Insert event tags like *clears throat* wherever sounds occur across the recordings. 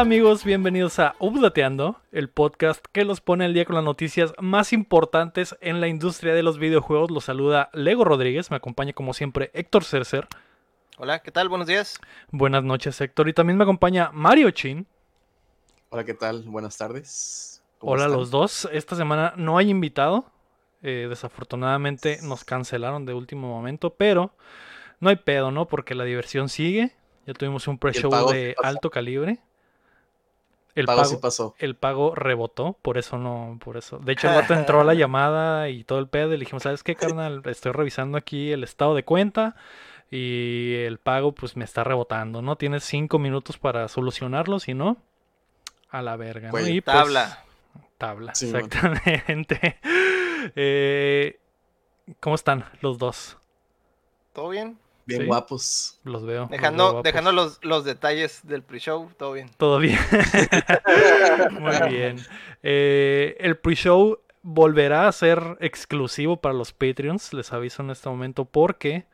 ¿Qué tal amigos? Bienvenidos a Updateando, el podcast que los pone al día con las noticias más importantes en la industria de los videojuegos. Los saluda Lego Rodríguez, me acompaña como siempre Héctor Cercer. Hola, ¿qué tal? Buenos días. Buenas noches Héctor y también me acompaña Mario Chin. Hola, ¿qué tal? Buenas tardes. Hola a los dos. Esta semana no hay invitado. Eh, desafortunadamente nos cancelaron de último momento, pero no hay pedo, ¿no? Porque la diversión sigue. Ya tuvimos un pre-show de alto calibre. El pago, sí pasó. El pago rebotó, por eso no, por eso. De hecho, el vato *laughs* entró a la llamada y todo el pedo. Y le dijimos, ¿sabes qué, carnal? Estoy revisando aquí el estado de cuenta y el pago, pues me está rebotando, ¿no? Tienes cinco minutos para solucionarlo, si no, a la verga. ¿no? Y, pues, tabla. tabla, exactamente. *laughs* Eh, ¿Cómo están los dos? ¿Todo bien? Bien guapos. Los veo. Dejando, dejando los, los, detalles del pre-show, todo bien. Todo bien. *laughs* Muy bien. Eh, el pre-show volverá a ser exclusivo para los Patreons, les aviso en este momento, porque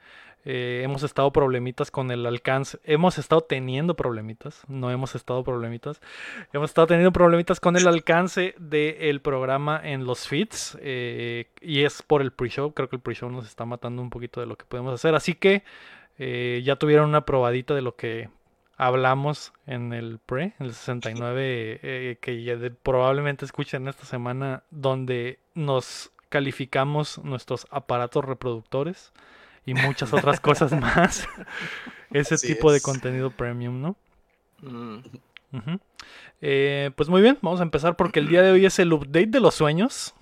eh, hemos estado problemitas con el alcance. Hemos estado teniendo problemitas. No hemos estado problemitas. Hemos estado teniendo problemitas con el alcance del programa en los feeds. Eh, y es por el pre-show. Creo que el pre-show nos está matando un poquito de lo que podemos hacer. Así que eh, ya tuvieron una probadita de lo que hablamos en el pre, en el 69, que probablemente escuchen esta semana, donde nos calificamos nuestros aparatos reproductores y muchas otras cosas *laughs* más. Ese tipo de contenido premium, ¿no? Mm. Eh, pues muy bien, vamos a empezar porque el día de hoy es el update de los sueños.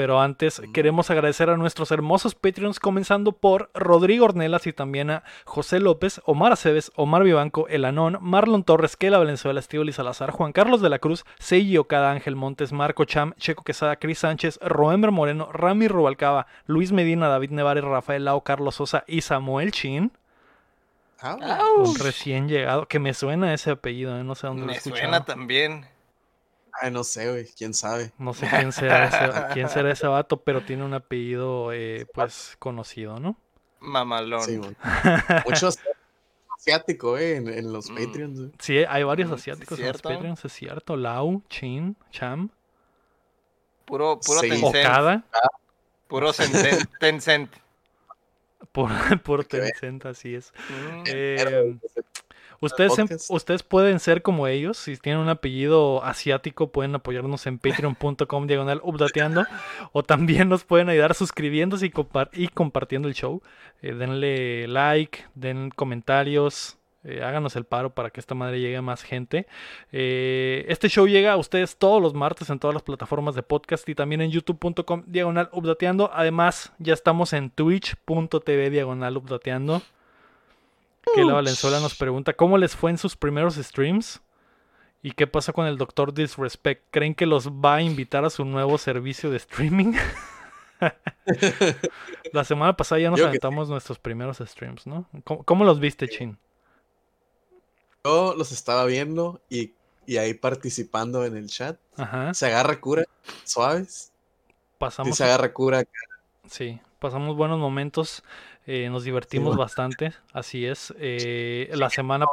Pero antes queremos agradecer a nuestros hermosos Patreons, comenzando por Rodrigo Ornelas y también a José López, Omar Aceves, Omar Vivanco, El Anón, Marlon Torres, Kela Valenzuela, Estíbal y Salazar, Juan Carlos de la Cruz, Seiji Okada, Ángel Montes, Marco Cham, Checo Quesada, Cris Sánchez, Roemer Moreno, Rami Rubalcaba, Luis Medina, David Nevares, Rafael Lao, Carlos Sosa y Samuel Chin. Un recién llegado, que me suena ese apellido, ¿eh? no sé dónde me lo suena también. Ay, no sé, güey, quién sabe. No sé quién será ese, *laughs* quién será ese vato, pero tiene un apellido, eh, pues, conocido, ¿no? Mamalón. Sí, *laughs* Mucho asiático, eh, en, los mm. Patreons. Sí, hay varios mm, asiáticos en los Patreons, es cierto. Lau, Chin, Cham. Puro, puro Tencent. Okada. Puro *laughs* Tencent. Puro, puro Tencent, así es. Mm. Eh, Ustedes, ustedes pueden ser como ellos. Si tienen un apellido asiático, pueden apoyarnos en patreon.com diagonal updateando. o también nos pueden ayudar suscribiéndose y, y compartiendo el show. Eh, denle like, den comentarios. Eh, háganos el paro para que esta madre llegue a más gente. Eh, este show llega a ustedes todos los martes en todas las plataformas de podcast y también en youtube.com diagonal updateando. Además, ya estamos en twitch.tv diagonal updateando. Que la Valenzuela nos pregunta cómo les fue en sus primeros streams y qué pasa con el Doctor Disrespect. ¿Creen que los va a invitar a su nuevo servicio de streaming? *laughs* la semana pasada ya nos aventamos nuestros primeros streams, ¿no? ¿Cómo, los viste, Chin? Yo los estaba viendo y, ahí participando en el chat. Se agarra cura, suaves. Pasamos. se agarra cura. Sí, pasamos buenos momentos. Eh, nos divertimos bastante, así es. Eh, la semana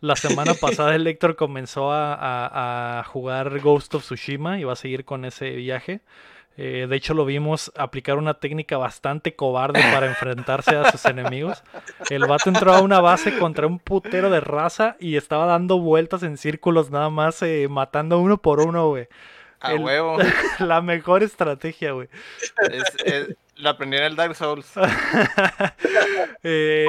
la semana pasada el Héctor comenzó a, jugar Ghost of Tsushima y va a seguir con ese viaje. Eh, de hecho, lo vimos aplicar una técnica bastante cobarde para *laughs* enfrentarse a sus enemigos. El vato entró a una base contra un putero de raza y estaba dando vueltas en círculos nada más, matando uno por uno, güey. A huevo. *laughs* La mejor estrategia, güey. La aprendí en el Dark Souls. *laughs* Eh,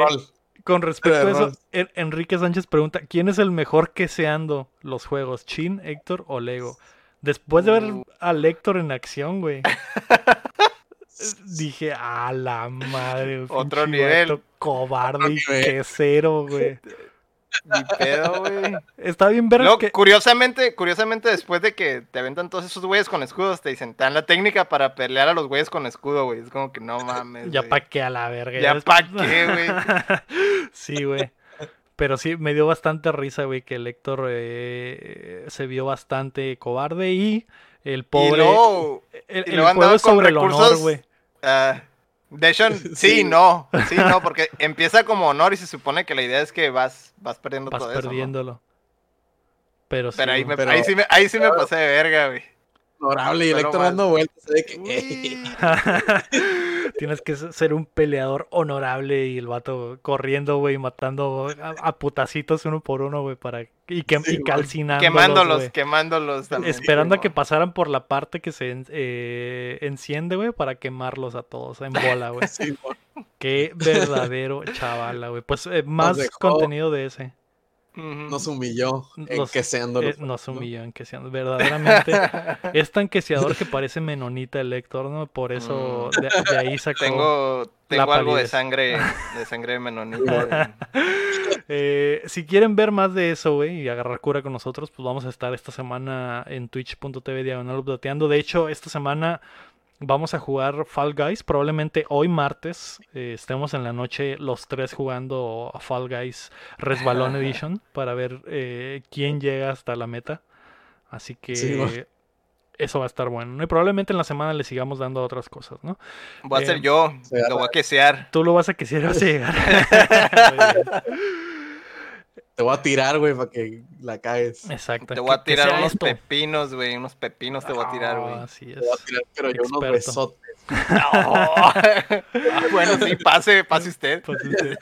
con respecto a eso, Enrique Sánchez pregunta: ¿Quién es el mejor queseando los juegos? ¿Chin, Héctor o Lego? Después de ver uh. a Héctor en acción, güey. dije, a la madre. Otro nivel. Cobarde y quesero, güey. *laughs* Ni pedo, güey. Está bien ver que... Curiosamente, curiosamente, después de que te aventan todos esos güeyes con escudos, te dicen, te dan la técnica para pelear a los güeyes con escudo, güey. Es como que no mames. Ya pa' qué a la verga. Ya, pa' qué, güey. *laughs* sí, güey. Pero sí, me dio bastante risa, güey, que el Héctor eh, se vio bastante cobarde y el pobre. el, el, sobre el honor, güey. Ah, de hecho, *laughs* sí, no. Sí, no, *laughs* porque empieza como honor y se supone que la idea es que vas, vas perdiendo vas todo perdiéndolo. Pero sí. Pero ahí, me, pero- ahí sí me, ahí sí me pasé de verga, güey. Honorable y Electro dando vueltas. ¿sabes? Que. *laughs* Tienes que ser un peleador honorable y el vato corriendo, güey, matando a, a putacitos uno por uno, güey, para y, que, Sí, y calcinándolos, Quemándolos, quemándolos también. Esperando a que pasaran por la parte que se eh, enciende, güey, para quemarlos a todos en bola, güey. *laughs* sí. Qué verdadero chavala, güey. Pues eh, más dejó- contenido de ese. Nos humilló Los- enqueseándolos. Eh, nos humilló en que sean verdaderamente *laughs* es tan queseador que parece menonita el Héctor, ¿no? Por eso de, de ahí sacó. Tengo, tengo algo de sangre, de *laughs* sangre menonita. Eh, si quieren ver más de eso, güey, y agarrar cura con nosotros, pues vamos a estar esta semana en twitch.tv diagonal updateando. De hecho, esta semana vamos a jugar Fall Guys. Probablemente hoy martes eh, estemos en la noche los tres jugando a Fall Guys Resbalón *laughs* Edition para ver eh, quién llega hasta la meta. Así que Sí, eso va a estar bueno. ¿no? Y probablemente en la semana le sigamos dando otras cosas, ¿no? Voy a Eh, ser yo, se agarra- lo voy a quesear. Tú lo vas a quisiera llegar. *laughs* *laughs* Muy bien. Te voy a tirar, güey, para que la cagues. Exacto. Te voy a tirar unos esto. pepinos, güey. Unos pepinos te voy a tirar, güey. Ah, Así es. Te voy a tirar, pero yo unos besotes. No. *laughs* bueno, sí, pase, pase usted. Pues, este,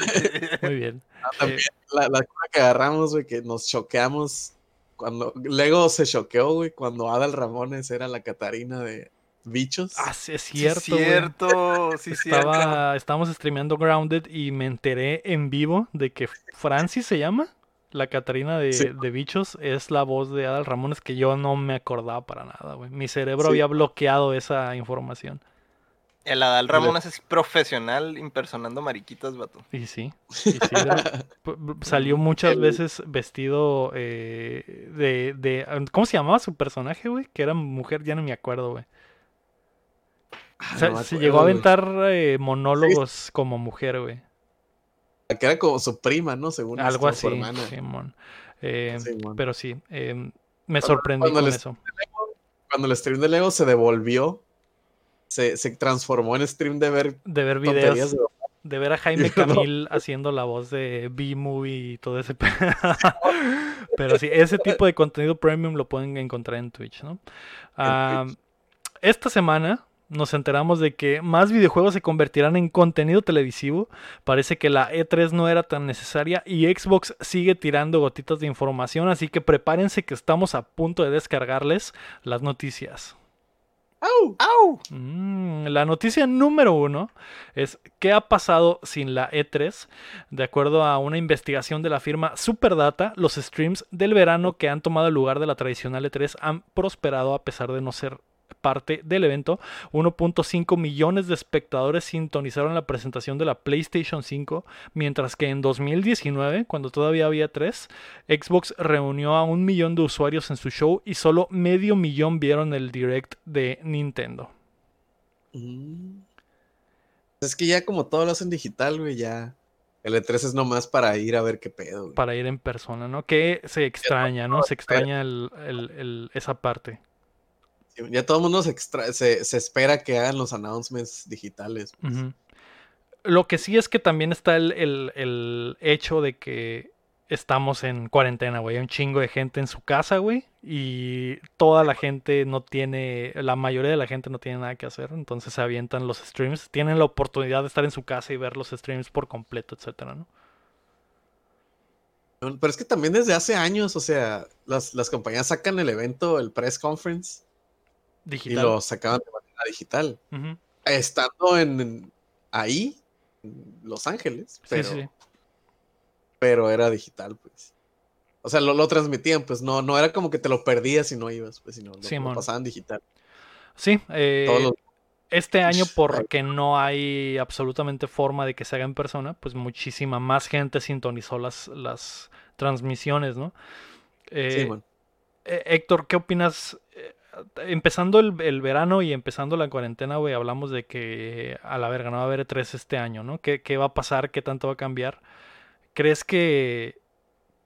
Muy bien. Ah, también la, la cura que agarramos, güey, que nos choqueamos. Cuando Lego se choqueó, güey, cuando Adal Ramones era la Catarina de bichos. Ah, sí, es Sí, cierto. güey. cierto, sí, cierto. Estaba, estábamos streameando Grounded y me enteré en vivo de que Francis se llama, la Catarina de, Sí. de Bichos, es la voz de Adal Ramones que yo no me acordaba para nada, güey. Mi cerebro Sí. había bloqueado esa información. El Adal Ramones es profesional impersonando mariquitas, vato. Y sí, y sí, *laughs* salió muchas veces vestido eh, de, de... ¿Cómo se llamaba su personaje, güey? Que era mujer, ya no me acuerdo, güey. Ah, O sea, no me se acuerdo, llegó a aventar eh, monólogos como mujer, güey. Que era como su prima, ¿no? Según Algo así, su hermana. Simón. Eh, Sí, man. pero sí, eh, me Cuando- sorprendí cuando con les- eso. Cuando el stream de Lego se devolvió, se, se transformó en stream de ver De ver tonterías videos, de de ver a *laughs* Jaime no. Camil haciendo la voz de B-Movie y todo ese... pe- *laughs* pero sí, ese tipo de contenido premium lo pueden encontrar en Twitch, ¿no? Ah, esta semana nos enteramos de que más videojuegos se convertirán en contenido televisivo. Parece que la E3 no era tan necesaria y Xbox sigue tirando gotitas de información, así que prepárense que estamos a punto de descargarles las noticias. ¡Au! ¡Au! Mm, la noticia número uno es qué ha pasado sin la E3. De acuerdo a una investigación de la firma Superdata, los streams del verano que han tomado el lugar de la tradicional E3 han prosperado a pesar de no ser parte del evento. 1.5 millones de espectadores sintonizaron la presentación de la PlayStation 5, mientras que en 2019, cuando todavía había 3, Xbox reunió a un millón de usuarios en su show y solo medio millón vieron el direct de Nintendo. Mm. Es que ya como todo lo hacen digital, güey, ya. El E3 es nomás para ir a ver qué pedo, güey. para ir en persona, ¿no? Que se extraña, ¿no? Se extraña el- el- el- esa parte. Ya todo el mundo se, extra- se, se espera que hagan los announcements digitales. pues. Lo que sí es que también está el, el- el hecho de que estamos en cuarentena, güey. Hay un chingo de gente en su casa, güey. Y toda la gente no tiene, la mayoría de la gente no tiene nada que hacer. Entonces se avientan los streams. Tienen la oportunidad de estar en su casa y ver los streams por completo, etcétera, ¿no? Pero es que también desde hace años, o sea, las, las compañías sacan el evento, el press conference, y Digital. lo sacaban de manera digital. Estando en, en- ahí, en Los Ángeles, Sí, pero, sí, sí. pero era digital, pues. O sea, lo, lo transmitían, pues no, no era como que te lo perdías si no ibas, pues, sino lo, lo pasaban digital. Sí, eh, Todos los- Este año, porque no hay absolutamente forma de que se haga en persona, pues muchísima más gente sintonizó las, las transmisiones, ¿no? Eh, sí, eh, Héctor, ¿qué opinas? Empezando el, verano y empezando la cuarentena, güey, hablamos de que a la verga no va a haber tres este año, ¿no? ¿Qué, qué va a pasar? ¿Qué tanto va a cambiar? ¿Crees que...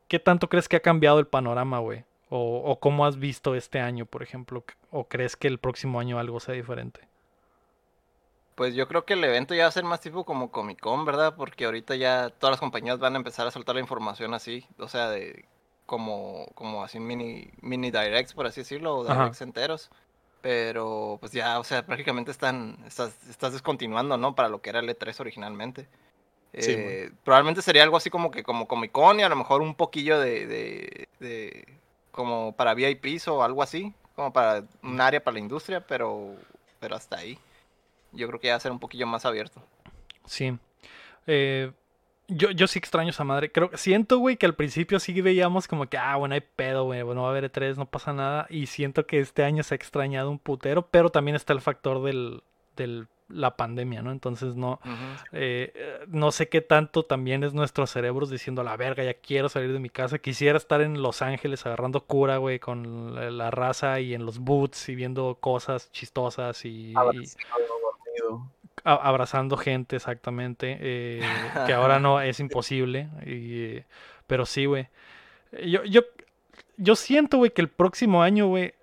¿Qué tanto crees que ha cambiado el panorama, güey? O, o cómo has visto este año, por ejemplo? ¿O crees que el próximo año algo sea diferente? Pues yo creo que el evento ya va a ser más tipo como Comic Con, ¿verdad? Porque ahorita ya todas las compañías van a empezar a soltar la información así, o sea, de como, como así mini, mini directs, por así decirlo, o Ajá. directs enteros. Pero pues ya, o sea, prácticamente están, estás, estás descontinuando, ¿no? Para lo que era el E3 originalmente. Sí, Eh, probablemente sería algo así como que como Comic Con y a lo mejor un poquillo de, de, de- como para VIPs o algo así, como para un área para la industria, pero, pero hasta ahí. Yo creo que ya va a ser un poquillo más abierto. Sí. Eh, yo, yo sí extraño esa madre. Creo, siento, güey, que al principio sí veíamos como que, ah, bueno, hay pedo, güey, bueno, va a haber E3, no pasa nada. Y siento que este año se ha extrañado un putero, pero también está el factor del, del la pandemia, ¿no? Entonces no, eh, eh, no sé qué tanto también es nuestros cerebros diciendo, la verga, ya quiero salir de mi casa. Quisiera estar en Los Ángeles agarrando cura, güey, con la, la raza y en los boots y viendo cosas chistosas y, y- Dormido. Abrazando gente exactamente eh, que ahora no es *laughs* imposible y, pero sí güey. Yo, yo yo siento güey que el próximo año güey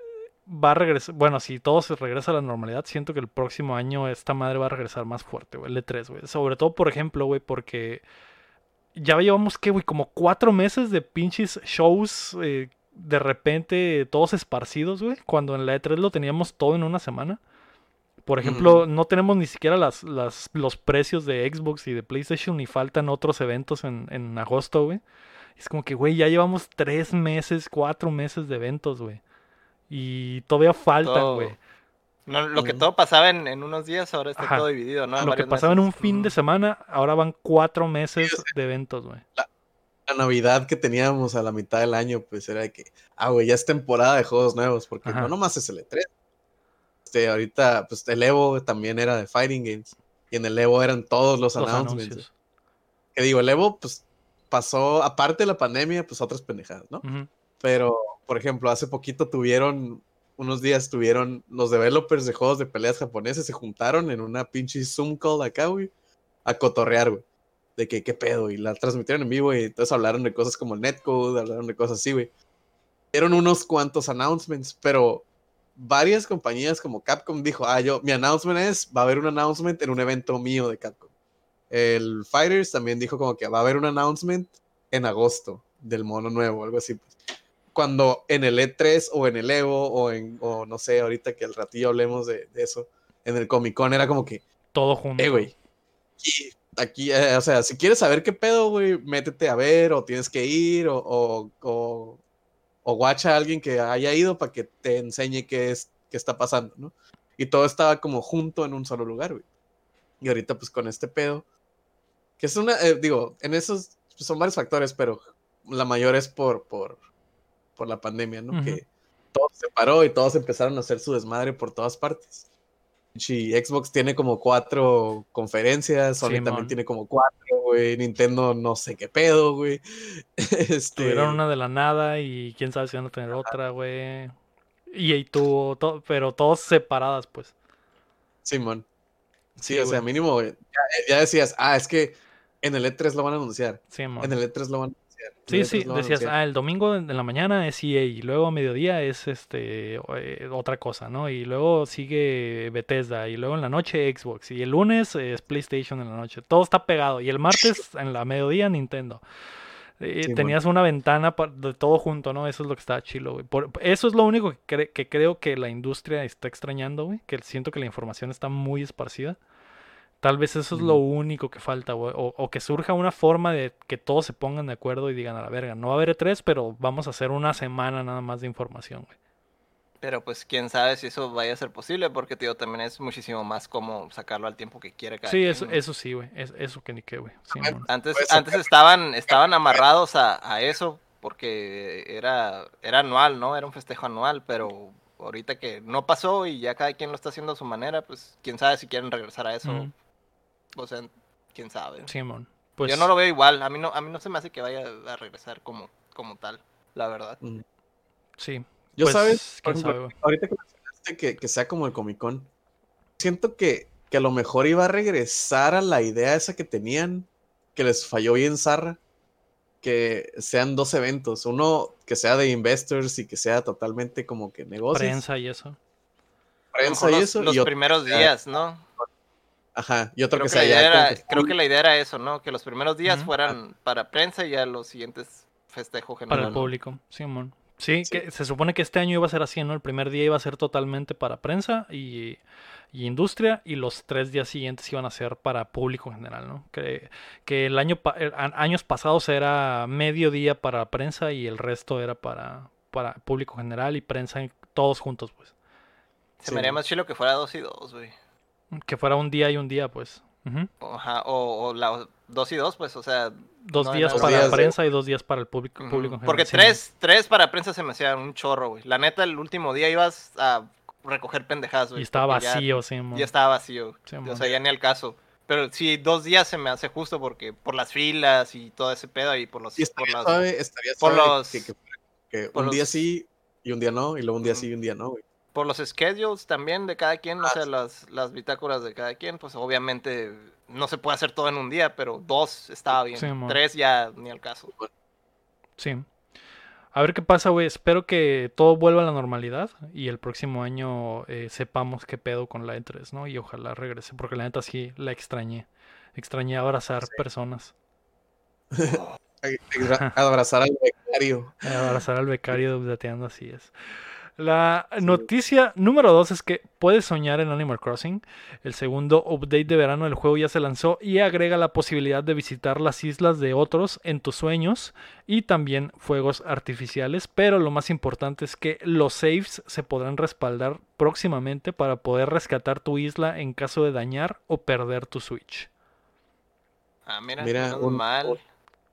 va a regresar bueno si todo se regresa a la normalidad siento que el próximo año esta madre va a regresar más fuerte güey el E3 güey. Sobre todo por ejemplo güey porque ya llevamos que güey como cuatro meses de pinches shows eh, de repente todos esparcidos güey cuando en la E3 lo teníamos todo en una semana por ejemplo, no tenemos ni siquiera las, las, los precios de Xbox y de PlayStation y faltan otros eventos en, en agosto, güey. Es como que, güey, ya llevamos tres meses, cuatro meses de eventos, güey. Y todavía faltan, Todo- güey. No, lo que todo pasaba en, en unos días, ahora está Ajá. todo dividido, ¿no? En Lo que pasaba en un fin de semana, ahora van cuatro meses de eventos, güey. La Navidad que teníamos a la mitad del año, pues era de que, ah, güey, ya es temporada de juegos nuevos, porque Ajá. no nomás es el E3. Este, ahorita, pues el Evo también era de Fighting Games. Y en el Evo eran todos los, Los announcements. anuncios. Que digo, el Evo, pues pasó, aparte de la pandemia, pues otras pendejadas, ¿no? Ujú. Pero, por ejemplo, hace poquito tuvieron, unos días tuvieron, los developers de juegos de peleas japoneses se juntaron en una pinche Zoom call acá, güey, a cotorrear, güey. De que, qué pedo, y la transmitieron en vivo y entonces hablaron de cosas como Netcode, hablaron de cosas así, güey. Dieron unos cuantos announcements, pero varias compañías como Capcom dijo, ah, yo, mi announcement es, va a haber un announcement en un evento mío de Capcom. El Fighters también dijo como que va a haber un announcement en agosto del mono nuevo, algo así. Pues. Cuando en el E3 o en el Evo o en, o no sé, ahorita que al ratillo hablemos de, de eso, en el Comic Con era como que, Todo junto. eh, güey, aquí, aquí, eh, o sea, si quieres saber qué pedo, güey, métete a ver o tienes que ir o, o, o, o watcha a alguien que haya ido para que te enseñe qué es, qué está pasando, ¿no? Y todo estaba como junto en un solo lugar, güey. Y ahorita, pues con este pedo, que es una, eh, digo, en esos pues, son varios factores, pero la mayor es por, por, por la pandemia, ¿no? Que todo se paró y todos empezaron a hacer su desmadre por todas partes. Sí, Xbox tiene como cuatro conferencias, Sony también tiene como cuatro, güey. Nintendo no sé qué pedo, güey. *laughs* Este, Tuvieron una de la nada y quién sabe si van a tener otra, güey. Y ahí tuvo, pero todos separadas, pues. Simón. Sí, Sí, o sea, mínimo, güey, ya, ya decías, ah, es que en el E3 lo van a anunciar. Sí, mon. En el E3 lo van a Sí, sí, E3 lo van a decías, ah, el domingo en la mañana es EA y luego a mediodía es este eh, otra cosa, ¿no? Y luego sigue Bethesda y luego en la noche Xbox y el lunes es PlayStation en la noche. Todo está pegado y el martes *laughs* en la mediodía Nintendo. Eh, Sí, tenías una ventana de todo junto, ¿no? Eso es lo que está chilo, güey. Por- eso es lo único que, cre- que creo que la industria está extrañando, güey. Que siento que la información está muy esparcida. Tal vez eso es lo único que falta, güey. O, o que surja una forma de que todos se pongan de acuerdo y digan a la verga. No va a haber E3, pero vamos a hacer una semana nada más de información, güey. Pero pues quién sabe si eso vaya a ser posible, porque tío, también es muchísimo más como sacarlo al tiempo que quiere cada Sí, quien, eso, ¿no? eso sí, güey. Es- eso que ni qué, güey. Sí. Antes, antes estaban, estaban amarrados a, a eso, porque era, era anual, ¿no? Era un festejo anual, pero ahorita que no pasó y ya cada quien lo está haciendo a su manera, pues quién sabe si quieren regresar a eso. O sea, quién sabe. Sí, mon. Pues, Yo no lo veo igual, a mí no, a mí no se me hace que vaya a regresar como, como tal, la verdad. Mm. sí. Yo Pues, sabes, por ejemplo, sabe, ahorita que mencionaste que, que sea como el Comic Con, siento que, que a lo mejor iba a regresar a la idea esa que tenían, que les falló bien zarra, que sean dos eventos, uno que sea de investors y que sea totalmente como que negocios, Prensa y eso. Prensa y los, eso, los y primeros sea- días, ¿no? Ajá, y otro Creo que que, la idea era, que creo que la idea era eso, ¿no? Que los primeros días fueran para prensa y ya los siguientes festejo Para general. el público, Simón. Sí, que se supone que este año iba a ser así, ¿no? El primer día iba a ser totalmente para prensa y, y industria y los tres días siguientes iban a ser para público en general, ¿no? Que, que el año años pasados era medio día para prensa y el resto era para, para público general y prensa todos juntos, pues. Se Sí. me haría más chilo que fuera dos y dos, güey. Que fuera un día y un día, pues. Ajá, o, o la dos y dos, pues, o sea. Dos no días para días de- prensa y dos días para el público, público en general. Porque tres, tres para prensa se me hacía un chorro, güey. La neta, el último día ibas a recoger pendejadas, güey. Y estaba ya- vacío, Simón. Ya, estaba vacío. Simón. o sea, ya ni al caso. Pero sí, dos días se me hace justo porque por las filas y todo ese pedo y por los... Y por las- suave, estaría por los- que, que- que por un día los- sí y un día no, y luego un día sí y un día no, güey. Por los schedules también de cada quien, o Ah, sea, sí. las, las bitácoras de cada quien, pues obviamente no se puede hacer todo en un día, pero dos estaba bien. Sí. Tres ya ni al caso. Sí. A ver qué pasa, güey. Espero que todo vuelva a la normalidad y el próximo año eh, sepamos qué pedo con la E3, ¿no? Y ojalá regrese, porque la neta sí la extrañé. Extrañé abrazar personas. *laughs* Abrazar al becario. Abrazar al becario dateando así es. La noticia número dos es que puedes soñar en Animal Crossing. El segundo update de verano del juego ya se lanzó y agrega la posibilidad de visitar las islas de otros en tus sueños y también fuegos artificiales. Pero lo más importante es que los saves se podrán respaldar próximamente para poder rescatar tu isla en caso de dañar o perder tu Switch. Ah, mira, un- mal.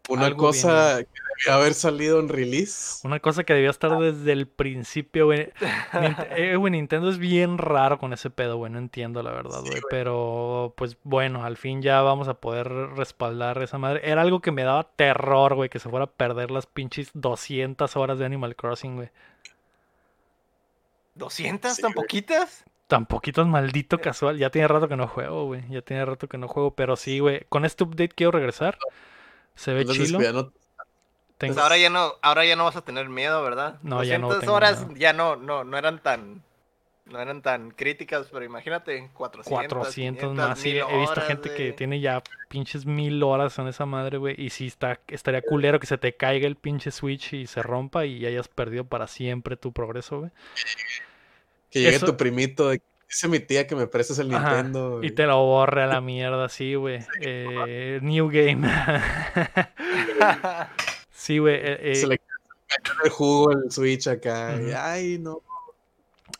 Un- Una Algo cosa que debía haber salido en release. Una cosa que debía estar desde el principio, güey. *laughs* Nint- eh, güey, Nintendo es bien raro con ese pedo, güey. No entiendo la verdad, Sí, güey. Pero, pues bueno, al fin ya vamos a poder respaldar esa madre. Era algo que me daba terror, güey, que se fuera a perder las pinches 200 horas de Animal Crossing, güey. ¿200 Sí, tan güey. poquitas? Tan poquito maldito casual. Ya tiene rato que no juego, güey. Ya tiene rato que no juego. Pero sí, güey. Con este update quiero regresar. Se ve Entonces, chilo. cuidado, Tengo- Pues ahora ya no, ahora ya no vas a tener miedo, ¿verdad? No, ya no 200 tengo horas miedo. ya no, no, no eran tan, no eran tan críticas, pero imagínate, 400, 400 500, más. Sí, 1000 he visto horas, gente que tiene ya pinches mil horas en esa madre, güey. Y sí está, estaría culero que se te caiga el pinche Switch y se rompa y hayas perdido para siempre tu progreso, güey. Que llegue Eso- tu primito. de- Dice mi tía que me prestes el Ajá, Nintendo. Y te lo borre a la *laughs* mierda, sí, güey. Eh, new game. *laughs* sí, güey. eh, eh, Se le cayó el jugo el Switch acá. ay, no.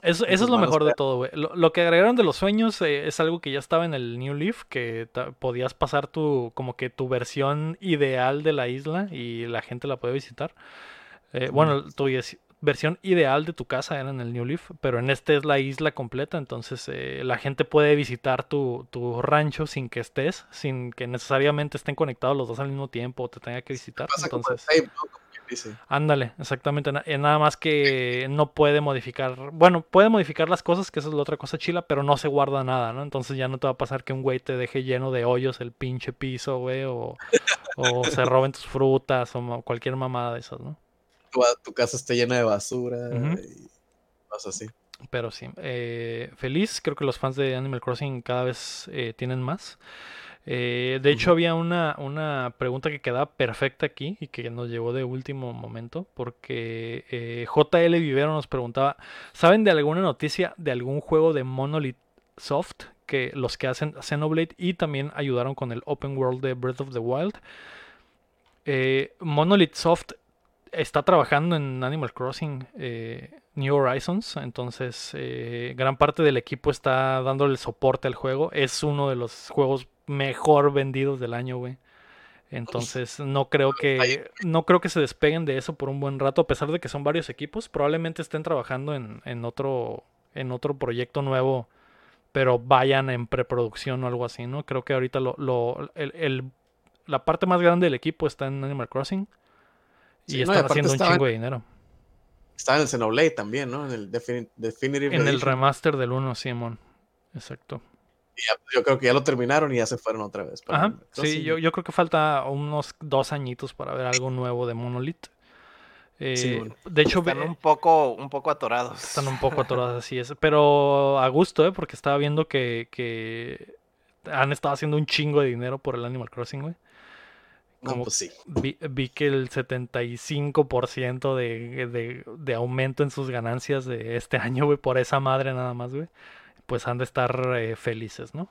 Eso, es lo mejor de todo, güey. Lo, lo que agregaron de los sueños eh, es algo que ya estaba en el New Leaf, que podías pasar tu, como que tu versión ideal de la isla y la gente la puede visitar. Eh, bueno, tu versión ideal de tu casa era en el New Leaf, pero en este es la isla completa, entonces eh, la gente puede visitar tu, tu rancho sin que estés, sin que necesariamente estén conectados los dos al mismo tiempo o te tenga que visitar. Pasa como el Entonces, tape, ¿no? Como dice. Ándale, exactamente. eh, Nada más que no puede modificar. Bueno, puede modificar las cosas, que esa es la otra cosa chila, pero no se guarda nada, ¿no? Entonces ya no te va a pasar que un güey te deje lleno de hoyos el pinche piso, güey, o, o se roben tus frutas, o cualquier mamada de esas, ¿no? Tu, tu casa está llena de basura. Y cosas así. Pero sí, eh, feliz. Creo que los fans de Animal Crossing cada vez eh, tienen más. Eh, de hecho, había una, una pregunta que quedaba perfecta aquí y que nos llegó de último momento, porque eh, JL Vivero nos preguntaba, ¿saben de alguna noticia de algún juego de Monolith Soft que los que hacen Xenoblade y también ayudaron con el Open World de Breath of the Wild? Eh, Monolith Soft está trabajando en Animal Crossing eh, New Horizons, entonces eh, gran parte del equipo está dándole soporte al juego. Es uno de los juegos mejor vendidos del año, güey. Entonces no creo que no creo que se despeguen de eso por un buen rato, a pesar de que son varios equipos. Probablemente estén trabajando en, en otro en otro proyecto nuevo, pero vayan en preproducción o algo así, ¿no? Creo que ahorita lo, lo- el- el- la parte más grande del equipo está en Animal Crossing y no, están haciendo un chingo de dinero. Estaba en el Xenoblade también, ¿no? En el Defini- Definitive En el remaster del 1, Simón. Exacto. Y ya- yo creo que ya lo terminaron y ya se fueron otra vez. Ajá. Sí, yo, yo creo que falta unos dos añitos para ver algo nuevo de Monolith. Eh, Sí, bueno. de hecho, Están un poco, un poco atorados. están un poco atoradas *laughs* así es. Pero a gusto, ¿eh? Porque estaba viendo que, que han estado haciendo un chingo de dinero por el Animal Crossing, güey. No, Como- pues sí. Vi, vi que el 75% de, de, de aumento en sus ganancias de este *laughs* año, güey, por esa madre nada más, güey. Pues han de estar eh, felices, ¿no?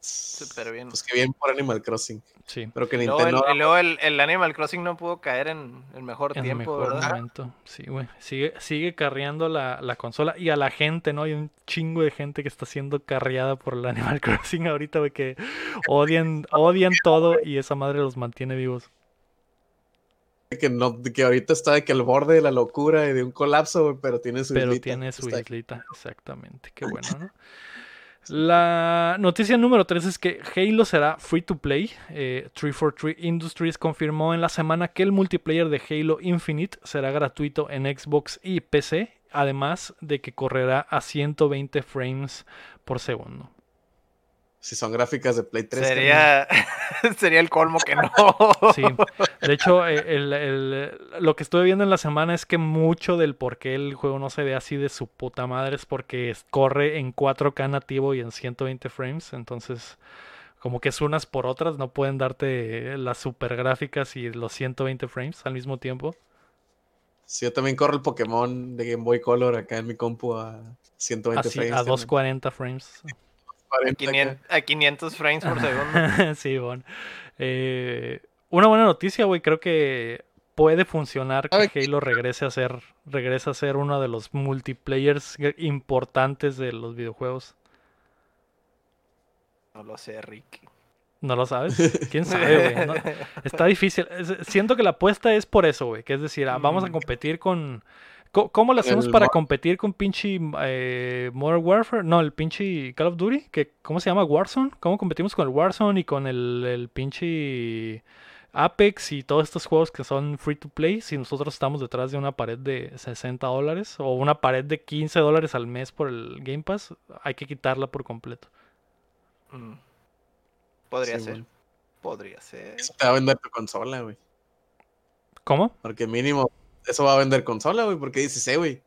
Súper bien. Pues que bien por Animal Crossing. Sí. Pero que Y luego, el, Nintendo. y luego el- el Animal Crossing no pudo caer en el mejor En tiempo, mejor ¿verdad? momento. Sí, güey. Sigue, sigue carreando la, la consola y a la gente, ¿no? Hay un chingo de gente que está siendo carreada por el Animal *laughs* Crossing ahorita, güey, que odian, odian todo y esa madre los mantiene vivos. Que, no, que ahorita está de que al borde de la locura y de un colapso, güey, pero tiene su Pero islita. tiene su islita, exactamente. Qué bueno, ¿no? *laughs* La noticia número 3 es que Halo será free to play. Eh, 343 Industries confirmó en la semana que el multiplayer de Halo Infinite será gratuito en Xbox y PC, además de que correrá a 120 frames por segundo. Si son gráficas de Play 3. Sería, *laughs* sería el colmo que no. Sí, de hecho, eh, el- el- lo que estuve viendo en la semana es que mucho del por qué el juego no se ve así de su puta madre es porque corre en 4K nativo y en 120 frames. Entonces, como que es unas por otras, no pueden darte las super gráficas y los 120 frames al mismo tiempo. Sí, yo también corro el Pokémon de Game Boy Color acá en mi compu a 120 Así, frames. a 240 frames. 40 acá. 500, a 500 frames por segundo. *laughs* sí, bueno. Eh, una buena noticia, güey. Creo que puede funcionar ¿Sabe que Halo regrese a ser, regrese a ser uno de los multiplayers importantes de los videojuegos. No lo sé, Ricky. ¿No lo sabes? *laughs* ¿Quién sabe, güey? No- *laughs* está difícil. Es- Siento que la apuesta es por eso, güey. Que es decir, ah, vamos a Mm. competir con... Co- ¿Cómo lo hacemos El para competir con pinche eh, Modern Warfare? No, el pinche Call of Duty. Que, ¿Cómo se llama? Warzone. ¿Cómo competimos con el Warzone y con el, el pinche Apex y todos estos juegos que son free to play? Si nosotros estamos detrás de una pared de 60 dólares o una pared de 15 dólares al mes por el Game Pass, hay que quitarla por completo. Mm. Podría Sí, ser. bueno. Podría ser. Eso te va a vender tu consola, güey. ¿Cómo? Porque mínimo, eso va a vender consola, güey. Porque dices, eh, güey,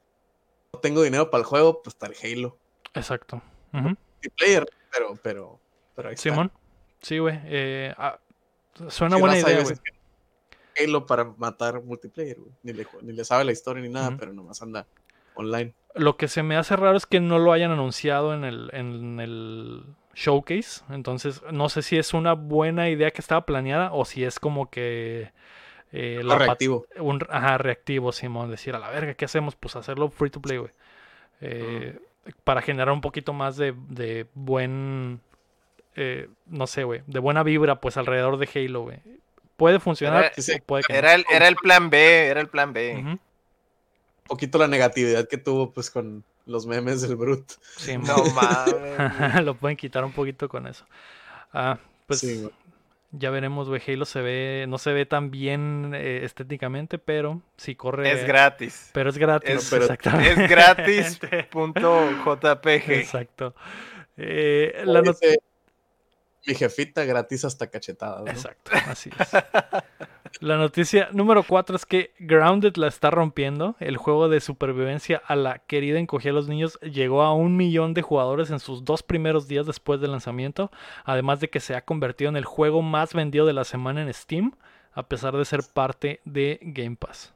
no tengo dinero para el juego, pues está el Halo. Exacto. Ujú. Multiplayer, pero, pero, pero ahí está. Simón. Sí, güey. eh, ah, suena Sí, buena idea, güey. Halo para matar multiplayer, güey. Ni le, ni le sabe la historia ni nada, pero nomás anda online. Lo que se me hace raro es que no lo hayan anunciado en el, en el showcase. Entonces, no sé si es una buena idea que estaba planeada o si es como que eh, la reactivo. un ajá, reactivo, Simón. Decir, a la verga, ¿qué hacemos? Pues hacerlo free to play, güey. Eh, Para generar un poquito más de, de buen. eh, no sé, güey. De buena vibra, pues alrededor de Halo, güey. Puede funcionar, Era- Sí, sí. o puede que no. Era el, era el plan B, era el plan B. Un poquito la negatividad que tuvo, pues, con los memes del Brut. No mames. *laughs* lo pueden quitar un poquito con eso. Ah, pues Sí, güey. Ya veremos, güey. Halo se ve, no se ve tan bien eh, estéticamente, pero sí corre. Es gratis. Pero es gratis, es- pero- exactamente. Es gratis. *laughs* Punto JPG. Exacto. Eh, la dice Mi jefita gratis hasta cachetadas. ¿no? Exacto, así es. *laughs* La noticia número 4 es que Grounded la está rompiendo. El juego de supervivencia a la querida encogía a los niños llegó a un millón de jugadores en sus dos primeros días después del lanzamiento. Además de que se ha convertido en el juego más vendido de la semana en Steam, a pesar de ser parte de Game Pass.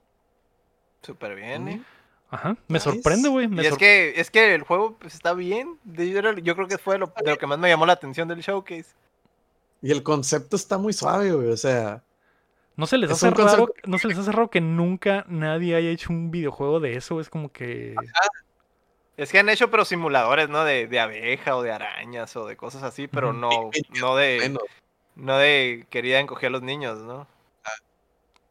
Súper bien, ¿eh? Ajá, me Nice. sorprende, güey. Y es sor- que, es que el juego pues, está bien. Yo creo que fue lo, de lo que más me llamó la atención del showcase. Y el concepto está muy suave, güey. O sea, ¿No se les es hace raro, concepto- no se les hace raro que nunca nadie haya hecho un videojuego de eso? Es como que Es que han hecho pero simuladores, ¿no? De, de abeja o de arañas o de cosas así, pero no, no de menos. no de quería encoger a los niños, ¿no?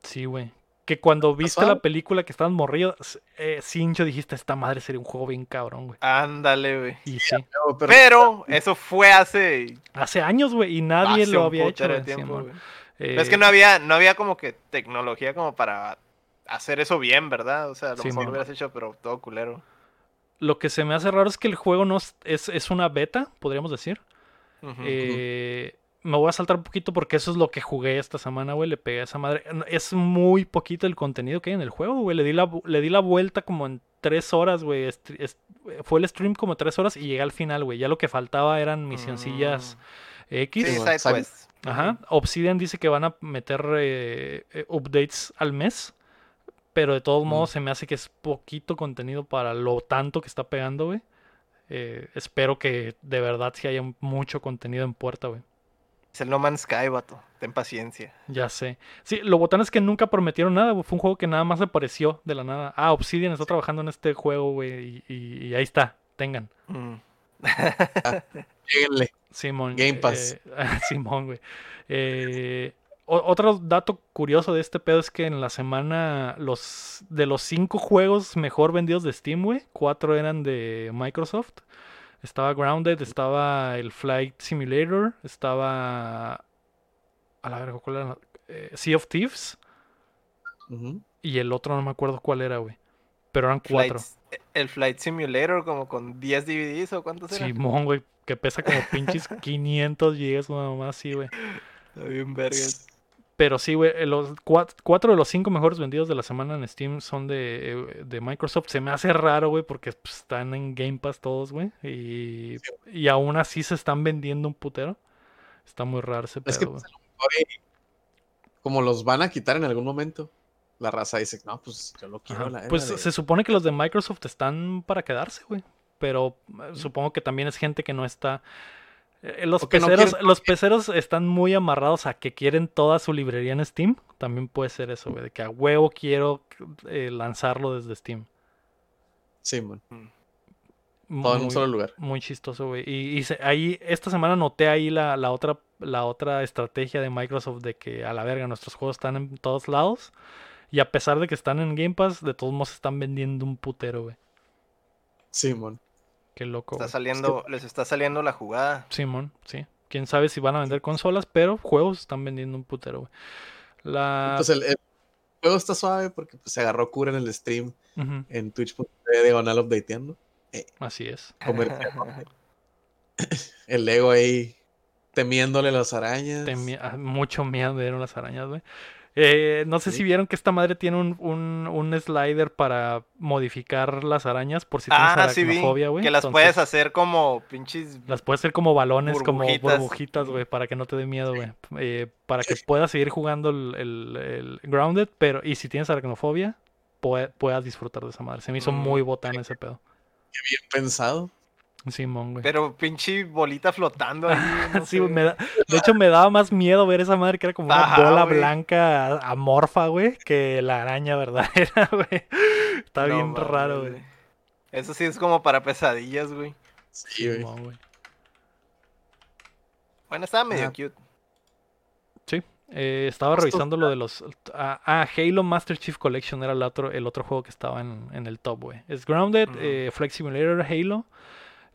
Sí, güey. Que cuando viste la película que estaban morridos, eh, Cincho dijiste, esta madre sería un juego bien cabrón, güey. Ándale, güey. Y sí. No, pero Pero eso fue hace, Hace años, güey, y nadie hace lo había hecho. tiempo. Eh, Es que no había, no había como que tecnología como para hacer eso bien, ¿verdad? O sea, a lo Sí, mejor lo hubieras hecho, pero todo culero. Lo que se me hace raro es que el juego no es, es, es una beta, podríamos decir. Eh, me voy a saltar un poquito porque eso es lo que jugué esta semana, güey. Le pegué a esa madre. Es muy poquito el contenido que hay en el juego, güey. Le di la, le di la vuelta como en tres horas, güey. Fue el stream como tres horas y llegué al final, güey. Ya lo que faltaba eran misioncillas Mm. X. Sí, side side- quest. Ajá. Obsidian dice que van a meter eh, eh, updates al mes. Pero de todos Mm. modos se me hace que es poquito contenido para lo tanto que está pegando, güey. Eh, espero que de verdad sí haya mucho contenido en puerta, güey. Es el No Man's Sky, vato. Ten paciencia. Ya sé. Sí, lo botán es que nunca prometieron nada, güey. Fue un juego que nada más apareció de la nada. Ah, Obsidian está trabajando en este juego, güey. Y, y- y ahí está. Tengan. Mm. Lléguenle. Simón. Game Pass. eh, *laughs* Simón, güey. Eh, otro dato curioso de este pedo es que en la semana los de los cinco juegos mejor vendidos de Steam, güey, cuatro eran de Microsoft. Estaba Grounded, estaba el Flight Simulator, estaba a la verga, ¿cuál era? Eh, sea of Thieves y el otro no me acuerdo cuál era, güey. Pero eran cuatro. Flight- el Flight Simulator como con 10 DVDs o cuántos eran. Simón, güey, que pesa como *laughs* pinches 500 gigas, nada más, sí, güey. Está bien vergas. Pero sí, güey, eh, los cua- cuatro de los cinco mejores vendidos de la semana en Steam son de, eh, de Microsoft. Se me hace raro, güey, porque pues, están en Game Pass todos, güey. Y, y aún así se están vendiendo un putero. Está muy raro ese Es que como los van a quitar en algún momento, la raza dice, no, pues yo lo quiero. La Pues de- se supone que los de Microsoft están para quedarse, güey. Pero eh, supongo que también es gente que no está. eh, Los no peceros, los peceros están muy amarrados a que quieren toda su librería en Steam. También puede ser eso, güey. De que a huevo quiero eh, lanzarlo desde Steam. Sí, man. Muy, Todo en un solo lugar. muy chistoso, güey. Y, y se- ahí, esta semana noté ahí la, la otra, la otra estrategia de Microsoft de que a la verga nuestros juegos están en todos lados. Y a pesar de que están en Game Pass, de todos modos están vendiendo un putero, güey. Simón. Qué loco. Está güey. saliendo, les está saliendo la jugada. Simón, sí. Quién sabe si van a vender consolas, pero juegos están vendiendo un putero, güey. La. Pues el, el juego está suave porque pues, se agarró cura en el stream en twitch.tv diagonal updateando. así es. El *laughs* *laughs* Lego ahí temiéndole las arañas. Temi- ah, mucho miedo de ver las arañas, güey. Eh, no sé Sí. si vieron que esta madre tiene un, un, un slider para modificar las arañas por si tienes ah, vi. aracnofobia, güey. Que las Entonces, puedes hacer como pinches. Las puedes hacer como balones, como Burbujitas. güey, para que no te dé miedo, güey. Eh, para que puedas seguir jugando el, el- el Grounded, pero y si tienes aracnofobia, pue- puedas disfrutar de esa madre. Se me hizo Mm. muy botán ese pedo. Qué bien pensado. Simón, güey. Pero pinche bolita flotando ahí. *laughs* no Sí, sé. me da- de hecho me daba más miedo ver esa madre que era como una Ajá, bola güey. blanca amorfa, güey, que la araña verdadera, *laughs* güey. Está No bien raro, güey. Eso sí es como para pesadillas, güey. Sí, güey. Simón, güey. Bueno, estaba medio Ah. cute. Sí, eh, estaba revisando lo de los... Ah, ah, Halo Master Chief Collection era el otro, el otro juego que estaba en, en el top, güey. Es Grounded, Ujú. eh, Flight Simulator, Halo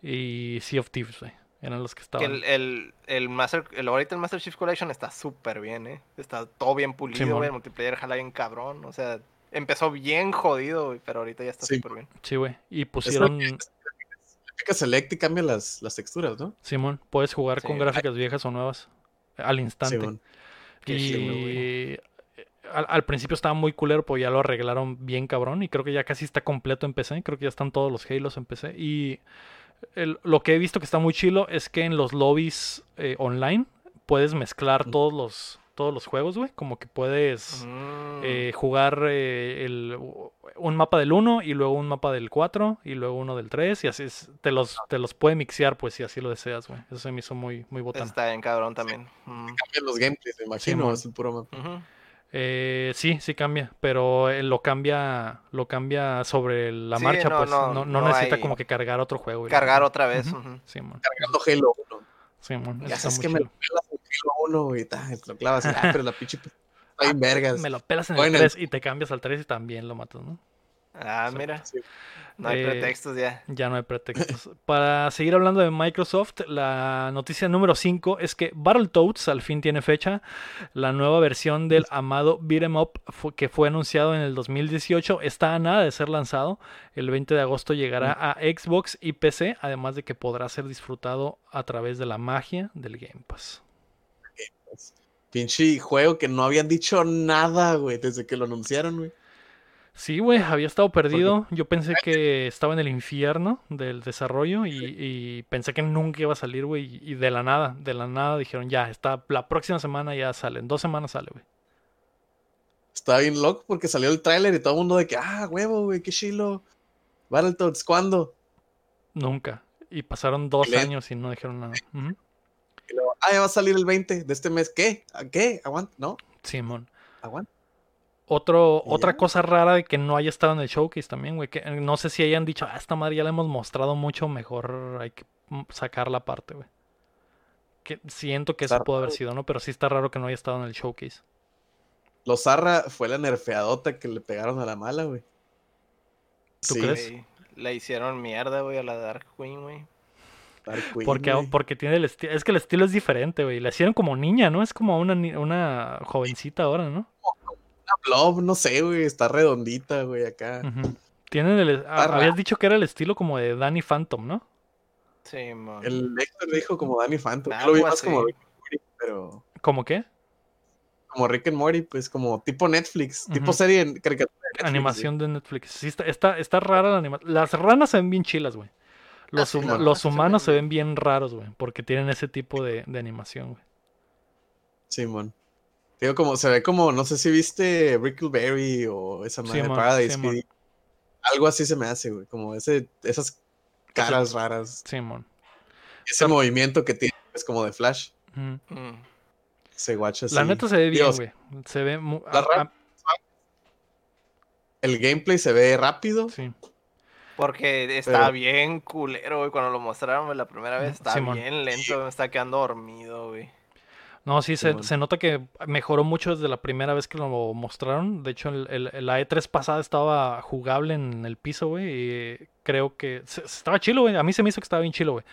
y Sea of Thieves, güey. Eran los que Que estaban. el, el, el Master, el, ahorita el Master Chief Collection está súper bien, eh. Está todo bien pulido, güey. El multiplayer jala bien cabrón. O sea, empezó bien jodido, güey, pero ahorita ya está Sí. súper bien. Sí, güey. Y pusieron... porque le pica select y cambia las, las texturas, ¿no? Simón, puedes jugar con gráficas viejas o nuevas al instante. Simón. Y al principio estaba muy culero, pues ya lo arreglaron bien cabrón. Y creo que ya casi está completo en PC. Creo que ya están todos los Halos en PC. Y el- lo que he visto que está muy chilo es que en los lobbies eh, online puedes mezclar Mm. todos los, todos los juegos, güey. Como que puedes Mm. eh, jugar eh, el, un mapa del 1 y luego un mapa del 4 y luego uno del 3. Y así es- te los, te los puede mixear, pues si así lo deseas, güey. Eso se me hizo muy, muy botana. Está bien cabrón también. Mm. Cambian los gameplays, me imagino. Es el puro mapa. Eh, sí, sí cambia, pero eh, lo cambia, lo cambia sobre la Sí, marcha, no, pues no, no, no no necesita hay- como que cargar otro juego. Cargar otra vez. Ujú. ujú. Simón, Cargando Halo 1. Simón, Ya eso está sabes que me lo chido. pelas en Halo 1 y ta, te lo clavas. ah, pero la pinche. Está bien vergas. *laughs* Me lo pelas en el en el- 3 y te cambias al 3 y también lo matas, ¿no? Ah, mira. Sí. No hay Eh, pretextos ya. Ya no hay pretextos. *laughs* Para seguir hablando de Microsoft, la noticia número 5 es que Battletoads al fin tiene fecha. La nueva versión del amado Beat'em Up que fue anunciado en el 2018 está a nada de ser lanzado. El 20 de agosto llegará a Xbox y PC, además de que podrá ser disfrutado a través de la magia del Game Pass. Pinche juego que no habían dicho nada, güey, desde que lo anunciaron, güey. Sí, güey, había estado perdido. Yo pensé que estaba en el infierno del desarrollo y, y pensé que nunca iba a salir, güey. Y de la nada, de la nada dijeron, ya, está, la próxima semana ya sale. En dos semanas sale, güey. Estaba bien loco porque salió el tráiler y todo el mundo de que, ah, huevo, güey, qué chilo. Battletoads, ¿cuándo? Nunca. Y pasaron dos años y no dijeron nada. Y luego, ah, ya va a salir el 20 de este mes. ¿Qué? ¿A ¿Qué? ¿Aguanta? ¿No? Simón. ¿Aguanta? Otro, ¿Y otra cosa rara de que no haya estado en el showcase también, güey. Que eh, no sé si hayan dicho, ah, esta madre ya la hemos mostrado mucho, mejor hay que mm, sacarla aparte, güey. Que siento que eso pudo haber sido, ¿no? Pero sí está raro que no haya estado en el showcase. Los Zarra fue la nerfeadota que le pegaron a la mala, güey. ¿Tú Sí, crees? Güey, Le hicieron mierda, güey, a la Dark Queen, güey. Dark Queen, Porque, güey. porque tiene el estilo. Es que el estilo es diferente, güey. La hicieron como niña, ¿no? Es como una, ni- una jovencita ahora, ¿no? Una blob, no sé, güey. Está redondita, güey, acá. Tienen el. ah, habías dicho que era el estilo como de Danny Phantom, ¿no? Sí, man. El Héctor dijo como Danny Phantom. Yo lo vi más así. como Rick and Morty, pero. ¿Cómo qué? Como Rick and Morty, pues como tipo Netflix. Tipo serie en caricatura de Netflix, Animación de Netflix. Sí, está, está, está rara la animación. Las ranas se ven bien chilas, güey. Los, sí, hum- las los humanos se ven bien raros, güey. Porque tienen ese tipo de, de animación, güey. Simón. Digo, como, se ve como, no sé si viste Brickleberry o esa madre Simón, Paradise. PD. Algo así se me hace, güey. Como ese, esas caras raras. Simón. Ese movimiento que tiene, es como de Flash. Mm. Se guacha así. La neta se ve bien, Dios, güey. Se ve mu- La El gameplay se ve rápido. sí. Porque Pero- bien culero, güey, cuando lo mostraron güey, la primera vez. Estaba Simón. bien lento, me estaba quedando dormido, güey. No, sí, se, se nota que mejoró mucho desde la primera vez que lo mostraron. De hecho, el, el- la E3 pasada estaba jugable en el piso, güey. Y creo que se- estaba chilo, güey. A mí se me hizo que estaba bien chilo, güey.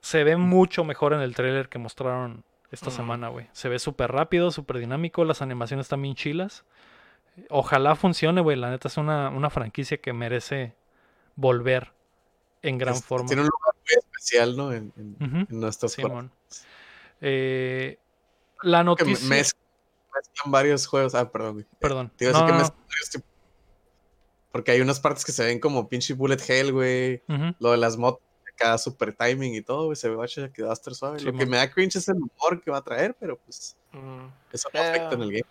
Se ve mucho mejor en el trailer que mostraron esta Ujú. semana, güey. Se ve súper rápido, súper dinámico. Las animaciones están bien chilas. Ojalá funcione, güey. La neta es una, una franquicia que merece volver en gran forma. Tiene un lugar muy especial, ¿no? En, en- nuestros Simón. Eh, la noticia. me- mezclan, varios juegos. Ah, perdón, güey. Perdón. Te iba a decir No, que no, no. mezclan varios tipos- Porque hay unas partes que se ven como pinche bullet hell, güey. Lo de las motos, acá super timing y todo, güey. Se ve guacha que va a estar suave. Lo que me da cringe es el humor que va a traer, pero pues Mm. eso no afecta en el game.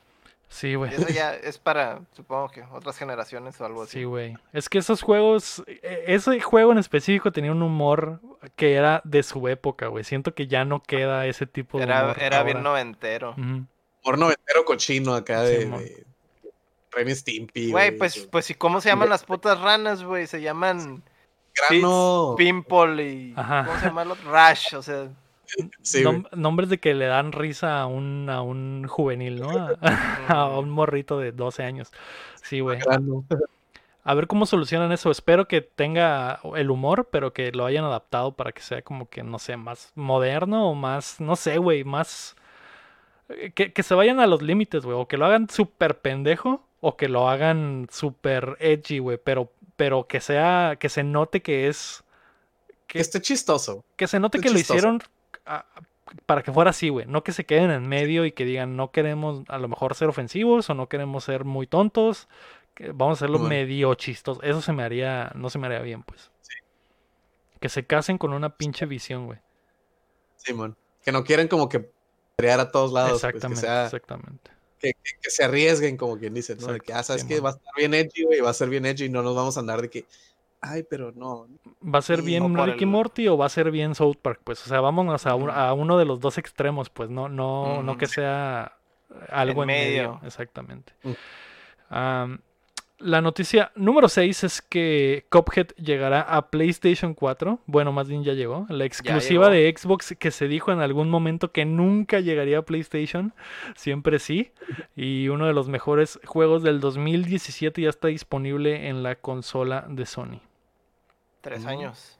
Sí, güey. Eso ya es para, supongo que otras generaciones o algo así. Sí, güey. Es que esos juegos, e- ese juego en específico tenía un humor que era de su época, güey. Siento que ya no queda ese tipo de Era, humor era bien noventero. Ujú. Humor noventero cochino acá de, de Ren y Stimpy. Güey, pues, pues, ¿y cómo se llaman las putas ranas, güey? Se llaman Grano. Pimple y... Ajá. ¿Cómo se llama el otro? Rash, o sea... *laughs* Sí, güey. Nom- nombres de que le dan risa a un, a un juvenil, ¿no? A, *laughs* *laughs* a un morrito de 12 años. Sí, güey. A ver cómo solucionan eso. Espero que tenga el humor, pero que lo hayan adaptado para que sea como que, no sé, más moderno o más, no sé, güey, más... eh, Que, que se vayan a los límites, güey. O que lo hagan súper pendejo o que lo hagan súper edgy, güey. Pero, pero que sea, que se note que es... Que esté chistoso. Que se note que lo hicieron para que fuera así, güey. No que se queden en medio y que digan, no queremos a lo mejor ser ofensivos o no queremos ser muy tontos. que vamos a hacerlo Simón. medio chistoso. Eso se me haría, no se me haría bien, pues. Que se casen con una pinche visión, güey. Simón. Que no quieran como que crear a todos lados. pues, que, exactamente, sea- exactamente. que, que- que se arriesguen, como quien dice, ¿no? De que, ah, sabes que va a estar bien edgy, güey, va a ser bien edgy y no nos vamos a andar de que, ay, pero no. ¿Va a ser bien no Ricky el- Morty o va a ser bien South Park? Pues, o sea, vámonos a, un- Ujú. a uno de los dos extremos, pues, no, no, no que sea algo en En medio. medio. Exactamente. Mm. Am, la noticia número 6 es que Cuphead llegará a PlayStation 4. Bueno, más bien ya llegó. La exclusiva llegó. de Xbox que se dijo en algún momento que nunca llegaría a PlayStation. Siempre sí. Y uno de los mejores juegos del 2017 ya está disponible en la consola de Sony. Tres Mm. años.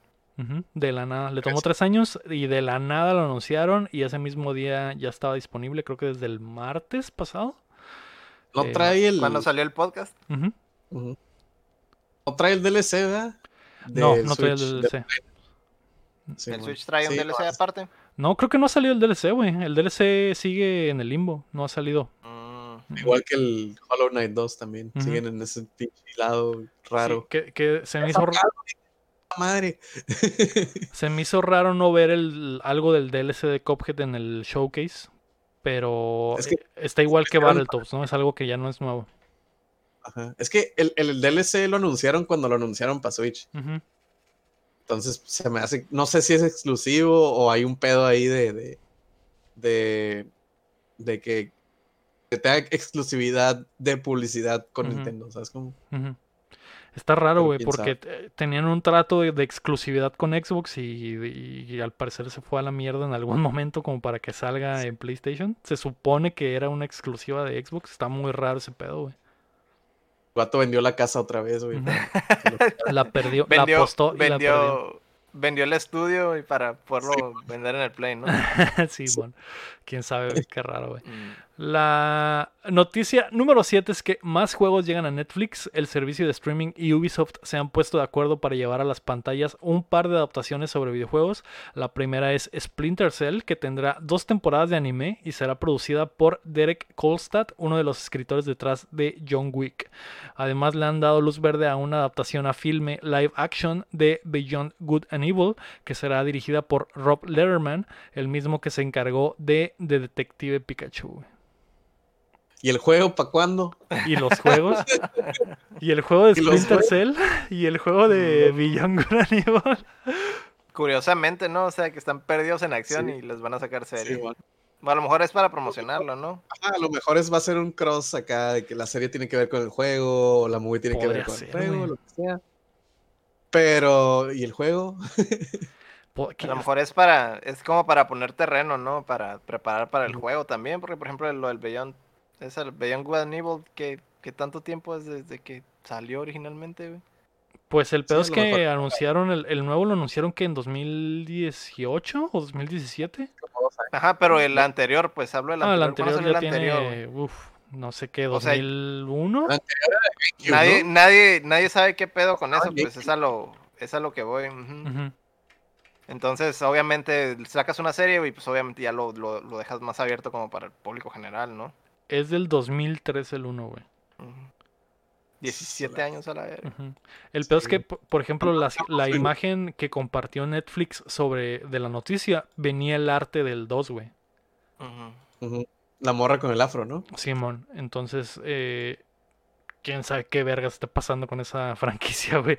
De la nada. Le tomó Tres. años y de la nada lo anunciaron y ese mismo día ya estaba disponible, creo que desde el martes pasado. No Eh, trae el. Cuando salió el podcast. No trae el DLC, ¿verdad? No, no trae el Switch, DLC. de- Sí, el bueno. Switch trae un Sí, DLC no, aparte. No, creo que no ha salido el DLC, güey. El DLC sigue en el limbo, no ha salido. Mm, Igual que el Hollow Knight 2 también. Siguen en ese lado Sí, raro. que, que se me hizo Madre. *laughs* Se me hizo raro no ver el, algo del DLC de Cuphead en el showcase, pero Es que- está igual que sacaron- Battletoads, ¿no? Es algo que ya no es nuevo. Ajá. Es que el, el DLC lo anunciaron cuando lo anunciaron para Switch. Entonces se me hace, no sé si es exclusivo o hay un pedo ahí de, de, de, de que, que tenga exclusividad de publicidad con. Nintendo, ¿sabes cómo? Ujú. Está raro, güey, porque tenían un trato de, de exclusividad con Xbox y, y- y al parecer se fue a la mierda en algún *laughs* momento como para que salga en PlayStation. Se supone que era una exclusiva de Xbox. Está muy raro ese pedo, güey. El vato vendió la casa otra vez, güey. *laughs* La perdió, la Vendió, apostó y la perdió. vendió, vendió el estudio y para poderlo vender en el Play, ¿no? *laughs* sí, bueno, quién sabe, güey, qué raro, güey. Mm. La noticia número 7 es que más juegos llegan a Netflix. El servicio de streaming y Ubisoft se han puesto de acuerdo para llevar a las pantallas un par de adaptaciones sobre videojuegos. La primera es Splinter Cell, que tendrá dos temporadas de anime y será producida por Derek Kolstad, uno de los escritores detrás de John Wick. Además, le han dado luz verde a una adaptación a filme live action de Beyond Good and Evil, que será dirigida por Rob Letterman, el mismo que se encargó de The Detective Pikachu. ¿Y el juego para cuándo? Y los juegos. y el juego de ¿Y los Splinter Cell. Y el juego de No. Beyond Good. Curiosamente, ¿no? O sea, que están perdidos en acción Sí. y les van a sacar Sí, serie. bueno. a lo mejor es para promocionarlo, ¿no? Ajá, a lo mejor es, va a ser un cross acá de que la serie tiene que ver con el juego, o la movie tiene que ver con ser, el juego, güey. lo que sea. Pero, ¿y el juego? *laughs* A lo mejor es para, es como para poner terreno, ¿no? Para preparar para el juego también, porque por ejemplo lo del Beyond, es el Beyond Good and Evil, que, que tanto tiempo es desde que salió originalmente, güey. Pues el Sí, pedo a es que mejor. anunciaron, el, el nuevo lo anunciaron que en 2018 o 2017. Ajá, pero el anterior, pues hablo del Ah, el anterior. ¿Cuándo anterior ya el anterior, tiene, güey? uf, no sé qué, O sea, 2001. Ah, GameCube, Nadie, nadie, nadie sabe qué pedo con Ah, eso, pues es a lo, es a lo que voy. ujú. Ujú. Entonces, obviamente, sacas una serie y pues obviamente ya lo, lo, lo dejas más abierto como para el público general, ¿no? Es del 2003 el 1, güey. Ujú. 17 años a la vez. Ujú. El peor es que, Sí. por ejemplo, la, la Sí. imagen que compartió Netflix sobre de la noticia venía el arte del 2, güey. Ujú. La morra con el afro, ¿no? Simón. Entonces, eh, quién sabe qué verga está pasando con esa *laughs* franquicia, güey.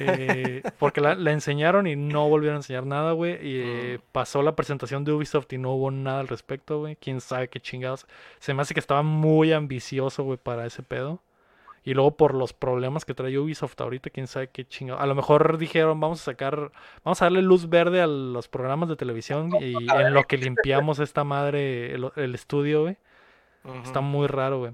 Eh, porque la, la enseñaron y no volvieron a enseñar nada, güey. Y eh, Mm. pasó la presentación de Ubisoft y no hubo nada al respecto, güey. Quién sabe qué chingados. Se me hace que estaba muy ambicioso, güey, para ese pedo. Y luego por los problemas que trae Ubisoft ahorita, quién sabe qué chingados. A lo mejor dijeron, vamos a sacar, vamos a darle luz verde a los programas de televisión y *laughs* en lo que limpiamos esta madre, el, el estudio, güey. Está muy raro, güey.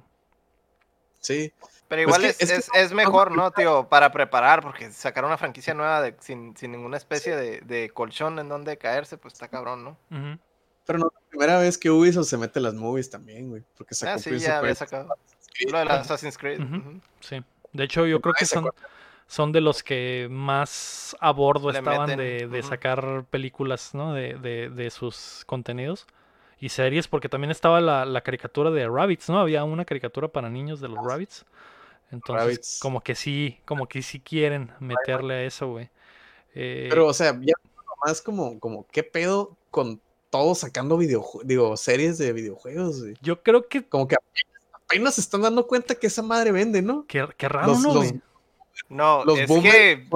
Sí. Pero Pues igual que- es, es que es, mejor, ¿no, tío? Para preparar, porque sacar una franquicia nueva de, sin, sin ninguna especie de, de colchón en donde caerse, pues está cabrón, ¿no? Pero no es la primera vez que Ubisoft se mete en las movies también, güey. Porque sacó Ah, sí, ya of había sacado. Lo de la Assassin's Creed. Sí. De hecho, yo creo que son, son de los que más a bordo Le estaban meten, de, de sacar películas, ¿no? De, de, de sus contenidos. Y series, porque también estaba la, la caricatura de Rabbits, ¿no? Había una caricatura para niños de los Rabbits. Entonces, Rabbids. como que sí, como que sí quieren meterle a eso, güey. Eh, Pero, o sea, ya más como, como, ¿qué pedo con todos sacando videojuegos, digo, series de videojuegos, güey? yo creo que, Como que apenas, se están dando cuenta que esa madre vende, ¿no? que, que raro, Los- ¿no, los- güey? No, Los es boomers que,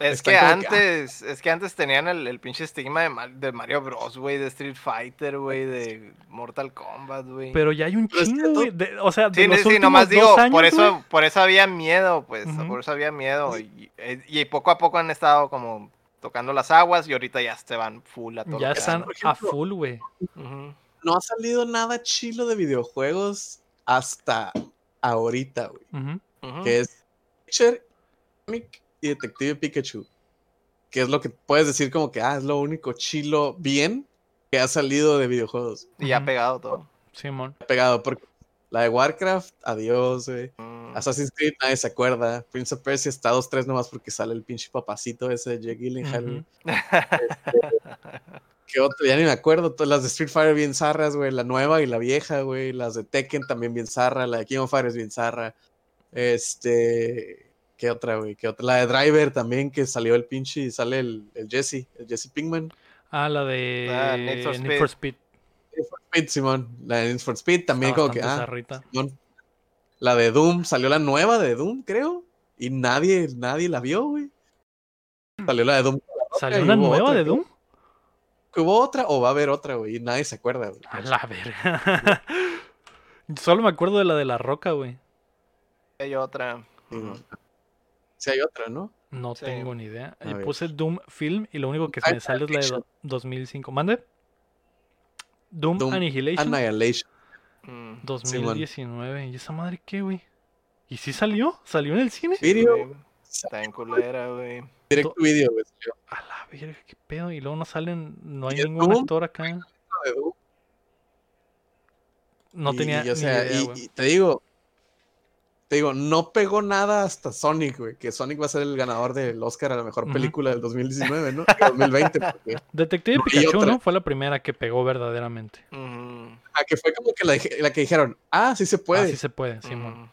es que ah. antes, es que antes tenían el, el pinche estigma de, de Mario Bros, güey, de Street Fighter, güey, de Mortal Kombat, güey. Pero ya hay un chingo, güey. O sea, de Sí, los sí, últimos nomás dos digo, años, por eso, por eso había miedo, pues, por eso había miedo. Y, y poco a poco han estado como tocando las aguas y ahorita ya se van full a todo. ya están a full, güey. No ha salido nada chilo de videojuegos hasta ahorita, güey. Que es y Detective Pikachu. Que es lo que puedes decir como que, ah, es lo único chilo bien que ha salido de videojuegos. Y ha pegado todo. Simón. Pegado, porque la de Warcraft, adiós, güey. Mm. Assassin's Creed, nadie se acuerda. Prince of Persia está 2-3 nomás porque sale el pinche papacito ese de Jake Gyllenhaal. Ujú. ¿Qué otro? Ya ni me acuerdo. Todas las de Street Fighter bien zarras, güey. La nueva y la vieja, güey. Las de Tekken también bien zarra. La de King of Fighters bien zarra. Este. ¿Qué otra, güey? ¿Qué otra? La de Driver también, que salió el pinche y sale el, el Jesse, el Jesse Pinkman. Ah, la de Ah, Need for Need for Speed. Need for Speed, Simón. La de Need for Speed también, Está como que. Ah. Simón. La de Doom, salió la nueva de Doom, creo. Y nadie, nadie la vio, güey. Salió la de Doom. ¿Salió una nueva otra, de. Doom? ¿Que ¿Hubo otra o va a haber otra, güey? Y nadie se acuerda, güey. A la verga. *laughs* Solo me acuerdo de la de la roca, güey. Hay otra. Sí, no. Sí hay otra, ¿no? No Sí. tengo ni idea. A ver. Puse Doom Film y lo único que me sale es la de do- 2005. ¿Mande? Doom, Doom Annihilation Annihilation. Mm. 2019. ¿Y esa madre qué, güey? ¿Y sí salió? ¿Salió en el cine? Video, Está en culera, güey. directo video, güey. A la verga, qué pedo. Y luego no salen, no hay ¿Y es ningún Doom? actor acá. No Y- tenía y, o ni sea, idea, y- güey. y te digo, te digo, no pegó nada hasta Sonic, güey. Que Sonic va a ser el ganador del Oscar a la mejor película del 2019, ¿no? *laughs* Que 2020, porque Detective no, Pikachu. ¿no? Fue la primera que pegó verdaderamente. Ujú, ah, que fue como que la, que dijeron, ah, sí se puede. Ah, sí se puede, Simón. ujú.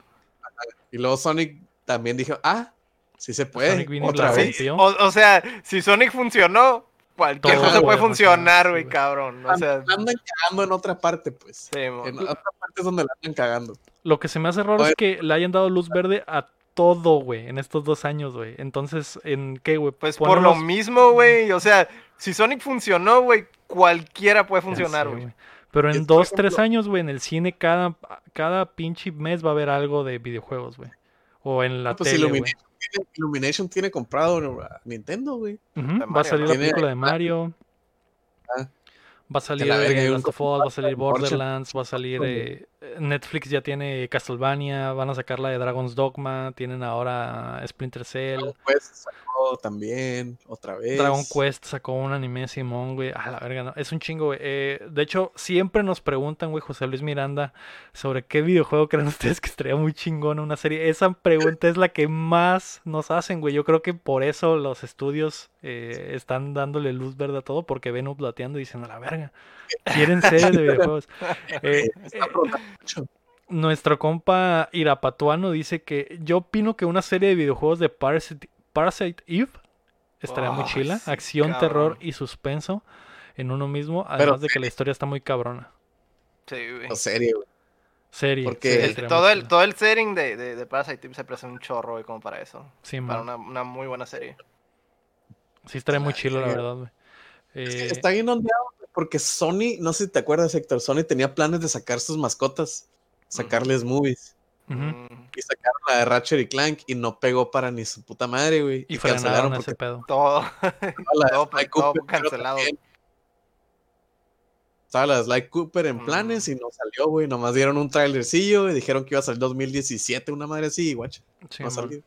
Y luego Sonic también dijo, ah, sí se puede. Sonic vino Otra vez. rompió. O, o sea, si Sonic funcionó, cualquier Todo cosa puede puede funcionar, güey, sí, cabrón. O sea, andan cagando en otra parte, pues. sí, En otra parte es donde la andan cagando. Lo que se me hace raro es que le hayan dado luz verde a todo, güey, en estos dos años, güey. Entonces, ¿en qué, güey? pues por lo mismo, güey. O sea, si Sonic funcionó, güey, cualquiera puede funcionar, güey. Pero en dos, tres años, güey, en el cine, cada, cada pinche mes va a haber algo de videojuegos, güey. O en la Ah, pues tele. Illumination tiene, Illumination tiene comprado Nintendo, güey. Va a Mario, salir ¿no? la película de Mario. Ah. Va a salir eh, un Last of Us, va a salir. Borderlands, va a salir eh, Netflix ya tiene Castlevania, van a sacar la de Dragon's Dogma, tienen ahora Splinter Cell, Dragon También, otra vez. Dragon Quest sacó un anime de Simón, güey, a la verga, no, es un chingo, güey. Eh, de hecho, siempre nos preguntan, güey, José Luis Miranda, sobre qué videojuego *laughs* creen ustedes que estaría muy chingón una serie. Esa pregunta es la que más nos hacen, güey. Yo creo que por eso los estudios eh, están dándole luz verde a todo, porque ven updateando y dicen, a la verga, quieren series de *laughs* videojuegos. *laughs* Eh, nuestro compa Irapatuano dice que yo opino que una serie de videojuegos de Parasite, Parasite Eve estaría muy chila. sí, Acción, cabrón. terror y suspenso en uno mismo. Además de que la historia está muy cabrona. Sí, güey. No, serie, güey. Serie. Porque El- todo, el, todo el setting de, de, de Parasite se parece un chorro, güey, como para eso. Sí, Para una, una muy buena serie. Sí, estaría muy chilo, la verdad, güey. Eh, Está bien ondeado, güey, porque Sony, no sé si te acuerdas, Héctor, Sony tenía planes de sacar sus mascotas, sacarles movies. Mm, Y sacaron la de Ratchet y Clank y no pegó para ni su puta madre, güey. Y frenaron ese pedo. todo. estaba la de todo, todo Cooper, pero cancelado. Estaba la de Sly Cooper en planes Mm. y no salió, güey. Nomás dieron un trailercillo y dijeron que iba a salir 2017, una madre así, guacha. Sí, no salió.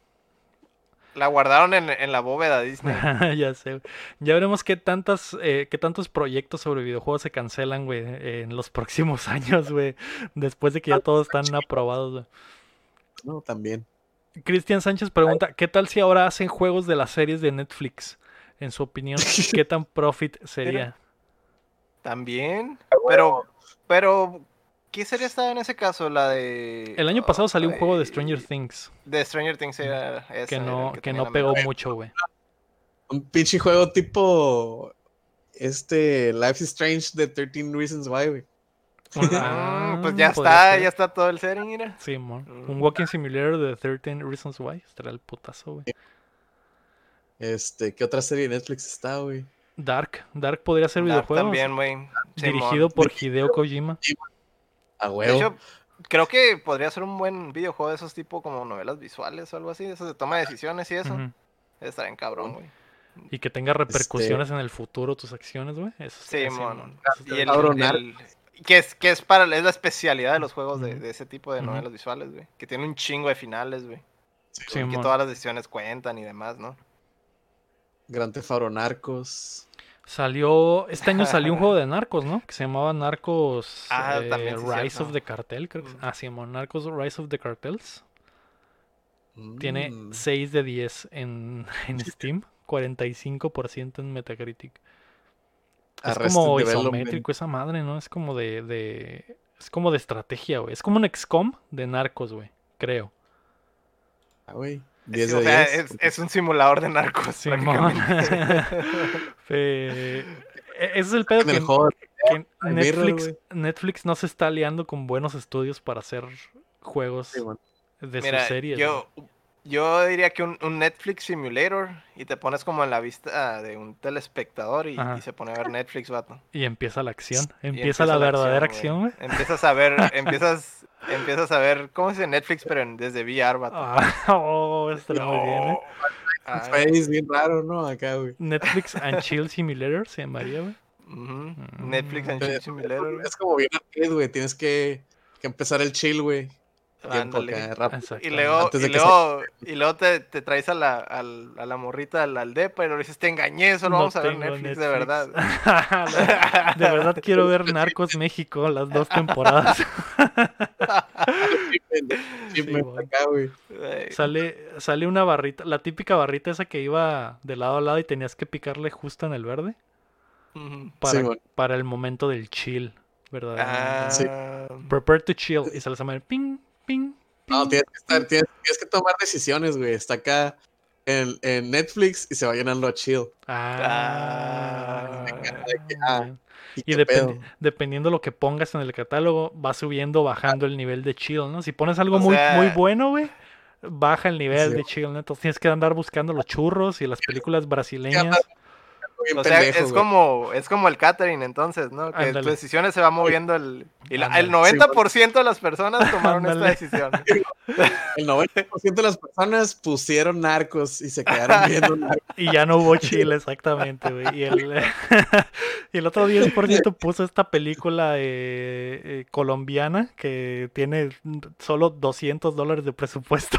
La guardaron en, en la bóveda Disney. *laughs* ya sé. güey. Ya veremos qué tantas, eh, qué tantos proyectos sobre videojuegos se cancelan, güey, en los *laughs* próximos años, güey. Después de que ya todos están aprobados, güey. No, también. Cristian Sánchez pregunta, ¿qué tal si ahora hacen juegos de las series de Netflix? En su opinión, *laughs* ¿qué tan profit sería? También. Pero, pero, ¿qué serie estaba en ese caso? La de. El año pasado salió un juego de Stranger Things De Stranger Things era esa, que no, que no pegó mucho, güey. Un pinche juego tipo. Este. Life is Strange de 13 Reasons Why, güey. Ah, Mm, pues ya está, ser. ya está todo el setting, mira. Sí, mon. Un Mm. walking simulator de 13 Reasons Why. Estará el putazo, güey. Este. ¿Qué otra serie de Netflix está, güey? Dark. Dark podría ser Dark videojuego. También, güey. Dirigido por Hideo Kojima. A De huevo. hecho, creo que podría ser un buen videojuego de esos tipo como novelas visuales o algo así, de esos de toma de decisiones y eso. Ujú. Está bien cabrón, güey. Y que tenga repercusiones en el futuro tus acciones, güey. Eso Sí, estaría mon. Simón. Eso Y el, el- que es que es para es la especialidad de los juegos de, de ese tipo de novelas visuales, güey, que tiene un chingo de finales, güey, Sí, que mon. todas las decisiones cuentan y demás, ¿no? Gran Theft Auto Narcos. Salió, este año salió un juego de narcos, ¿no? Que se llamaba Narcos *laughs* Ah, eh, también, sí, Rise cierto. of the Cartel, creo que. Mm. Ah, sí, mon, Narcos Rise of the Cartels. Tiene Mm. 6 de 10 en, *laughs* en Steam, 45% en Metacritic. Es Arrested como isométrico esa madre, ¿no? Es como de, de- Es como de estrategia, güey. Es como un XCOM de narcos, güey. Creo. Ah, güey. Sí, 10 o de sea, 10. es, es un simulador de narcos. Simón. Eh, *laughs* ese es el pedo que, que Mirror, Netflix. Netflix no se está aliando con buenos estudios para hacer juegos Sí, bueno. de Mira, sus series. yo, yo diría que un, un Netflix Simulator y te pones como en la vista de un telespectador y, se pone a ver Netflix, vato. Y empieza la acción. Empieza, la verdadera acción, güey. Empiezas a ver, *laughs* empiezas, empiezas a ver, ¿cómo se dice Netflix? Pero en- desde VR, vato. Ah, *laughs* oh, estaría muy bien, ¿eh? Ah, Face bien raro, ¿no? Acá, güey. Netflix *laughs* and Chill Simulator se llamaría, güey. Mm. Netflix and Chill Simulator. Es como bien arcade, güey. Tienes que, que empezar el chill, güey. Tiempo. Exacto. Y luego, Antes de y que luego, y luego te, te traes a la, al- a la morrita al, al depa y luego dices, te engañé, solo vamos a ver Netflix, de verdad. La- *laughs* de verdad quiero ver Narcos México las dos temporadas. *laughs* Acá, güey. Ay, Sale, sale una barrita, la típica barrita esa que iba de lado a lado y tenías que picarle justo en el verde para, Sí, bueno. para el momento del chill, ¿verdad? Sí. Ah, Prepare to chill y sale esa madre, ping, ping, No, tienes que, estar, tienes, tienes que tomar decisiones, güey. Está acá en, en Netflix y se va llenando a chill. Ah, Ah. *laughs* ¿Y, dependiendo lo que pongas en el catálogo, va subiendo o bajando el nivel de chill, ¿no? Si pones algo O muy, sea- muy bueno, güey, baja el nivel Sí. de chill, ¿no? Entonces tienes que andar buscando los churros y las películas brasileñas. Bien O sea, pendejo, es güey. como, es como el catering entonces, ¿no? Que tus decisiones se va moviendo el... Y la- Ándale. el 90% de las personas *laughs* tomaron esta decisión. *laughs* El 90% de las personas pusieron narcos y se quedaron viendo *laughs* narcos. Y ya no hubo chill, exactamente, güey. Y el, y el otro 10% puso esta película eh, eh, colombiana que tiene solo 200 dólares de presupuesto.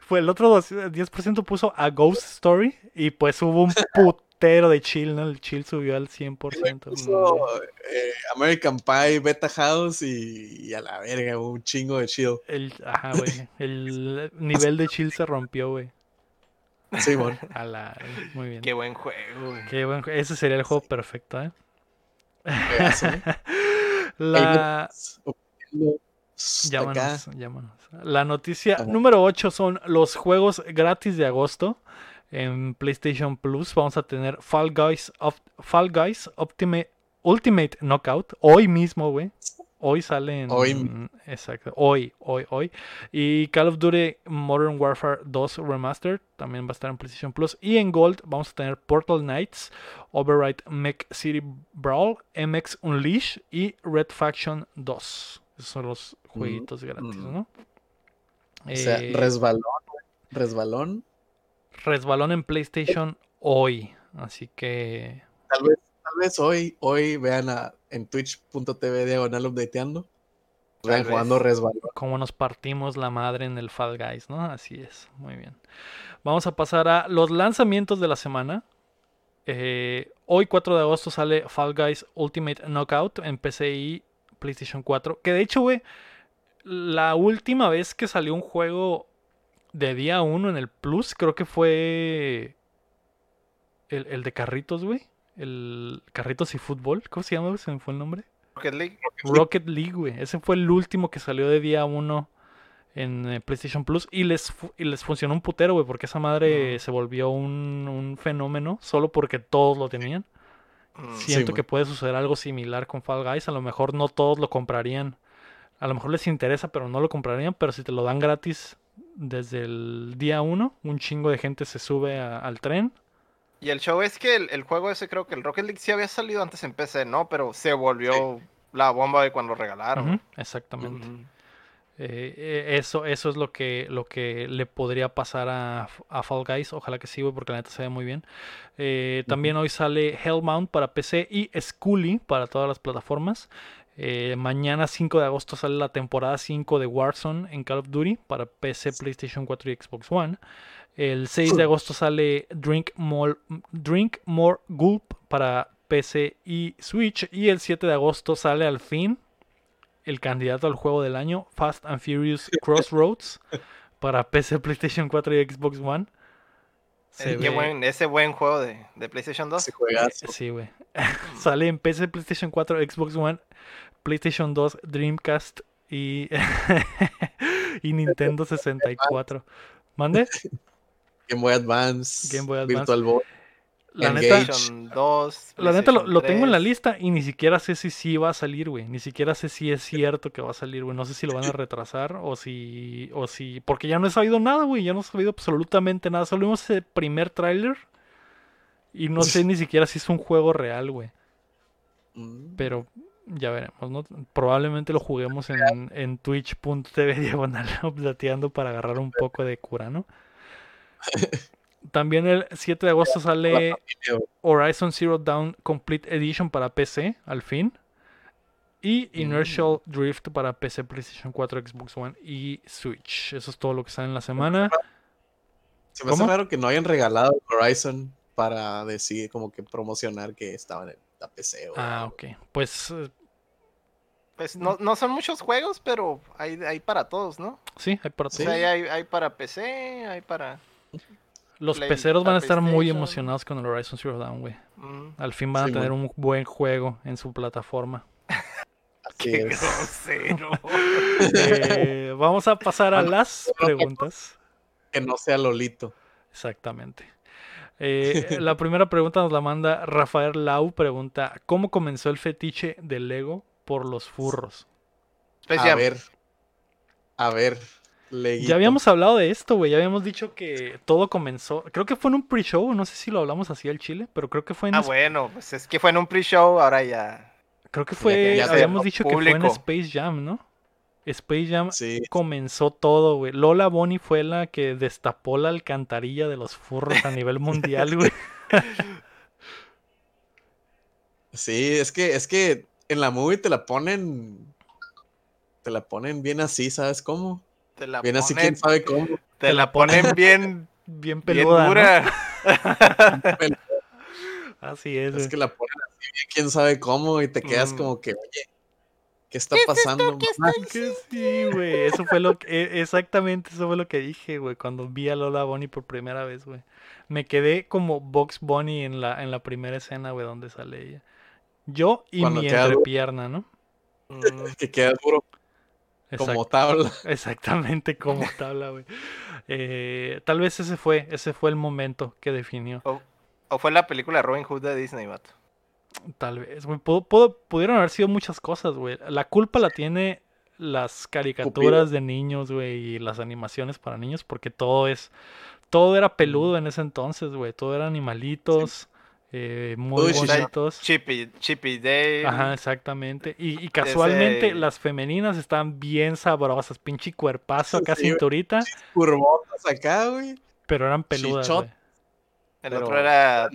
Fue el otro dos- 10% puso a Ghost Story y pues hubo un putero de chill, ¿no? El chill subió al 100%. Puso eh, American Pie, Beta House y, y a la verga, un chingo de chill. El, ajá, güey. *laughs* El nivel de chill se rompió, güey. Sí, bueno. *laughs* A la, muy bien. Qué buen juego, güey. Qué buen jue- Ese sería el juego perfecto, ¿eh? *laughs* La... Llámanos, llámanos. La noticia Ajá. número 8 son los juegos gratis de agosto en PlayStation Plus. Vamos a tener Fall Guys, Op- Fall Guys Ultimate, Ultimate Knockout. Hoy mismo, güey. Hoy sale en... Hoy. Exacto. Hoy, hoy, hoy. Y Call of Duty Modern Warfare 2 Remastered. También va a estar en PlayStation Plus. Y en Gold vamos a tener Portal Knights, Override Mech City Brawl, MX Unleash y Red Faction 2. Esos son los jueguitos gratis, mm. ¿no? O sea, Eh, resbalón. Resbalón. Resbalón en PlayStation hoy. Así que Tal vez, tal vez hoy, hoy vean a, en twitch.tv diagonal updateando. Vean jugando resbalón. como nos partimos la madre en el Fall Guys, ¿no? Así es, muy bien. Vamos a pasar a los lanzamientos de la semana. Eh, hoy 4 de agosto sale Fall Guys Ultimate Knockout en PC y PlayStation 4. Que de hecho, güey, la última vez que salió un juego de día 1 en el Plus, creo que fue el, el de carritos, güey. El carritos y fútbol. ¿Cómo se llama? Se me fue el nombre. Rocket League. Rocket League, güey. Ese fue el último que salió de día 1 en eh, PlayStation Plus. Y les, fu- y les funcionó un putero, güey, porque esa madre se volvió un, un fenómeno solo porque todos lo tenían. Mm, Siento que puede suceder algo similar con Fall Guys. A lo mejor no todos lo comprarían. A lo mejor les interesa, pero no lo comprarían. Pero si te lo dan gratis desde el día 1, un chingo de gente se sube a- al tren. Y el show es que el, el juego ese creo que el Rocket League sí había salido antes en PC, ¿no? Pero se volvió la bomba de cuando regalaron. Ujú, exactamente. Eh, eh, eso, eso es lo que, lo que le podría pasar a, a Fall Guys. Ojalá que sí, güey, porque la neta se ve muy bien. Eh, también hoy sale Hellbound para PC y Scully para todas las plataformas. Eh, mañana 5 de agosto sale la temporada 5 de Warzone en Call of Duty para PC, PlayStation 4 y Xbox One. El 6 de agosto sale Drink More, Drink More Gulp para PC y Switch. Y el 7 de agosto sale al fin el candidato al juego del año, Fast and Furious *laughs* Crossroads, para PC, PlayStation 4 y Xbox One. Se Eh, qué ve- buen, ese buen juego de, de PlayStation 2. Ese juegazo. Sí, güey. *laughs* Sale en PC, PlayStation 4, Xbox One, PlayStation 2, Dreamcast y, *laughs* y Nintendo 64. ¿Mande? *laughs* Game Boy Advance. Game Boy Advance. Virtual Boy. La Engage. neta, PlayStation 2. la neta lo, lo tengo en la 3. lista y ni siquiera sé si sí va a salir, güey. Ni siquiera sé si es cierto que va a salir, güey. No sé si lo van a retrasar o si... O si... Porque ya no he sabido nada, güey. Ya no he sabido absolutamente nada. Solo vimos ese primer tráiler y no sé *laughs* ni siquiera si es un juego real, güey. Mm. Pero ya veremos, ¿no? Probablemente lo juguemos en, en twitch.tv *laughs* diagonal updateando para agarrar un poco de cura, ¿no? *laughs* También el 7 de agosto sale Horizon Zero Dawn Complete Edition para PC, al fin. Y Inertial Drift para PC, PlayStation 4, Xbox One y Switch. Eso es todo lo que sale en la semana. Se me hace ¿Cómo? raro que no hayan regalado Horizon para decir, como que promocionar que estaban en la PC. o Ah, algo. ok. Pues Pues no, no son muchos juegos, pero hay, hay para todos, ¿no? sí, hay para O todos. sea, hay, hay- hay para PC, hay para... Los Play- peceros van a estar muy emocionados con el Horizon Zero Dawn, güey. mm, Al fin van a tener un buen juego en su plataforma. *laughs* Qué grosero. *laughs* Eh, vamos a pasar a las preguntas. Que no sea Lolito. Exactamente. Eh, la primera pregunta nos la manda Rafael Lau. Pregunta: ¿Cómo comenzó el fetiche del Lego por los furros? Space A Jam. ver. A ver. Leguito. Ya habíamos hablado de esto, güey. Ya habíamos dicho que todo comenzó. Creo que fue en un pre-show. No sé si lo hablamos así al chile, pero creo que fue en. Ah, bueno, pues es que fue en un pre-show, ahora ya... Creo que ya fue. que ya habíamos dicho que fue en. Space Jam, ¿no? Space Jam Sí. comenzó todo, güey. Lola Bonnie fue la que destapó la alcantarilla de los furros a nivel *laughs* mundial, güey. Sí, es que, es que en la movie te la ponen. Te la ponen bien así, ¿sabes cómo? Te la Bien así, ponen, quién sabe cómo. te la ponen bien, Bien bien peluda. *laughs* Así es, Es güey. que la ponen así bien, quién sabe cómo, y te quedas Mm. como que, oye, ¿qué está pasando? mamá? Que sí, güey. Eso fue lo que. e- Exactamente, eso fue lo que dije, güey. Cuando vi a Lola Bonnie por primera vez, güey. Me quedé como Box Bunny en la, en la primera escena, güey, donde sale ella. Yo y Cuando mi queda duro. entrepierna, ¿no? Mm, *laughs* Que queda duro Exact- como tabla. *laughs* exactamente como tabla, güey. Eh, tal vez ese fue, ese fue el momento que definió. O, o fue la película Robin Hood de Disney, vato. Tal vez, güey. Pudo- pudo- pudieron haber sido muchas cosas, güey. La culpa la tiene las caricaturas de niños, güey, y las animaciones para niños, porque todo es, todo era peludo en ese entonces, güey. Todo era animalitos, eh, muy chichón. bonitos. Chippy, Chippy Dale. Ajá, exactamente. Y, y casualmente Ese- las femeninas están bien sabrosas, pinche cuerpazo acá, Sí, cinturita, Curvotas acá, güey. pero eran peludas, güey. El Pero- otro era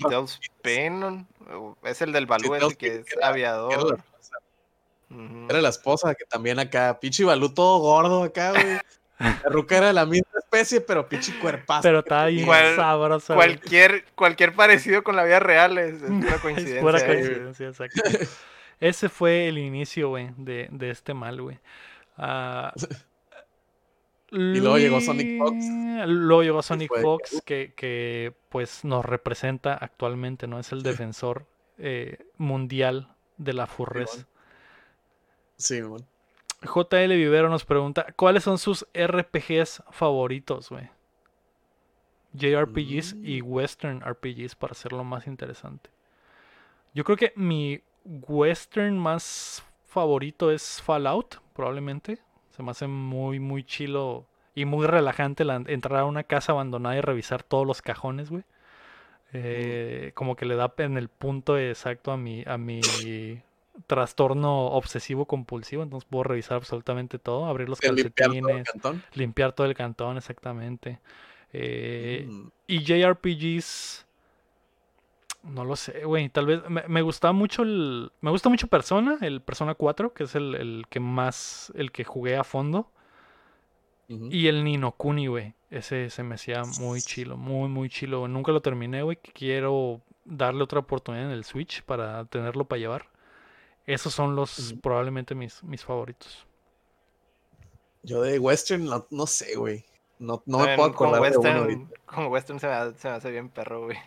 o- Es el del Balú, ese que es era- aviador. Era la, Ujú. era la esposa que también acá, pinche Balú todo gordo acá, güey. *laughs* La ruca era de la misma especie, pero pinche cuerpazo. Pero estaba bien tenía. ¿Cuál- sabrosa. güey. Cualquier, cualquier parecido con la vida real es, es pura *laughs* Es coincidencia. pura ¿eh? coincidencia, exacto. Ese fue el inicio, güey, de, de este mal, güey. Ah, *laughs* Y luego llegó Sonic Fox. Luego llegó Sonic fue- Fox, que, que, pues nos representa actualmente, ¿no? Es el defensor eh, mundial de la furrez. Sí, man. JL Vivero nos pregunta, ¿cuáles son sus RPGs favoritos, güey? JRPGs y Western RPGs para hacerlo más interesante. Yo creo que mi Western más favorito es Fallout, probablemente. Se me hace muy, muy chilo y muy relajante la- entrar a una casa abandonada y revisar todos los cajones, güey. Eh, Como que le da en el punto exacto a mi, a mi trastorno obsesivo compulsivo. Entonces puedo revisar absolutamente todo, abrir los De limpiar todo el calcetines, cantón. limpiar todo el cantón, exactamente. Eh, Mm. y JRPGs. No lo sé, güey. Tal vez me, me gustaba mucho el. Me gusta mucho Persona, el Persona 4, que es el, el que más. El que jugué a fondo. Y el Nino Kuni, güey. Ese se me hacía muy chilo, muy, muy chilo. Nunca lo terminé, güey. Quiero darle otra oportunidad en el Switch para tenerlo para llevar. Esos son los probablemente mis, mis favoritos. Yo de Western, no, no sé, güey. No, no me También puedo acordar de uno ahorita. como western se me, se me hace bien perro, güey.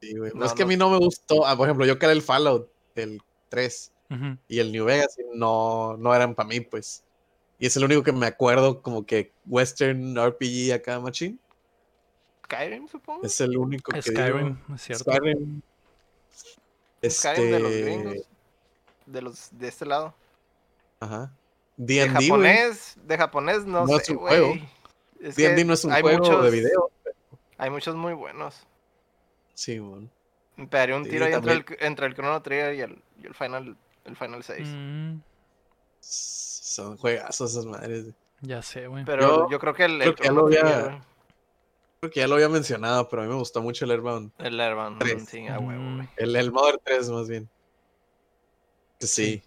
Sí, güey. No, es que a mí no me gustó. ah, por ejemplo, yo que era el Fallout, el 3 Ujú. y el New Vegas, no, no eran para mí, pues. Y es el único que me acuerdo como que Western RPG acá, machine. Skyrim, supongo. Es el único que Skyrim, digo. es cierto. Skyrim. Skyrim de los Este, gringos. De los de este lado. Ajá. De D&D, güey. japonés, de japonés no, No es sé, un juego. Es D&D no es un juego muchos, de video. Hay muchos muy buenos. Sí, man. Me pegaría un Sí, tiro ahí entre el, entre el Chrono Trigger y el, y el Final el Final 6. Mm, Son juegazos esas madres. ya sé, güey. Pero Yo yo, creo que el, creo el que ya Chrono lo había- Trigger, Creo que ya lo había mencionado, pero a mí me gustó mucho el Airbound. el Airbound, Tres. sí, a huevo, Mm. güey. El, el Mother 3, más bien. Sí.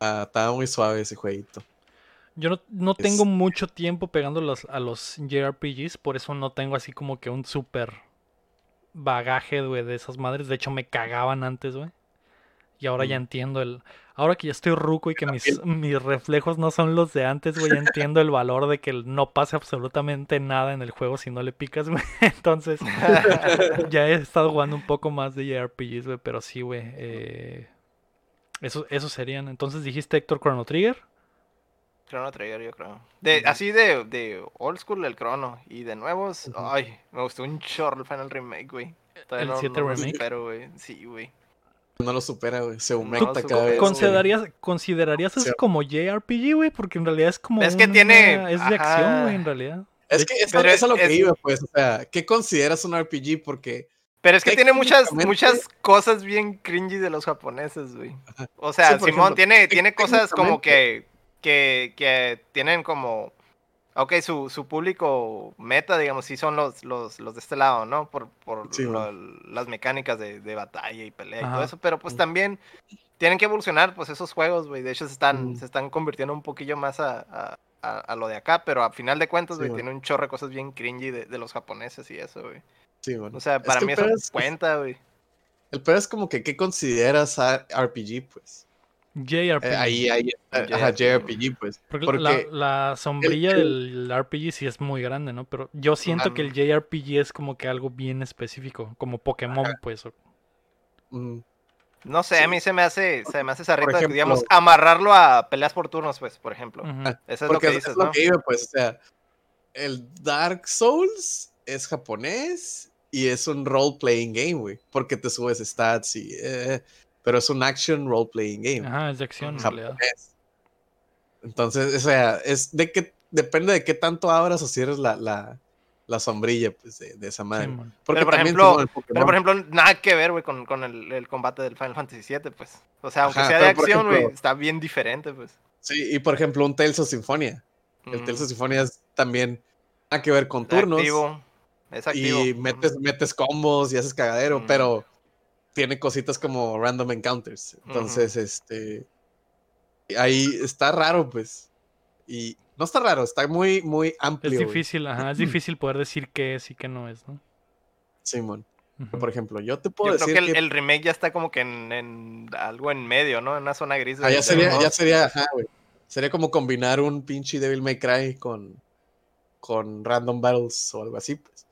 Ah, estaba muy suave ese jueguito. Yo no, no Es- tengo mucho tiempo pegando los- a los JRPGs, por eso no tengo así como que un súper bagaje, güey, de esas madres. De hecho, me cagaban antes, güey. Y ahora ya Mm. entiendo el... Ahora que ya estoy ruco y que mis, mis reflejos no son los de antes, güey, ya entiendo el valor de que no pase absolutamente nada en el juego si no le picas, güey. *laughs* Entonces, *laughs* ya he estado jugando un poco más de JRPGs, güey, pero sí, güey. eh, Eso, esos serían. Entonces dijiste Héctor Chrono Trigger. Chrono Trigger, yo creo. De, así de, de old school el Chrono. Y de nuevos, ay, me gustó un chorro el Final Remake, güey. ¿El no- 7 no lo remake? supero, güey. Sí, güey. No lo supera, güey. Se supera, cada vez. ¿Considerarías, ¿Considerarías eso Sí. como JRPG, güey? Porque en realidad es como. Es que una- tiene- Es de acción, güey, en realidad. Es que es, Pero es a lo que es- iba, pues. O sea, ¿qué consideras un RPG? Porque Pero es que tiene muchas, muchas cosas bien cringy de los japoneses, güey. O sea, Sí, Simón ejemplo, tiene, tiene cosas como que, que, que tienen como... Ok, su, su público meta, digamos, sí son los, los, los de este lado, ¿no? Por, por Sí, lo- las mecánicas de, de batalla y pelea y todo eso, pero pues también tienen que evolucionar, pues, esos juegos, güey. De hecho, se están, Mm. se están convirtiendo un poquillo más a, a, a- a lo de acá, pero a final de cuentas, güey. tiene un chorro de cosas bien cringy de, de los japoneses y eso, güey. Sí, bueno. O sea, Es para que mí eso es- cuenta, güey. El peor es como que, ¿qué consideras a RPG, pues? JRPG. Eh, ahí, ahí, ajá, JRPG. Pues. Porque, Porque, la, la sombrilla el- del RPG sí es muy grande, ¿no? Pero yo siento que el JRPG es como que algo bien específico, como Pokémon, pues. o- mm, No sé, Sí. a mí se me hace, se me hace esa ejemplo- digamos, amarrarlo a peleas por turnos, pues, por ejemplo. Ah, Eso es lo porque que es dices, lo ¿no? que iba, pues, o sea, el Dark Souls es japonés y es un role-playing game, güey, porque te subes stats y... eh, pero es un action role-playing game. Ajá, es de acción en realidad. japonés. Entonces, o sea, es de que depende de qué tanto abras o cierres la, la, la sombrilla, pues, de, de esa madre. Porque Pero, por ejemplo- Pero, por ejemplo, nada que ver, güey, con, con el, el combate del Final Fantasy VII, pues. O sea, aunque Ajá, sea de acción, güey, está bien diferente, pues. Sí, y por ejemplo, un Tales of Symphonia. El Mm, Tales of Symphonia es también nada que ver con turnos. Activo. Es activo. y metes, metes combos y haces cagadero, Mm. pero tiene cositas como random encounters. Entonces, este. Ahí está raro, pues. Y no está raro, está muy, muy amplio. Es güey. difícil, ajá, es difícil poder decir qué es y qué no es, ¿no? Simón. Por ejemplo, yo te Yo puedo creo decir que el, que. el remake ya está como que en, en algo en medio, ¿no? En una zona gris. de- ah, ya sería, ya sería, ajá, güey. Sería como combinar un pinche Devil May Cry con, con Random Battles o algo así, pues.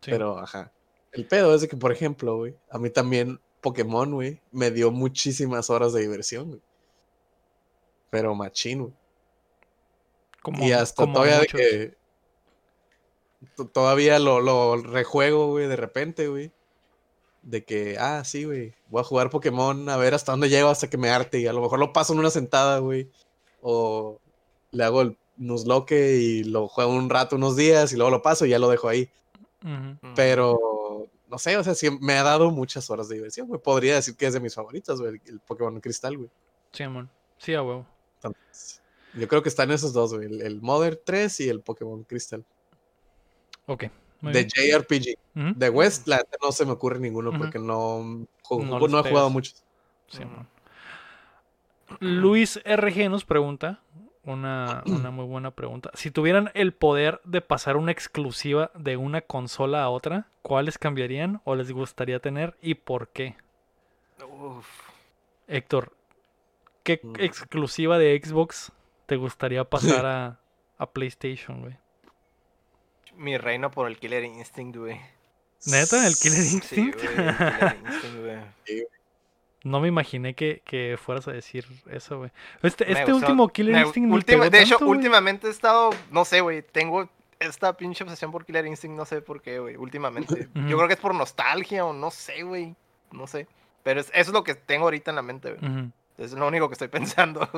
Sí. Pero, ajá. El pedo es de que, por ejemplo, güey, a mí también Pokémon, güey, me dio muchísimas horas de diversión, güey. Pero machín, güey. Como- Y hasta como todavía de que. to- Todavía lo, lo rejuego, güey, de repente, güey. De que, ah, sí, güey, voy a jugar Pokémon a ver hasta dónde llego hasta que me arte. Y a lo mejor lo paso en una sentada, güey. O le hago el Nuzlocke y lo juego un rato, unos días, y luego lo paso y ya lo dejo ahí. Pero, no sé, o sea, sí me ha dado muchas horas de diversión, güey. Podría decir que es de mis favoritos, güey, el, Pokémon Cristal, güey. Simón. Sí, a huevo. Entonces, yo creo que están esos dos, güey. El, el Mother 3 y el Pokémon Crystal. Ok. muy De bien. JRPG. De West, la neta, no se me ocurre ninguno porque no, No he jugado muchos. Simón. Luis RG nos pregunta una, *clears throat* una muy buena pregunta. Si tuvieran el poder de pasar una exclusiva de una consola a otra, ¿cuáles cambiarían o les gustaría tener y por qué? Uf. Héctor, ¿qué Mm. exclusiva de Xbox te gustaría pasar a, a PlayStation, güey? mi reino por el Killer Instinct, güey. ¿Neta? ¿El Killer Sí, Instinct? güey, el Killer Instinct, güey. No me imaginé que, que fueras a decir eso, güey. Este, este gustó- último Killer Instinct me última- pegó De hecho, últimamente he estado, no sé, güey, tengo esta pinche obsesión por Killer Instinct, no sé por qué, güey, últimamente. *laughs* Yo creo que es por nostalgia o no sé, güey, no sé. Pero es- eso es lo que tengo ahorita en la mente, güey. Es lo único que estoy *laughs* pensando.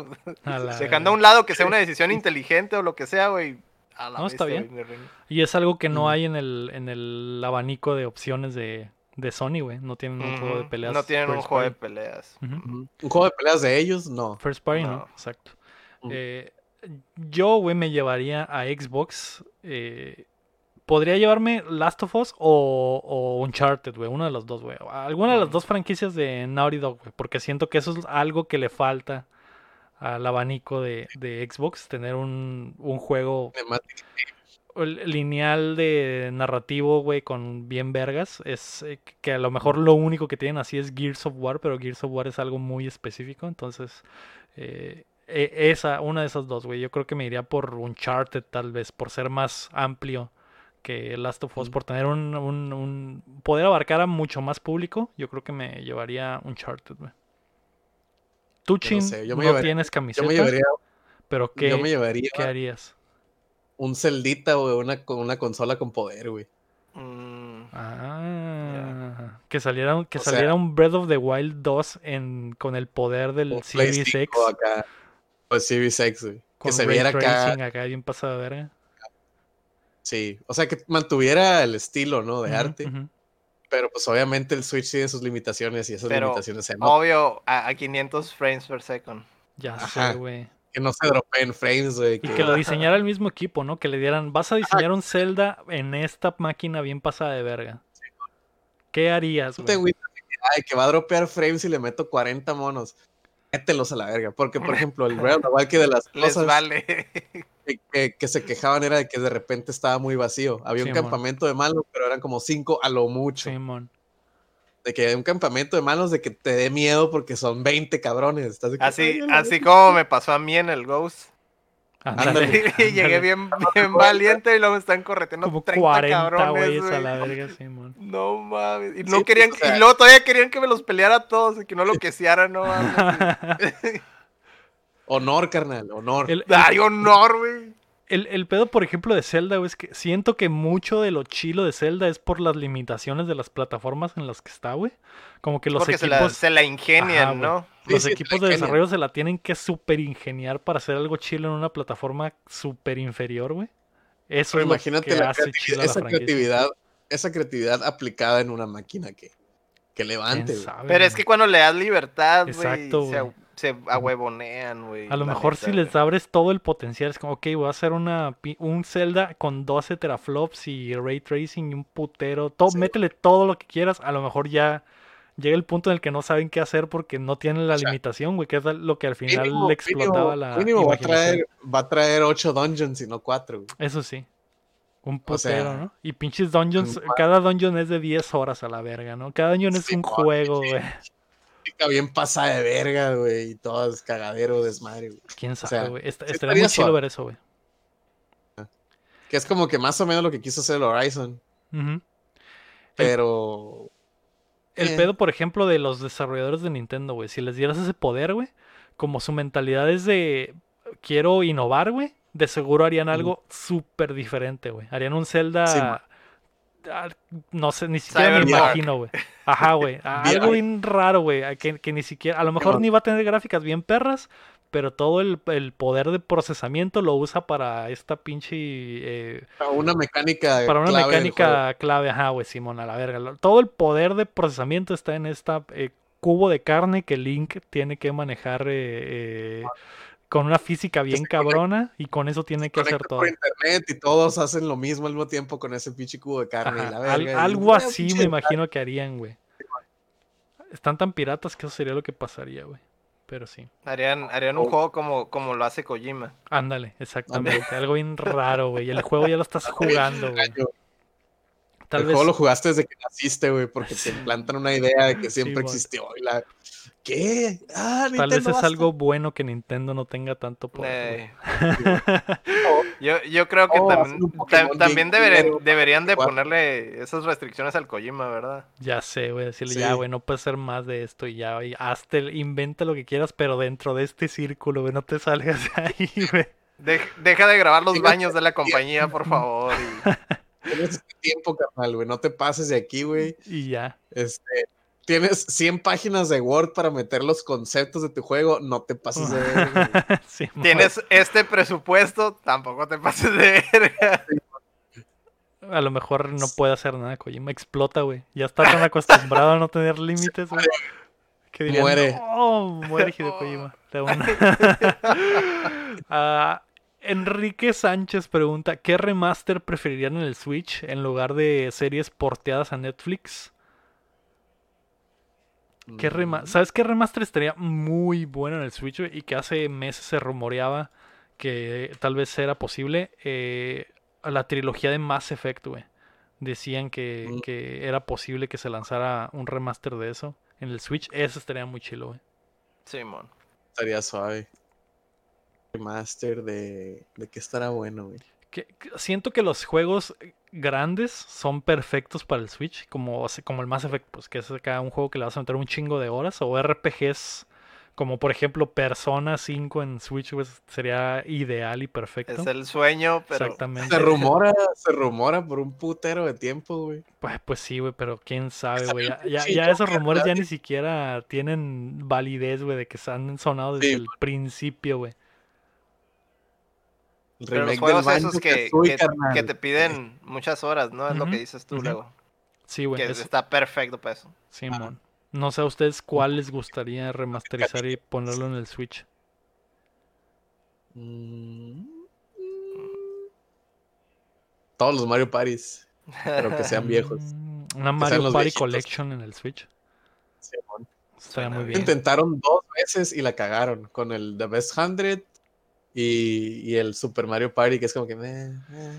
Dejando a un lado que sea una decisión *laughs* inteligente o lo que sea, güey. A la No, está bien. Y es algo que no hay en el, en el abanico de opciones de, de Sony, güey. No tienen un juego de peleas. No tienen un juego de peleas. Un juego de peleas de ellos, no. First party, no, No. exacto. Eh, yo, güey, me llevaría a Xbox. eh, podría llevarme Last of Us o, o Uncharted, güey. Uno de los dos, güey. Alguna de las dos franquicias de Naughty Dog, güey. Porque siento que eso es algo que le falta al abanico de, de Xbox. Tener un, un juego. Lineal de narrativo, güey, con bien vergas. Es eh, que a lo mejor lo único que tienen así es Gears of War, pero Gears of War es algo muy específico. Entonces, eh, e- esa, una de esas dos, güey. Yo creo que me iría por Uncharted, tal vez, por ser más amplio que Last of Us, por tener un, un- un- poder abarcar a mucho más público. Yo creo que me llevaría Uncharted, güey. Tú, Yo no Chin, sé, yo me no llevaría- tienes Yo camiseta, me llevaría, pero ¿qué, yo me llevaría qué harías? Un Celdita, güey, una, una consola con poder, güey. Mm, Ah, que saliera, un- que O sea- saliera un Breath of the Wild 2 en, con el poder del Un Play Series 5 X. acá. O Series X, güey. Con Que se viera acá. tracing acá bien pasado de verga. Sí. O sea, que mantuviera el estilo, ¿no? De arte. Pero pues obviamente el Switch tiene sus limitaciones y esas Pero, limitaciones se notan. Obvio, a, a 500 frames per second. Ya Ajá. sé, güey. Que no se dropeen frames, güey. Y que- que lo *laughs* diseñara el mismo equipo, ¿no? Que le dieran, vas a diseñar un Zelda en esta máquina bien pasada de verga. ¿Qué harías, No te güey? agüitas de que, ay, que va a dropear frames y le meto 40 monos. Mételos a la verga. Porque, por ejemplo, el Wild que de las *laughs* Les cosas vale. que, que- que se quejaban era de que de repente estaba muy vacío. Había un campamento de malos, pero eran como cinco a lo mucho. Simón. De que hay un campamento de malos de que te dé miedo porque son 20 cabrones. Estás de que, Así, "Ay, a la así como me pasó a mí en el Ghost. *laughs* Y llegué bien, bien valiente y luego me están correteando Como 30 40 cabrones, güeyes a la verga, Simón. No mames. Y, Sí, no pues, querían, o sea- y luego todavía querían que me los peleara a todos y que no lo *laughs* quesiara, no mames. *laughs* Honor, carnal, honor. El, el- Ay, honor, güey. El, el pedo, por ejemplo, de Zelda, güey, es que siento que mucho de lo chilo de Zelda es por las limitaciones de las plataformas en las que está, güey. Como que los Porque se la, equipos, se la ingenian, Ajá. ¿no? Sí, los sí, equipos la de desarrollo se la tienen que super ingeniar para hacer algo chilo en una plataforma super inferior, güey. Eso Pero es lo imagínate que la hace creatividad- chila la esa franquicia. creatividad, esa creatividad aplicada en una máquina que, que ¿Quién levante. güey. Pero es que cuando le das libertad, güey, Exacto, se ahuevonean, güey. A lo mejor neta, si les güey. abres todo el potencial, es como, ok, voy a hacer una, un Zelda con 12 teraflops y ray tracing y un putero. Todo, Sí. Métele todo lo que quieras. A lo mejor ya llega el punto en el que no saben qué hacer porque no tienen la O sea, limitación, güey, que es lo que al final Mínimo- le explotaba mínimo- la mínimo va a traer, va a traer 8 dungeons y no 4. Eso sí. Un O putero, sea, ¿no? Y pinches dungeons, un- cada dungeon es de 10 horas a la verga, ¿no? Cada dungeon es Sí, un juego, sí. Bien pasa de verga, güey. Y todo es cagadero, desmadre, güey. Quién sabe, güey. Estaría estaría muy chido ver eso, güey. Que es como que más o menos lo que quiso hacer el Horizon. Pero. El Eh. pedo, por ejemplo, de los desarrolladores de Nintendo, güey. Si les dieras ese poder, güey, como su mentalidad es de quiero innovar, güey, de seguro harían algo súper diferente, güey. Harían un Zelda. Ah, no sé, ni siquiera me imagino, güey. Ajá, güey. *laughs* Algo bien raro, güey. Que, que ni siquiera. A lo mejor ni va a tener gráficas bien perras, pero todo el, el poder de procesamiento lo usa para esta pinche. eh, Una mecánica. para una clave mecánica clave, ajá, güey, Simón, a la verga. Todo el poder de procesamiento está en esta eh, cubo de carne que Link tiene que manejar eh, eh, con una física bien cabrona y con eso tiene que hacer todo. por internet y todos hacen lo mismo al mismo tiempo con ese pinche cubo de carne Ajá, y la al- verga. y- algo así me imagino que harían, güey. Están tan piratas que eso sería lo que pasaría, güey. Pero sí. Harían, harían un Oh. juego como, como lo hace Kojima. Ándale, exactamente. Algo bien raro, güey. El juego ya lo estás *laughs* jugando, güey. Tal el vez juego lo jugaste desde que naciste, güey, porque *laughs* Sí. te implantan una idea de que siempre existió. Y la... qué? Ah, Tal vez es basta. algo bueno que Nintendo no tenga tanto poder. Eh, *laughs* yo, yo creo que Oh, también, también deberían, de ponerle esas restricciones al Kojima, ¿verdad? Ya sé, güey, decirle, Sí. ya, güey, no puedes hacer más de esto y ya, güey, hazte, el- inventa lo que quieras, pero dentro de este círculo, güey, no te salgas de ahí, *laughs* güey. Dej- deja de grabar los baños de la compañía, por favor. y- *laughs* Tienes este tiempo, carnal, güey. No te pases de aquí, güey. Y ya. Este, tienes 100 páginas de Word para meter los conceptos de tu juego. No te pases de verga. *laughs* Sí, Tienes este presupuesto, tampoco te pases de verga. A lo mejor no puede hacer nada, Kojima explota, güey. Ya está tan acostumbrado a no tener *laughs* límites, güey. Que diría, Muere. No, muere Hideo *laughs* Kojima. De una. Ah, Enrique Sánchez pregunta, ¿qué remaster preferirían en el Switch en lugar de series porteadas a Netflix? ¿Qué rema- ¿Sabes qué remaster estaría muy bueno en el Switch y que hace meses se rumoreaba que tal vez era posible? Eh, la trilogía de Mass Effect, güey. Decían que, Mm. que era posible que se lanzara un remaster de eso en el Switch. Eso estaría muy chilo, güey. Simón. Estaría suave. Remaster de. ¿De qué estará bueno, güey? Que- que siento que los juegos grandes son perfectos para el Switch, como, como el Mass Effect, pues que es acá un juego que le vas a meter un chingo de horas, o RPGs, como por ejemplo Persona 5 en Switch, pues sería ideal y perfecto. Es el sueño, pero Exactamente. Se rumora, se rumora por un putero de tiempo, güey. Pues, pues sí, güey, pero quién sabe, güey. Ya, ya- esos rumores ya ni siquiera tienen validez, güey, de que se han sonado desde Sí, el principio, güey. Pero los juegos esos que, que, te piden muchas horas, ¿no? Es lo que dices tú luego. Sí, güey. Que es- está perfecto para eso. Simón. No sé a ustedes cuál les gustaría remasterizar y ponerlo en el Switch. Mm. Todos los Mario Paris, pero que sean viejos. Mm, Una Mario Party viejitos. Collection en el Switch. Simón. Estaría muy bien. Intentaron dos veces y la cagaron con el The Best 100 y, y el Super Mario Party, que es como que. meh, eh.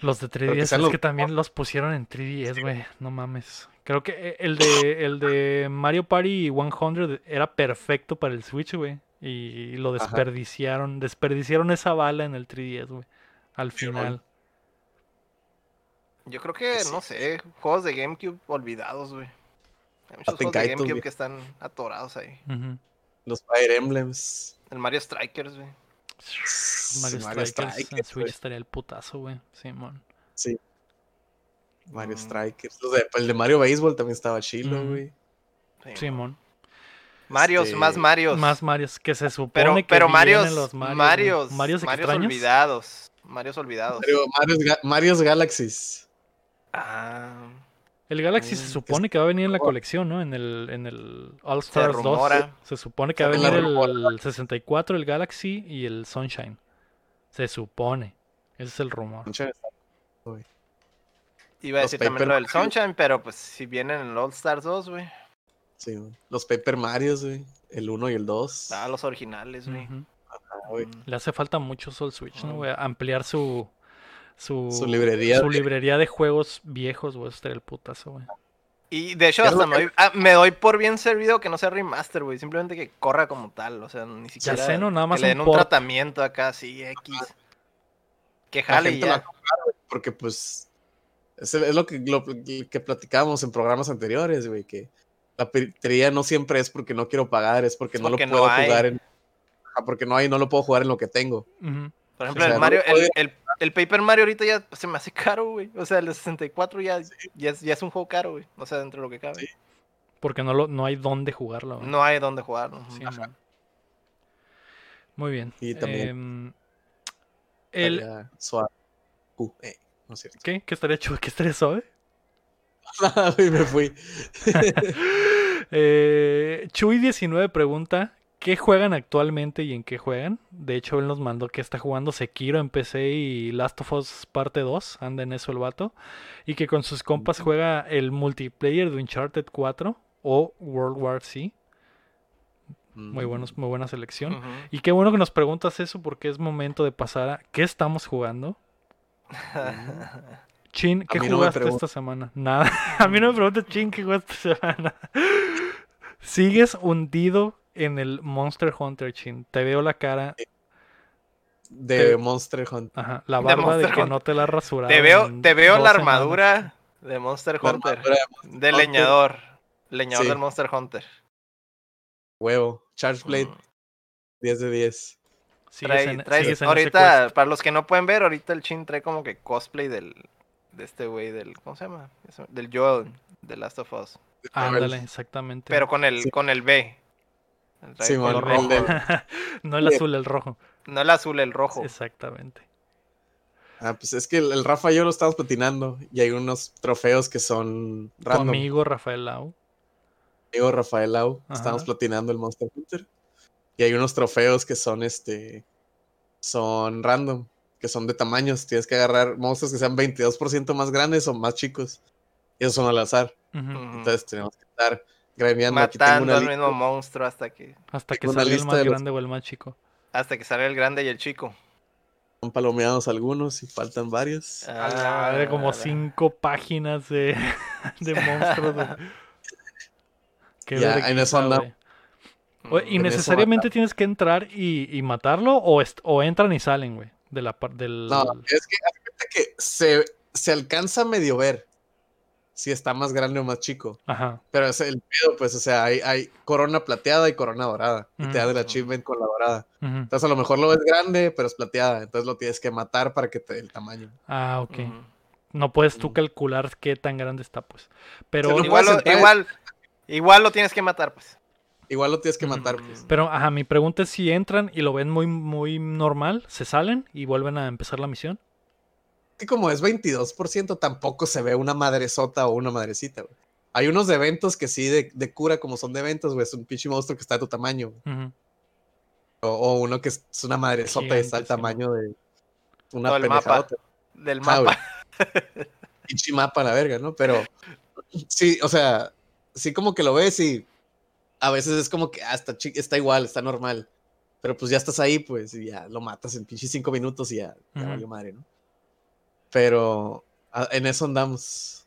Los de Pero que 3DS sean es los que también los pusieron en 3DS, güey. No mames. Creo que eh, el de, el de Mario Party 100 era perfecto para el Switch, güey. Y lo Ajá. desperdiciaron. Desperdiciaron esa bala en el 3DS, güey. Al final. Yo creo que, Sí. no sé, juegos de GameCube olvidados, güey. Hay muchos juegos de GameCube que están atorados ahí. Los Fire Emblems. El Mario Strikers, güey. Mario, Mario Strikers en Strikers, Switch güey. estaría el putazo, güey. Simón. Sí. Mario Mm. Strikers. Los de- el de Mario Baseball también estaba chilo, Ujú. güey. Sí, Simón. Marios, Este, más Marios. Más Marios que se supone pero, que pero vienen Marios, los Marios. Marios. Marios Marios olvidados. Marios olvidados. Mario, Mario's, Ga- Mario's Galaxies. Ah, El Galaxy Mm, se es- supone que va a venir en la colección, ¿no? En el, en el All Se Stars 2. rumora. Se supone que va a Se venir rumora. el 64, el Galaxy y el Sunshine. Se supone. Ese es el rumor. iba a decir también lo del Mario. Sunshine, pero pues si vienen en el All Stars 2, güey. Sí, güey. Los Paper Marios, güey. El 1 y el 2. Ah, los originales, güey. Mm. Le hace falta mucho Soul Switch, ¿no? Mm. güey? Ampliar su, su, Su librería su de- librería de juegos viejos, güey. Eso estaría el putazo, güey. Y de hecho, hasta lo me doy, ah, me doy por bien servido que no sea remaster, güey. Simplemente que corra como tal. O sea, ni siquiera. sé, ¿no? Nada más que le den un port. tratamiento acá, así, X. Que jale y la ya. porque pues es, es lo, que, lo que platicábamos en programas anteriores, güey, que la piratería no siempre es porque no quiero pagar, es porque Es no lo no puedo hay. jugar en... Porque no hay, no lo puedo jugar en lo que tengo. Por ejemplo, O sea, el no Mario, el, el, el Paper Mario ahorita ya se me hace *laughs* caro, güey. O sea, el de 64 ya, ya, es, ya es un juego caro, güey. O sea, dentro de lo que cabe. Sí. Porque no, lo, no hay dónde jugarlo. güey. No hay dónde jugar. ¿no? Sí. Muy bien. Y también- Em, el, suave. Uh, eh, no es cierto. ¿Qué? ¿Qué estaría? ¿Qué estaría suave? *laughs* Me fui. *laughs* Eh, Chuy19 pregunta: ¿Qué juegan actualmente y en qué juegan? De hecho, él nos mandó que está jugando Sekiro en PC y Last of Us Parte 2. Anda en eso el vato. Y que con sus compas juega el multiplayer de Uncharted 4 o World War C. Muy, buenos, muy buena selección. Y qué bueno que nos preguntas eso porque es momento de pasar a ¿qué estamos jugando? *laughs* Chin, ¿qué no jugaste esta semana? Nada. A mí no me *laughs* preguntas, Chin, ¿qué jugaste esta semana? *laughs* Sigues hundido en el Monster Hunter, Chin. Te veo la cara. De Te- Monster Hunter. Ajá, la De barba de, Monster que Hunter. no te la has rasurado. Te veo, te veo la semanas. armadura de Monster Hunter. de De Hunter. leñador. Leñador Sí. del Monster Hunter. Huevo. Charge Blade, Mm. 10 de 10. Sigues Trae- en- trae- ahorita, para los que no pueden ver, ahorita el Chin trae como que cosplay del de este güey del ¿cómo se llama? Del Joel de Last of Us, Ándale, exactamente. pero con el Sí. con el B. Sí, el rojo. *laughs* no el azul, el rojo. No el azul, el rojo. Exactamente. Ah, pues es que el, el Rafa y yo lo estamos patinando y hay unos trofeos que son Tu random. amigo Rafael Lau. amigo Rafael Lau, Ajá. estamos platinando el Monster Hunter. Y hay unos trofeos que son este. Son random, que son de tamaños. Tienes que agarrar monstruos que sean 22% más grandes o más chicos. Y esos son al azar. Entonces tenemos que estar gremiando. Matando al mismo monstruo hasta que Hasta que salga el más de los- grande o el más chico. hasta que salga el grande y el chico. Son palomeados algunos y faltan varios. A la madre, como Ah, cinco páginas de, *laughs* de monstruos. güey. *laughs* Qué Ya, en eso andamos. ¿Y En eso necesariamente tienes que entrar y, y matarlo o, entran y salen, güey? De la del... No, es de que se, se alcanza a medio ver si está más grande o más chico. Ajá. Pero es el pedo, pues, o sea, hay, hay corona plateada y corona dorada. Y te dan el achievement con la dorada. ujú. Entonces a lo mejor lo ves grande, pero es plateada. Entonces lo tienes que matar para que te dé el tamaño. Ah, ok. No puedes tú Mm. calcular qué tan grande está, pues. Pero, lo- Igual, lo, igual, igual lo tienes que matar, pues. Igual lo tienes que matar, pues. pero, ajá, mi pregunta es si entran y lo ven muy, muy normal, se salen y vuelven a empezar la misión. Que como es 22%, tampoco se ve una madresota o una madrecita, güey. Hay unos de eventos que sí, de, de cura, como son de eventos, güey. Es un pinche monstruo que está de tu tamaño. O, o uno que es es una madresota y está al tamaño de una Todo el mapa. Del mapa. *laughs* Pinche mapa la verga, ¿no? Pero sí, o sea, sí como que lo ves y a veces es como que hasta está igual, está normal. Pero pues ya estás ahí, pues, y ya lo matas en pinche cinco minutos y ya, ya Ujú. valió madre, ¿no? Pero ah, en eso andamos.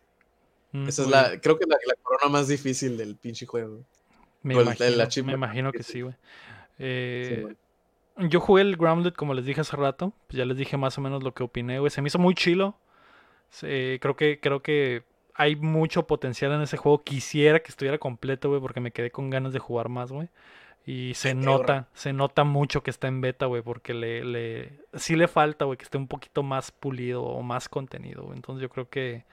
Mm, Esa es la, bien. creo que la, la corona más difícil del pinche juego. Me o el- el imagino, me achievement imagino que sí, güey. Eh. Yo jugué el Grounded, como les dije hace rato. Pues ya les dije más o menos lo que opiné, güey. Se me hizo muy chilo. Se- creo que, creo que hay mucho potencial en ese juego. Quisiera que estuviera completo, güey, porque me quedé con ganas de jugar más, güey. Y se nota, se nota mucho que está en beta, güey, porque le, le, sí le falta, güey, que esté un poquito más pulido o más contenido, güey. Entonces yo creo que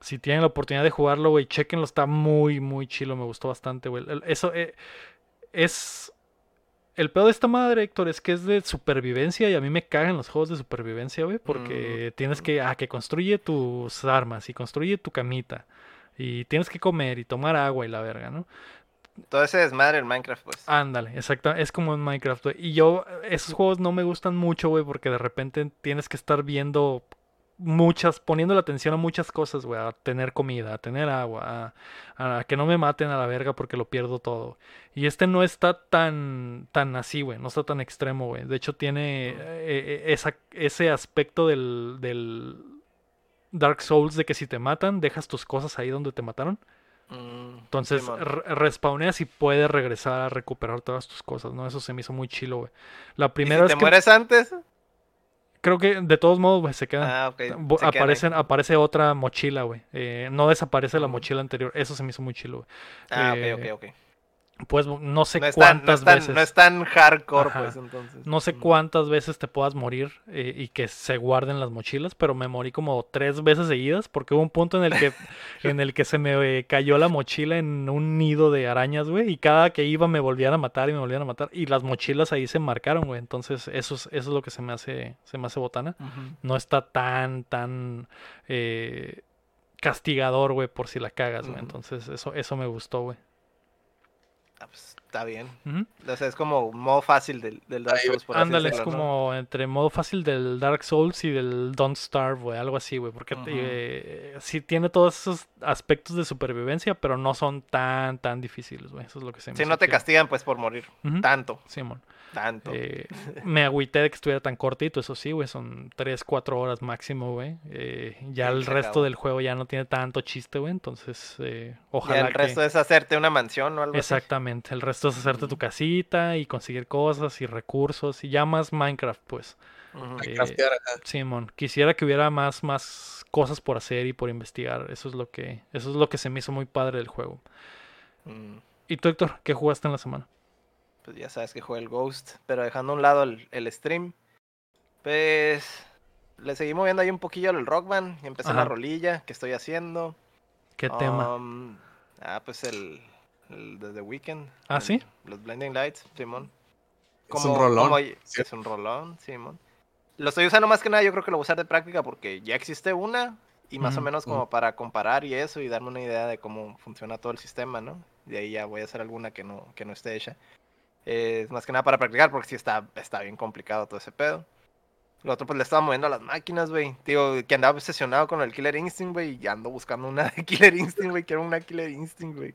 si tienen la oportunidad de jugarlo, güey, chequenlo, está muy, muy chilo, me gustó bastante, güey. Eso eh, es... El pedo de esta madre, Héctor, es que es de supervivencia y a mí me cagan los juegos de supervivencia, güey, porque tienes que, ah, que construye tus armas y construye tu camita y tienes que comer y tomar agua y la verga, ¿no? Todo ese desmadre en Minecraft, pues. Ándale, exacto, es como en Minecraft, güey. Y yo, esos juegos no me gustan mucho, güey, porque de repente tienes que estar viendo muchas, poniendo la atención a muchas cosas, güey, a tener comida, a tener agua, a, a que no me maten a la verga porque lo pierdo todo. Y este no está tan, tan así, güey, no está tan extremo, güey. De hecho, tiene eh, eh, esa, ese aspecto del, del Dark Souls de que si te matan, dejas tus cosas ahí donde te mataron. Mm, Entonces re- respawneas y puedes regresar a recuperar todas tus cosas, ¿no? Eso se me hizo muy chilo, güey. La ¿Y primera si vez te que mueres antes? creo que de todos modos, güey, se quedan. Ah, quedan aparecen, aparece otra mochila, güey. Eh, no desaparece la mochila anterior. Eso se me hizo muy chilo, güey. Ah, eh, ok, ok, ok. Pues no sé No es, tan, no, cuántas tan, veces. no es tan hardcore, Ajá. pues, entonces. No sé cuántas veces te puedas morir eh, y que se guarden las mochilas, pero me morí como tres veces seguidas porque hubo un punto en el que, *laughs* en el que se me eh, cayó la mochila en un nido de arañas, güey, y cada que iba me volvían a matar y me volvían a matar y las mochilas ahí se marcaron, güey. Entonces eso es, eso es lo que se me hace, se me hace botana. No está tan, tan eh, castigador, güey, por si la cagas, güey. Entonces eso, eso me gustó, güey. Ah, pues, Está bien. O sea, es como modo fácil del, del Dark Souls, por así Ándale, es como entre modo fácil del Dark Souls y del Don't Starve, güey, algo así, güey, porque eh, sí tiene todos esos aspectos de supervivencia, pero no son tan, tan difíciles, güey, eso es lo que se me Si no te castigan, pues, por morir. Tanto, Simón. Tanto. Eh, me agüité de que estuviera tan cortito, eso sí, güey, son 3, 4 horas máximo, güey. Eh, ya Sí, el resto acabó. del juego ya no tiene tanto chiste, güey, entonces eh, ojalá el resto que... es hacerte una mansión o algo así. Exactamente, el resto es hacerte tu casita y conseguir cosas y recursos y ya más Minecraft, pues. Ujú. Eh, ajá. Simón, quisiera que hubiera más, más cosas por hacer y por investigar. Eso es lo que, eso es lo que se me hizo muy padre del juego. Mm, ¿Y tú, Héctor, qué jugaste en la semana? Pues ya sabes que juega el Ghost, pero dejando a un lado el, el stream, pues le seguí moviendo ahí un poquillo al Rock Band y empecé la rolilla que estoy haciendo. ¿Qué tema? Um, ah, pues el, el de The Weeknd. ¿Ah, el- sí? Los Blinding Lights, Simón. Es un rolón, es un rolón, Simón. Lo estoy usando más que nada, yo creo que lo voy a usar de práctica porque ya existe una y más o menos como para comparar y eso y darme una idea de cómo funciona todo el sistema, ¿no? De ahí ya voy a hacer alguna que no, que no esté hecha. Eh, Es más que nada para practicar porque sí está, está bien complicado todo ese pedo. Lo otro, pues le estaba moviendo a las máquinas, güey. Digo, que andaba obsesionado con el Killer Instinct, güey. Y ando buscando una *laughs* de Killer Instinct, güey. Quiero una Killer Instinct, güey.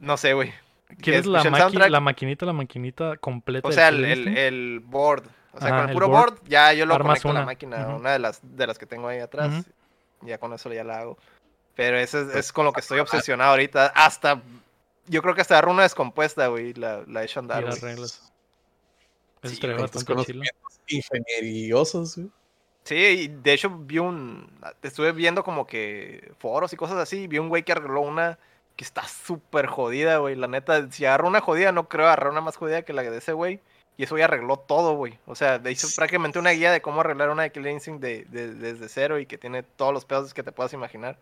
No sé, güey. ¿Quieres la, maqui- la maquinita, la maquinita completa? O sea, el, el, board. O sea, Ajá, con el el puro board. board, ya yo lo conecto a la una. máquina. Una de las, de las que tengo ahí atrás. Ya con eso ya la hago. Pero eso es, es con lo que estoy obsesionado ahorita. Hasta. Yo creo que hasta runa descompuesta, güey. La, la he hecho Y andar. las reglas. Eso Sí, güey, Tus bastante chilo. conocimientos ingenieriosos, güey. Sí, y de hecho vi un. Estuve viendo como que foros y cosas así. y Vi un güey que arregló una que está súper jodida, güey. La neta, si agarró una jodida, no creo agarrar una más jodida que la de ese güey. Y eso ya arregló todo, güey. O sea, de- hizo Sí. prácticamente una guía de cómo arreglar una de Killer Instinct de, de- desde cero y que tiene todos los pedos que te puedas imaginar.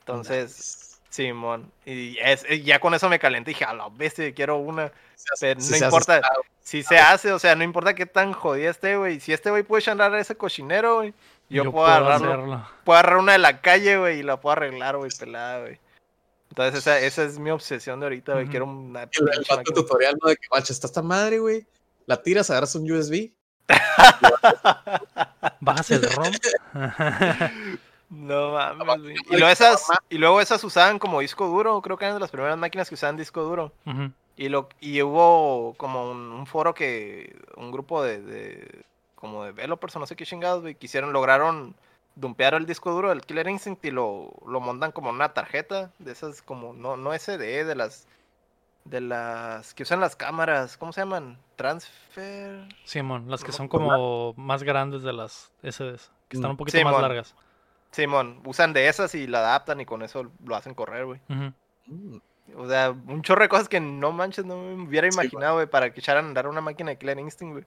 Entonces, Simón. Y es, y ya con eso me calenté y dije, a la bestia, quiero una. Se hace- Pero sí no se importa. Si se hace, o sea, no importa qué tan jodida esté, güey. Si este güey puede echandar ese cochinero, güey. Yo, puedo, agarrarlo. Puedo agarrar una de la calle, güey, y la puedo arreglar, güey, pelada, güey. Entonces esa, esa es mi obsesión de ahorita, güey. Quiero una El, el tutorial, ¿no? De que, guacha, está esta madre, güey. La tiras, agarras un USB. Bajas el ROM. *laughs* No mames, Y luego esas, y luego esas usaban como disco duro, creo que eran de las primeras máquinas que usaban disco duro. Y lo y hubo como un, un foro que un grupo de, de como developers o no sé qué chingados, güey, quisieron lograron dumpear el disco duro del Killer Instinct y lo, lo montan como una tarjeta de esas como no no SD de las de las que usan las cámaras, ¿cómo se llaman? Transfer. Simón, las que son como más grandes de las SDs, que están un poquito más largas. Simón, usan de esas y la adaptan y con eso lo hacen correr, güey. Mm, O sea, un chorro de cosas que no manches, no me hubiera güey. imaginado, güey, para que echaran a andar una máquina de Killer Instinct, güey.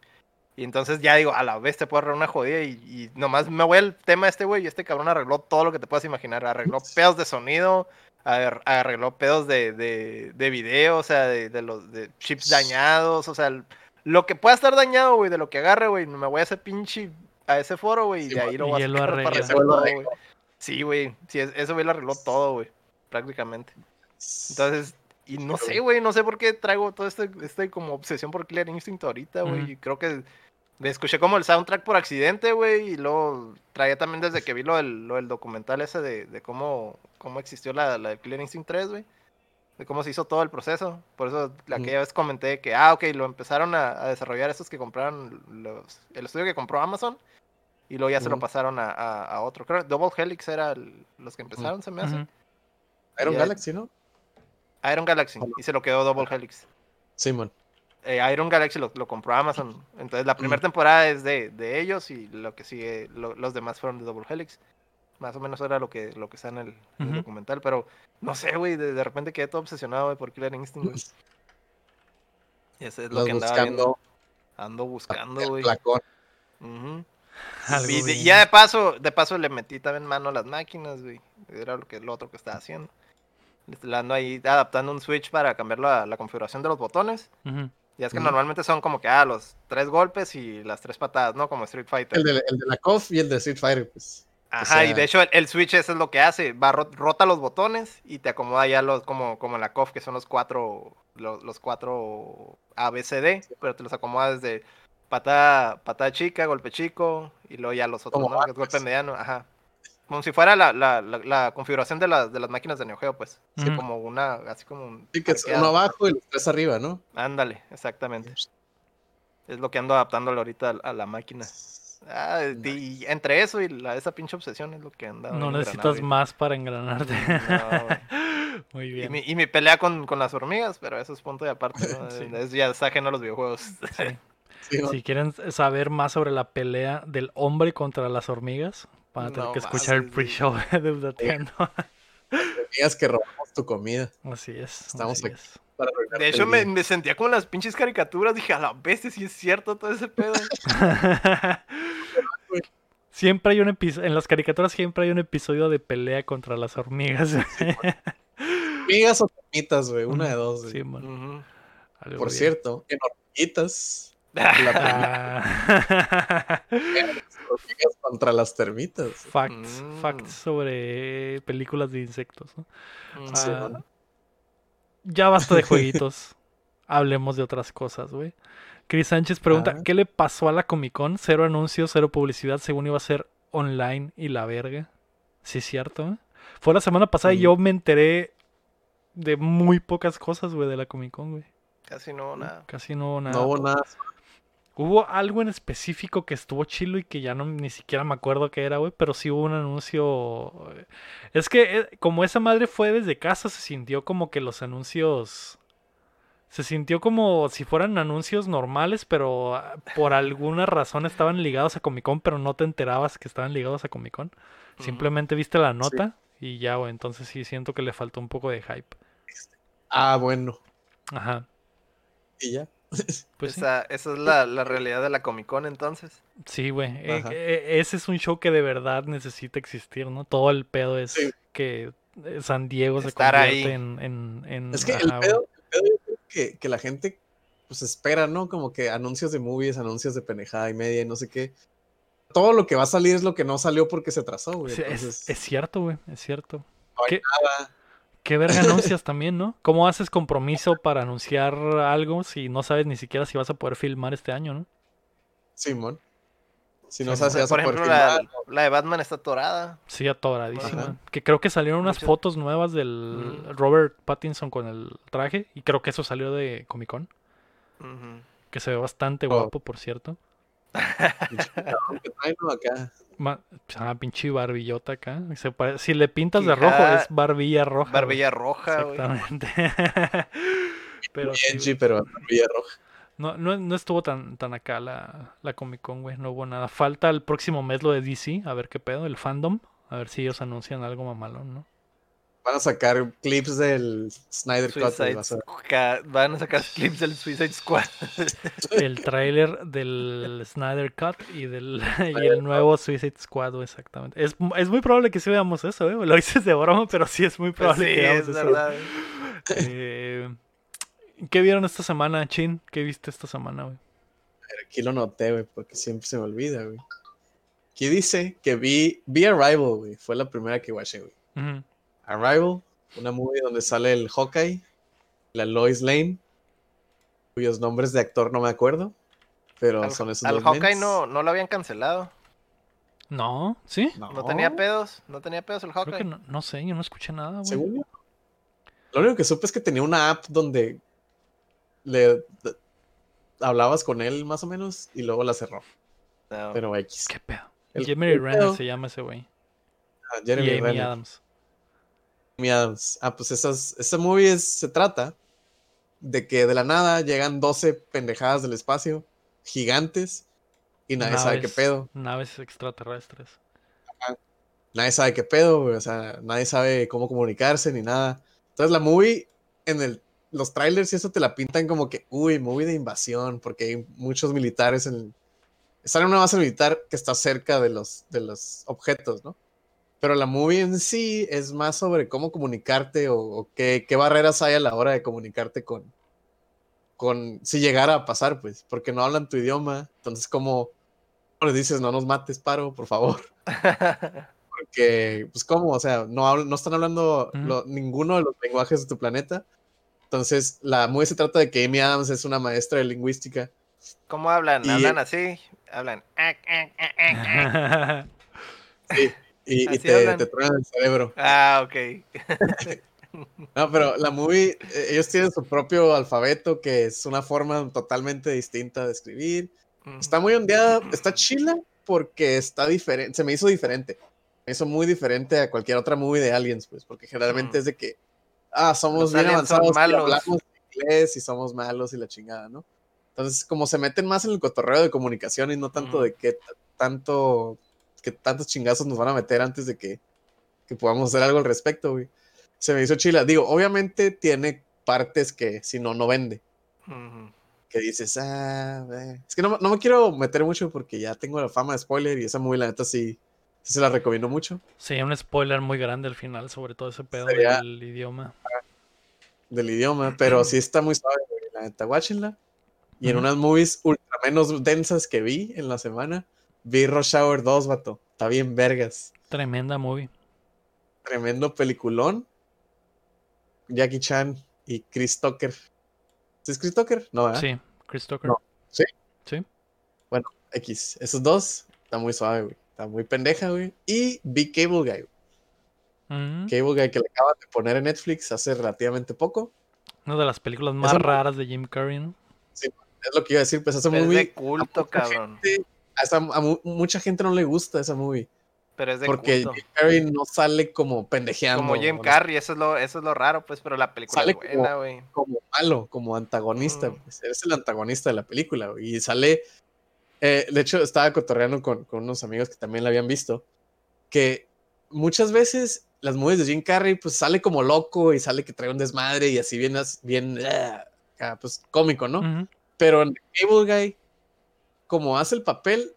Y entonces ya digo, a la vez te puedo arreglar una jodida y, y nomás me voy al tema este, güey, y este cabrón arregló todo lo que te puedas imaginar. Arregló pedos de sonido, ar- arregló pedos de, de, de video, o sea, de, de los de chips dañados, o sea, el- lo que pueda estar dañado, güey, de lo que agarre, güey, me voy a hacer pinche a ese foro, güey, y Sí, de ahí lo y a él lo sacar para todo, arregló. güey. Sí, güey, sí, es- ese güey lo arregló todo, güey, prácticamente. Entonces, y no sé, güey, no sé por qué traigo todo este, este como obsesión por Killer Instinct ahorita, güey. Y Creo que me escuché como el soundtrack por accidente, güey, y luego traía también desde que vi lo del, lo del documental ese de, de cómo, cómo existió la, la de Killer Instinct 3, güey. De cómo se hizo todo el proceso. Por eso aquella vez comenté que, ah, ok, lo empezaron a, a desarrollar estos que compraron los, el estudio que compró Amazon. Y luego ya se lo pasaron a, a, a otro. Creo que Double Helix era el- los que empezaron, se me hace. Iron. Galaxy, ¿no? Iron Galaxy. Y se lo quedó Double Helix. Simón. eh, Iron Galaxy lo, lo compró Amazon. Entonces la primera Mm. temporada es de, de ellos y lo que sigue, lo- los demás fueron de Double Helix. Más o menos era lo que, lo que está en el, documental. Pero no sé, güey, de, de repente quedé todo obsesionado güey, por Killer Instinct, güey. Y Ese es lo Los que andaba viendo. buscando Ando buscando, güey. Ujú. *laughs* Algo Y de- ya de paso, de paso le metí también mano a las máquinas, güey. Era lo que lo otro que estaba haciendo. Le ando ahí adaptando un switch para cambiar la, la configuración de los botones. Ujú. Ya es que normalmente son como que, ah, los tres golpes y las tres patadas, ¿no? Como Street Fighter. El de, el de la KOF y el de Street Fighter, pues. Ajá, y sea- de hecho el, el Switch eso es lo que hace, va ro- rota los botones y te acomoda ya los como como en la COF que son los cuatro los, los cuatro ABCD, pero te los acomoda desde patada patada chica, golpe chico y luego ya los otros, Como ¿no? Golpe mediano, ajá. Como si fuera la, la, la, la configuración de, las de las máquinas de Neo Geo, pues. Así Ujú. como una, así como un Sí, que es arqueado. uno abajo y los tres arriba, ¿no? Ándale, exactamente. Es lo que ando adaptándole ahorita a, a la máquina. Ah, y entre eso y la, esa pinche obsesión es lo que anda. No necesitas más para engranarte. No. *laughs* Muy Y bien. mi, y mi pelea con, con las hormigas, pero eso es punto de aparte, ¿no? *laughs* Sí. Es ya está ajeno a los videojuegos. Sí. *laughs* Sí, ¿no? Si quieren saber más sobre la pelea del hombre contra las hormigas, van a tener No que escuchar el pre-show de Updateando. Digas que robamos tu comida. Así es. Estamos así aquí. es. Para De hecho, me, sentía como en las pinches caricaturas. Dije, a la bestia, si es cierto todo ese pedo. *laughs* siempre hay un episodio, en las caricaturas siempre hay un episodio de pelea contra las hormigas. *laughs* Hormigas o termitas, güey. Una de dos. güey. Sí, man, Por bien. cierto, en hormiguitas. *laughs* La Ah, hormigas contra las termitas. facts, Mm. facts sobre películas de insectos. ¿no? Sí, Ah, ¿no? Ya basta de *laughs* jueguitos. Hablemos de otras cosas, güey. Chris Sánchez pregunta, Ah. ¿qué le pasó a la Comic Con? Cero anuncios, cero publicidad, según iba a ser online y la verga. Sí, es cierto, ¿eh? Fue la semana pasada y yo me enteré de muy pocas cosas, güey, de la Comic Con, güey. Casi no, nada. Casi no hubo nada. No hubo nada. Hubo algo en específico que estuvo chilo y que ya no ni siquiera me acuerdo qué era, güey, pero sí hubo un anuncio. eh, Es que eh, como esa madre fue desde casa, se sintió como que los anuncios. Se sintió como si fueran anuncios normales, pero ah, por alguna razón estaban ligados a Comic Con, pero no te enterabas que estaban ligados a Comic Con. Simplemente viste la nota y ya, güey. Entonces sí siento que le faltó un poco de hype. Ah, bueno. Ajá. Y ya. *laughs* Pues sí. esa, es la, la realidad de la Comic Con entonces. Sí, güey. eh, eh, ese es un show que de verdad necesita existir, ¿no? Todo el pedo es Sí. que eh, San Diego se Estar convierte ahí. en, en, en- Es que el ajá, pedo, el pedo que, que la gente pues espera, ¿no? Como que anuncios de movies, anuncios de pendejada y media y no sé qué. Todo lo que va a salir es lo que no salió porque se atrasó, güey. Es, cierto, güey. Es cierto. no hay ¿Qué, nada. Qué verga anuncias también, ¿no? ¿Cómo haces compromiso para anunciar algo si no sabes ni siquiera si vas a poder filmar este año, ¿no? Simón. Si no Sí, sabes si vas a Por poder ejemplo, la, filmar, la de Batman está atorada. Sí, atoradísima. Ajá. Que creo que salieron unas Mucho. fotos nuevas del Mm. Robert Pattinson con el traje. Y creo que eso salió de Comic Con. Que se ve bastante Oh. guapo, por cierto. *laughs* acá. Ma- ah, pinche barbillota acá. Se pare- Si le pintas de rojo, es barbilla roja. güey. Barbilla roja, güey. Exactamente. *laughs* Pero sí, Edgy, pero Villa Roja. no, no, no estuvo tan, tan acá la, la Comic Con, güey. No hubo nada. Falta el próximo mes lo de DC. A ver qué pedo, el fandom. A ver si ellos anuncian algo mamalón, ¿no? Van a sacar clips del Snyder Cut. Suicide a-. Van a sacar clips del Suicide Squad. *laughs* El tráiler del Snyder Cut y del *laughs* y el nuevo Suicide Squad, güey, exactamente. Es, es muy probable que sí veamos eso, ¿eh? Lo dices de broma, pero sí es muy Pues probable sí, que es veamos eso. verdad. Eh, ¿Qué vieron esta semana, Chin? ¿Qué viste esta semana, güey? Aquí lo noté, güey, porque siempre se me olvida, güey. Aquí dice que vi, vi Arrival, güey. Fue la primera que watché, güey. Ujú. Arrival, una movie donde sale el Hawkeye, la Lois Lane, cuyos nombres de actor no me acuerdo, pero Al, son esos al dos Hawkeye mens. no, no lo habían cancelado. No, ¿sí? No tenía pedos. No tenía pedos el Creo Hawkeye. que no, no sé, yo no escuché nada, güey. Lo único que supe es que tenía una app donde le hablabas con él más o menos y luego la cerró. No. Pero X. ¿Qué pedo? El- Jeremy Renner se llama ese güey. Ah, Jeremy y Amy Renner. Adams. Ah, pues esas, esa movie es- se trata de que de la nada llegan 12 pendejadas del espacio, gigantes, y nadie sabe qué pedo. Naves extraterrestres. Nadie sabe qué pedo, güey, O sea, nadie sabe cómo comunicarse ni nada. Entonces la movie, en el, los trailers y eso te la pintan como que, uy, movie de invasión, porque hay muchos militares en... Están en una base militar que está cerca de los, de los objetos, ¿no? Pero la movie en sí es más sobre cómo comunicarte o, o qué, qué barreras hay a la hora de comunicarte con, con, si llegara a pasar, pues, porque no hablan tu idioma. Entonces, como les dices, no nos mates, paro, por favor. *laughs* porque, pues, ¿cómo? O sea, no, no están hablando lo- ninguno de los lenguajes de tu planeta. Entonces, la movie se trata de que Amy Adams es una maestra de lingüística. ¿Cómo hablan? Y- ¿Hablan así? Hablan. *laughs* *laughs* Sí, y, y te, te truenan el cerebro. Ah, ok. *laughs* No, pero la movie, eh, ellos tienen su propio alfabeto, que es una forma totalmente distinta de escribir. Está muy ondeada, está chila porque está diferente, se me hizo diferente. Me hizo muy diferente a cualquier otra movie de Aliens, pues, porque generalmente Mm. es de que, ah, somos Los bien avanzados y hablamos inglés y somos malos y la chingada, ¿no? Entonces, como se meten más en el cotorreo de comunicación y no tanto Ujú. de que t- tanto, que tantos chingazos nos van a meter antes de que, que podamos hacer algo al respecto, güey. Se me hizo chila. Digo, obviamente tiene partes que si no, no vende que dices, ah, eh". es que no, no me quiero meter mucho porque ya tengo la fama de spoiler y esa movie, la neta, sí, sí se la recomiendo mucho Sí, un spoiler muy grande al final, sobre todo ese pedo Sería- del idioma. del idioma, pero sí está muy suave, güey, la neta, watchenla. Y en unas movies ultra menos densas que vi en la semana, vi Rush Hour 2, vato. Está bien vergas. Tremenda movie. Tremendo peliculón. Jackie Chan y Chris Tucker. ¿Sí es Chris Tucker? No, ¿verdad? Sí, Chris Tucker. No. ¿Sí? Sí. X. Esos dos, está muy suave, güey. Está muy pendeja, güey. Y vi Cable Guy. Ujú. Cable Guy que le acaban de poner en Netflix hace relativamente poco. Una de las películas más Esa- raras de Jim Carrey, ¿no? Es lo que iba a decir, pues esa Pero es de culto, cabrón. gente- esa- a mu- mucha gente no le gusta esa movie. Pero es de Porque. Jim Carrey no sale como pendejeando. Como Jim Carrey, eso es lo, eso es lo raro, pues, pero la película Sale es buena, güey. Como malo, como antagonista. Mm. pues, es el antagonista de la película. güey, Y sale. eh, de hecho, estaba cotorreando con, con unos amigos que también la habían visto. Que muchas veces las movies de Jim Carrey, pues sale como loco y sale que trae un desmadre y así bien, bien ah, ah, pues cómico, ¿no? Ujú. Pero en Cable Guy, como hace el papel,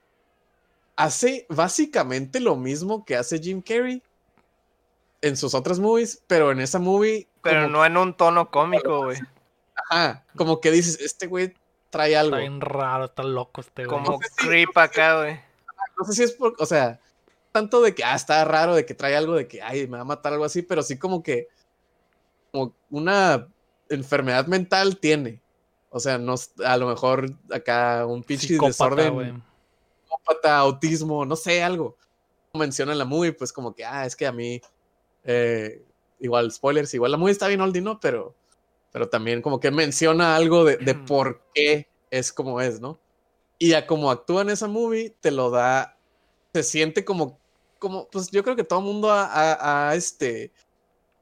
hace básicamente lo mismo que hace Jim Carrey en sus otras movies, pero en esa movie, Pero como, no en un tono cómico, güey. ajá, como que dices, este güey trae algo. Está bien raro, está loco este güey. Como No sé si- creep acá, güey. No sé si es por, o sea, tanto de que, ah, está raro, de que trae algo, de que, ay, me va a matar algo así, pero sí como que, como una enfermedad mental tiene. O sea, no, a lo mejor acá un pinche desorden psicópata, autismo, no sé, algo. Menciona en la movie, pues como que, ah, es que a mí, eh, igual, spoilers, igual la movie está bien oldie, ¿no? Pero, pero también como que menciona algo de, por qué es como es, ¿no? Y a como actúa en esa movie, te lo da, se siente como, como, pues yo creo que todo el mundo ha, ha- ha, este,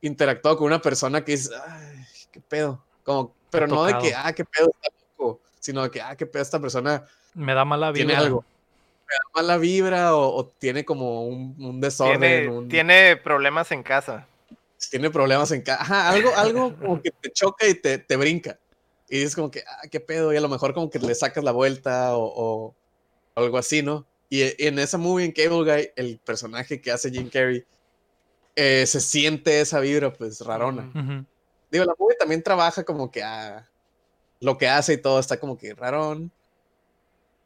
interactuado con una persona que es, ay, qué pedo, como, pero no de que, ah, qué pedo, está loco, sino de que, ah, qué pedo, esta persona Me da mala vida. tiene algo. Me da mala vibra o, o tiene como un, un desorden, Tiene, un- tiene problemas en casa. tiene problemas en casa. algo, algo como que te choca y te, te brinca. Y es como que, ah, qué pedo. Y a lo mejor como que le sacas la vuelta o, o algo así, ¿no? Y, y en esa movie, en Cable Guy, el personaje que hace Jim Carrey, eh, se siente esa vibra, pues, rarona. Ujú. Digo, la movie también trabaja como que ah, lo que hace y todo está como que rarón.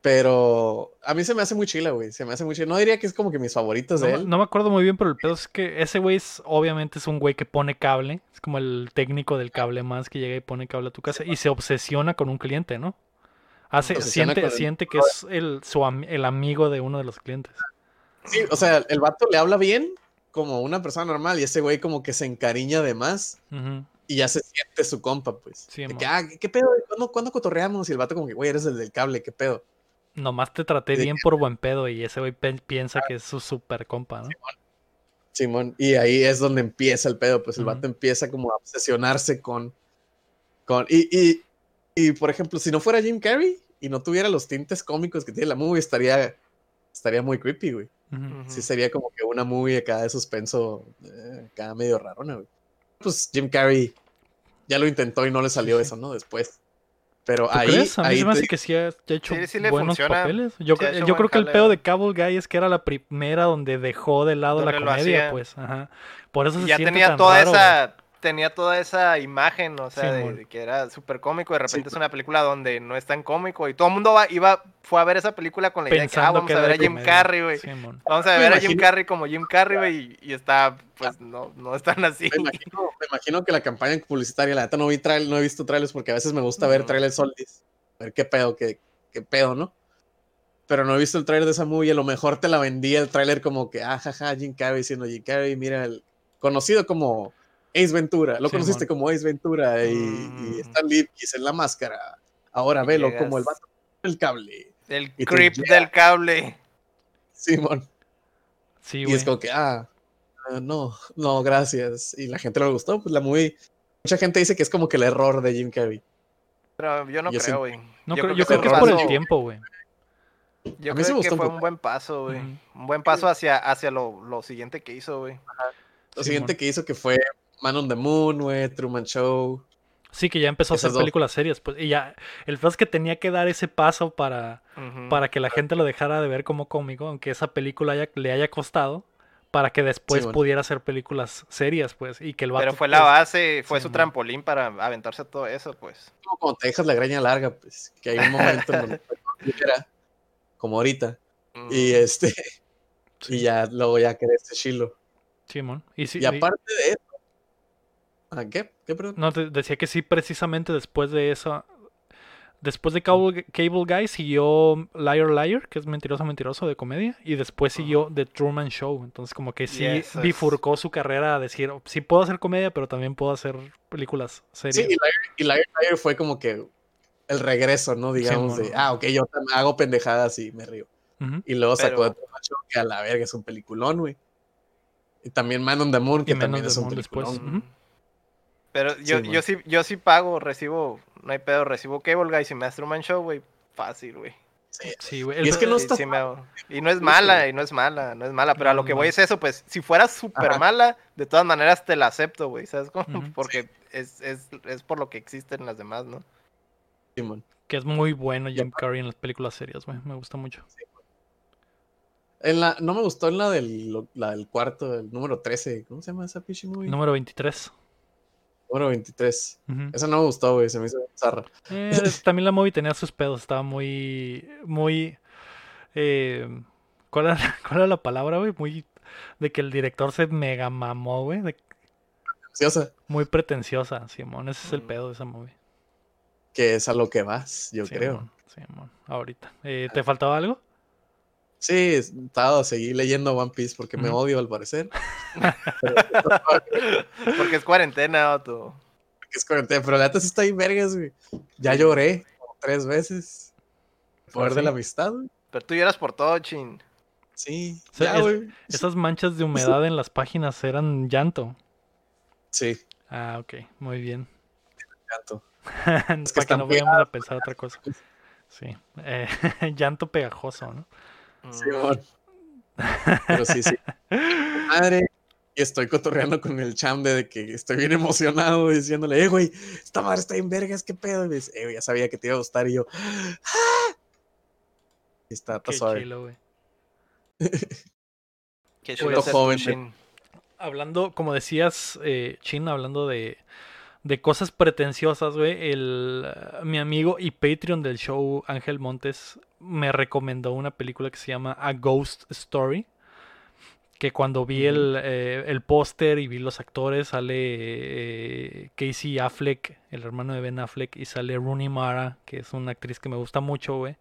Pero a mí se me hace muy chila, güey. Se me hace muy chila. No diría que es como que mis favoritos No, de él. no me acuerdo muy bien, pero el pedo es que ese güey es, obviamente es un güey que pone cable. Es como el técnico del cable más que llega y pone cable a tu casa y se obsesiona con un cliente, ¿no? Hace, siente, siente que es el, su el amigo de uno de los clientes. Sí, o sea, el vato le habla bien como una persona normal y ese güey como que se encariña de más Ujú. Y ya se siente su compa, pues. Sí, De mo. que, ah, ¿qué pedo? ¿Cuándo, cuándo cotorreamos? Y el vato como que, güey, eres el del cable, ¿qué pedo? Nomás te traté bien por buen pedo y ese güey piensa que es su super compa, ¿no? Simón. Y ahí es donde empieza el pedo, pues el Ujú. vato empieza como a obsesionarse con... con y, y, y, por ejemplo, si no fuera Jim Carrey y no tuviera los tintes cómicos que tiene la movie, estaría, estaría muy creepy, güey. Sí sería como que una movie acá de suspenso, eh, acá medio rarona, güey. Pues Jim Carrey ya lo intentó y no le salió eso, ¿no? Después. Pero ¿Tú ahí, crees? A mí ahí se me te- que sí ha, hecho Sí, sí le buenos funciona. papeles. Yo, Sí yo creo que el pedo de Cable Guy es que era la primera donde dejó de lado la Donde comedia, pues. Ajá. Por eso se Ya siente tenía tan toda raro, güey. Tenía toda esa imagen, o sea, de, que era súper cómico, de repente Sí. es una película donde no es tan cómico y todo el mundo va, iba, fue a ver esa película con la idea de que, ah, vamos que a ver a Jim. Carrey, güey. Vamos a ver a Jim Carrey como Jim Carrey, güey, y, y está, pues, no, no es tan así. Me imagino, me imagino que la campaña publicitaria, la neta no vi trail, no he visto trailers porque a veces me gusta ver trailers soldis. A ver qué pedo, qué, qué pedo, ¿no? Pero no he visto el trailer de esa movie y a lo mejor te la vendía el trailer como que, ah, jaja, Jim Carrey siendo Jim Carrey, mira, el conocido como Ace Ventura, lo Sí, conociste como Ace Ventura y, Mm. y Stan Lipkis en la máscara. Ahora velo llegas- como el vato el cable. El creep del cable. Simón. Sí, Y güey. es como que, ah, ah, no, no, gracias. Y la gente le gustó, pues la movie. Mucha gente dice que es como que el error de Jim Carrey. Pero yo no Yo creo, güey. No, yo creo, yo que creo que fue es un por el tiempo, güey. Yo A mí sí creo me que gustó un fue poco. un buen paso, güey. Un buen paso hacia, hacia lo, lo siguiente que hizo, güey. Lo siguiente que hizo que fue Man on the Moon, güey, Truman Show. Sí, que ya empezó a hacer dos. películas serias, pues. Y ya, el es que tenía que dar ese paso para, para que la gente lo dejara de ver como cómico, aunque esa película haya- le haya costado, para que después pudiera hacer películas serias, pues. Y que el vato, Pero fue la pues, base, fue sí, su trampolín para aventarse todo eso, pues. Como cuando te dejas la greña larga, pues, que hay un momento en donde *laughs* era como ahorita. Y este, Sí. y ya luego ya querés chilo. Simón. Y, sí, Y aparte de eso. ¿Ah, qué? No, te decía que sí, precisamente después de eso. Después de Cable, Cable Guy siguió Liar Liar, que es mentiroso, mentiroso de comedia. Y después siguió The Truman Show. Entonces, como que sí bifurcó su carrera a decir: "Oh, sí puedo hacer comedia, pero también puedo hacer películas serias. Sí, y Liar, y Liar Liar fue como que el regreso, ¿no? Digamos, de, ah, ok, yo también hago pendejadas y me río. Y luego sacó Pero- de Truman Show, que a la verga es un peliculón, güey. Y también Man on the Moon, que también es un Moon después. peliculón. Ujú. Pero yo, Sí, yo sí, yo sí pago, recibo, no hay pedo, recibo Cable Guy y me hace Truman Show, güey. Fácil, güey. Sí. Sí, güey. Y es que no está sí me hago. Y no es mala, y no es mala, no es mala. Pero a lo que voy es eso, pues, si fuera súper mala, de todas maneras te la acepto, güey. ¿Sabes cómo? *laughs* Porque es, es, es por lo que existen las demás, ¿no? Simón. Que es muy bueno Jim Carrey en las películas serias, güey. Me gusta mucho. En la, no me gustó en la del, lo- la del cuarto, el número 13. ¿Cómo se llama esa pinche movie? Número 23. Número 23. Ujú. Esa no me gustó, güey. Se me hizo zarra. Eh, también la movie tenía sus pedos, estaba muy, muy, eh, ¿cuál era, *laughs* cuál era la palabra, güey? Muy, de que el director se mega mamó, güey, de- Preciosa. muy pretenciosa, Simón, ese es el Mm. pedo de esa movie. Que es a lo que vas, yo creo. Simón, ahorita. Eh, ¿te faltaba algo? Sí, estaba seguí leyendo One Piece porque me odio al parecer. *laughs* Porque es cuarentena, Otto. que es cuarentena, pero la neta sí está ahí vergas, güey. Ya lloré como tres veces. El Poder ¿Ah, de la amistad, güey. Pero tú lloras por todo, chin. Sí, O sea, ya, es- güey. Esas manchas de humedad en las páginas eran llanto. Sí, Ah, ok, muy bien. tanto. *laughs* Para que, no vayamos a pensar otra cosa. Sí, eh, *laughs* llanto pegajoso, ¿no? Sí. Pero sí, sí. *laughs* Madre. Y estoy cotorreando con el cham de que estoy bien emocionado diciéndole, eh, güey, esta madre está en vergas, qué pedo. Y me dice, eh, ya sabía que te iba a gustar. Y yo, ¡ah! Y está, está Qué suave. chilo, güey. *laughs* Qué chulo joven. Hablando, como decías, eh, Chin, hablando de, de cosas pretenciosas, güey, el, mi amigo y Patreon del show, Ángel Montes, me recomendó una película que se llama A Ghost Story. Que cuando vi el, eh, el póster y vi los actores, sale eh, Casey Affleck, el hermano de Ben Affleck, y sale Rooney Mara, que es una actriz que me gusta mucho, güey.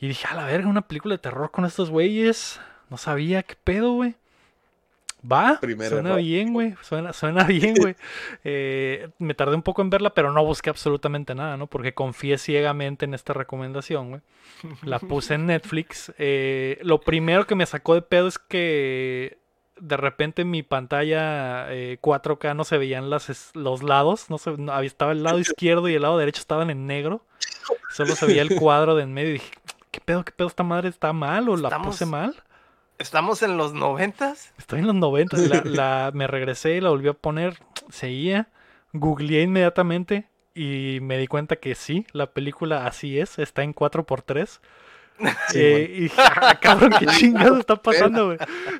Y dije, a la verga, una película de terror con estos güeyes. No sabía qué pedo, güey. Va, suena error. bien, güey. Suena, suena *laughs* bien, güey. Eh, me tardé un poco en verla, pero no busqué absolutamente nada, ¿no? Porque confié ciegamente en esta recomendación, güey. La puse en Netflix. Eh, lo primero que me sacó de pedo es que de repente en mi pantalla eh, 4K no se veían las, los lados. No se, no, había- estaba el lado izquierdo y el lado derecho estaban en negro. Solo se veía el cuadro de en medio y dije, ¿qué pedo, qué pedo? ¿Esta madre está mal o la Estamos- puse mal? ¿Estamos en los noventas? Estoy en los 90. La, *laughs* la- me regresé y la volví a poner. Seguía. Googleé inmediatamente y me di cuenta que sí, la película así es. Está en 4x3. Sí, Eh, y dije, ah, cabrón, qué *laughs* chingados está pasando, güey.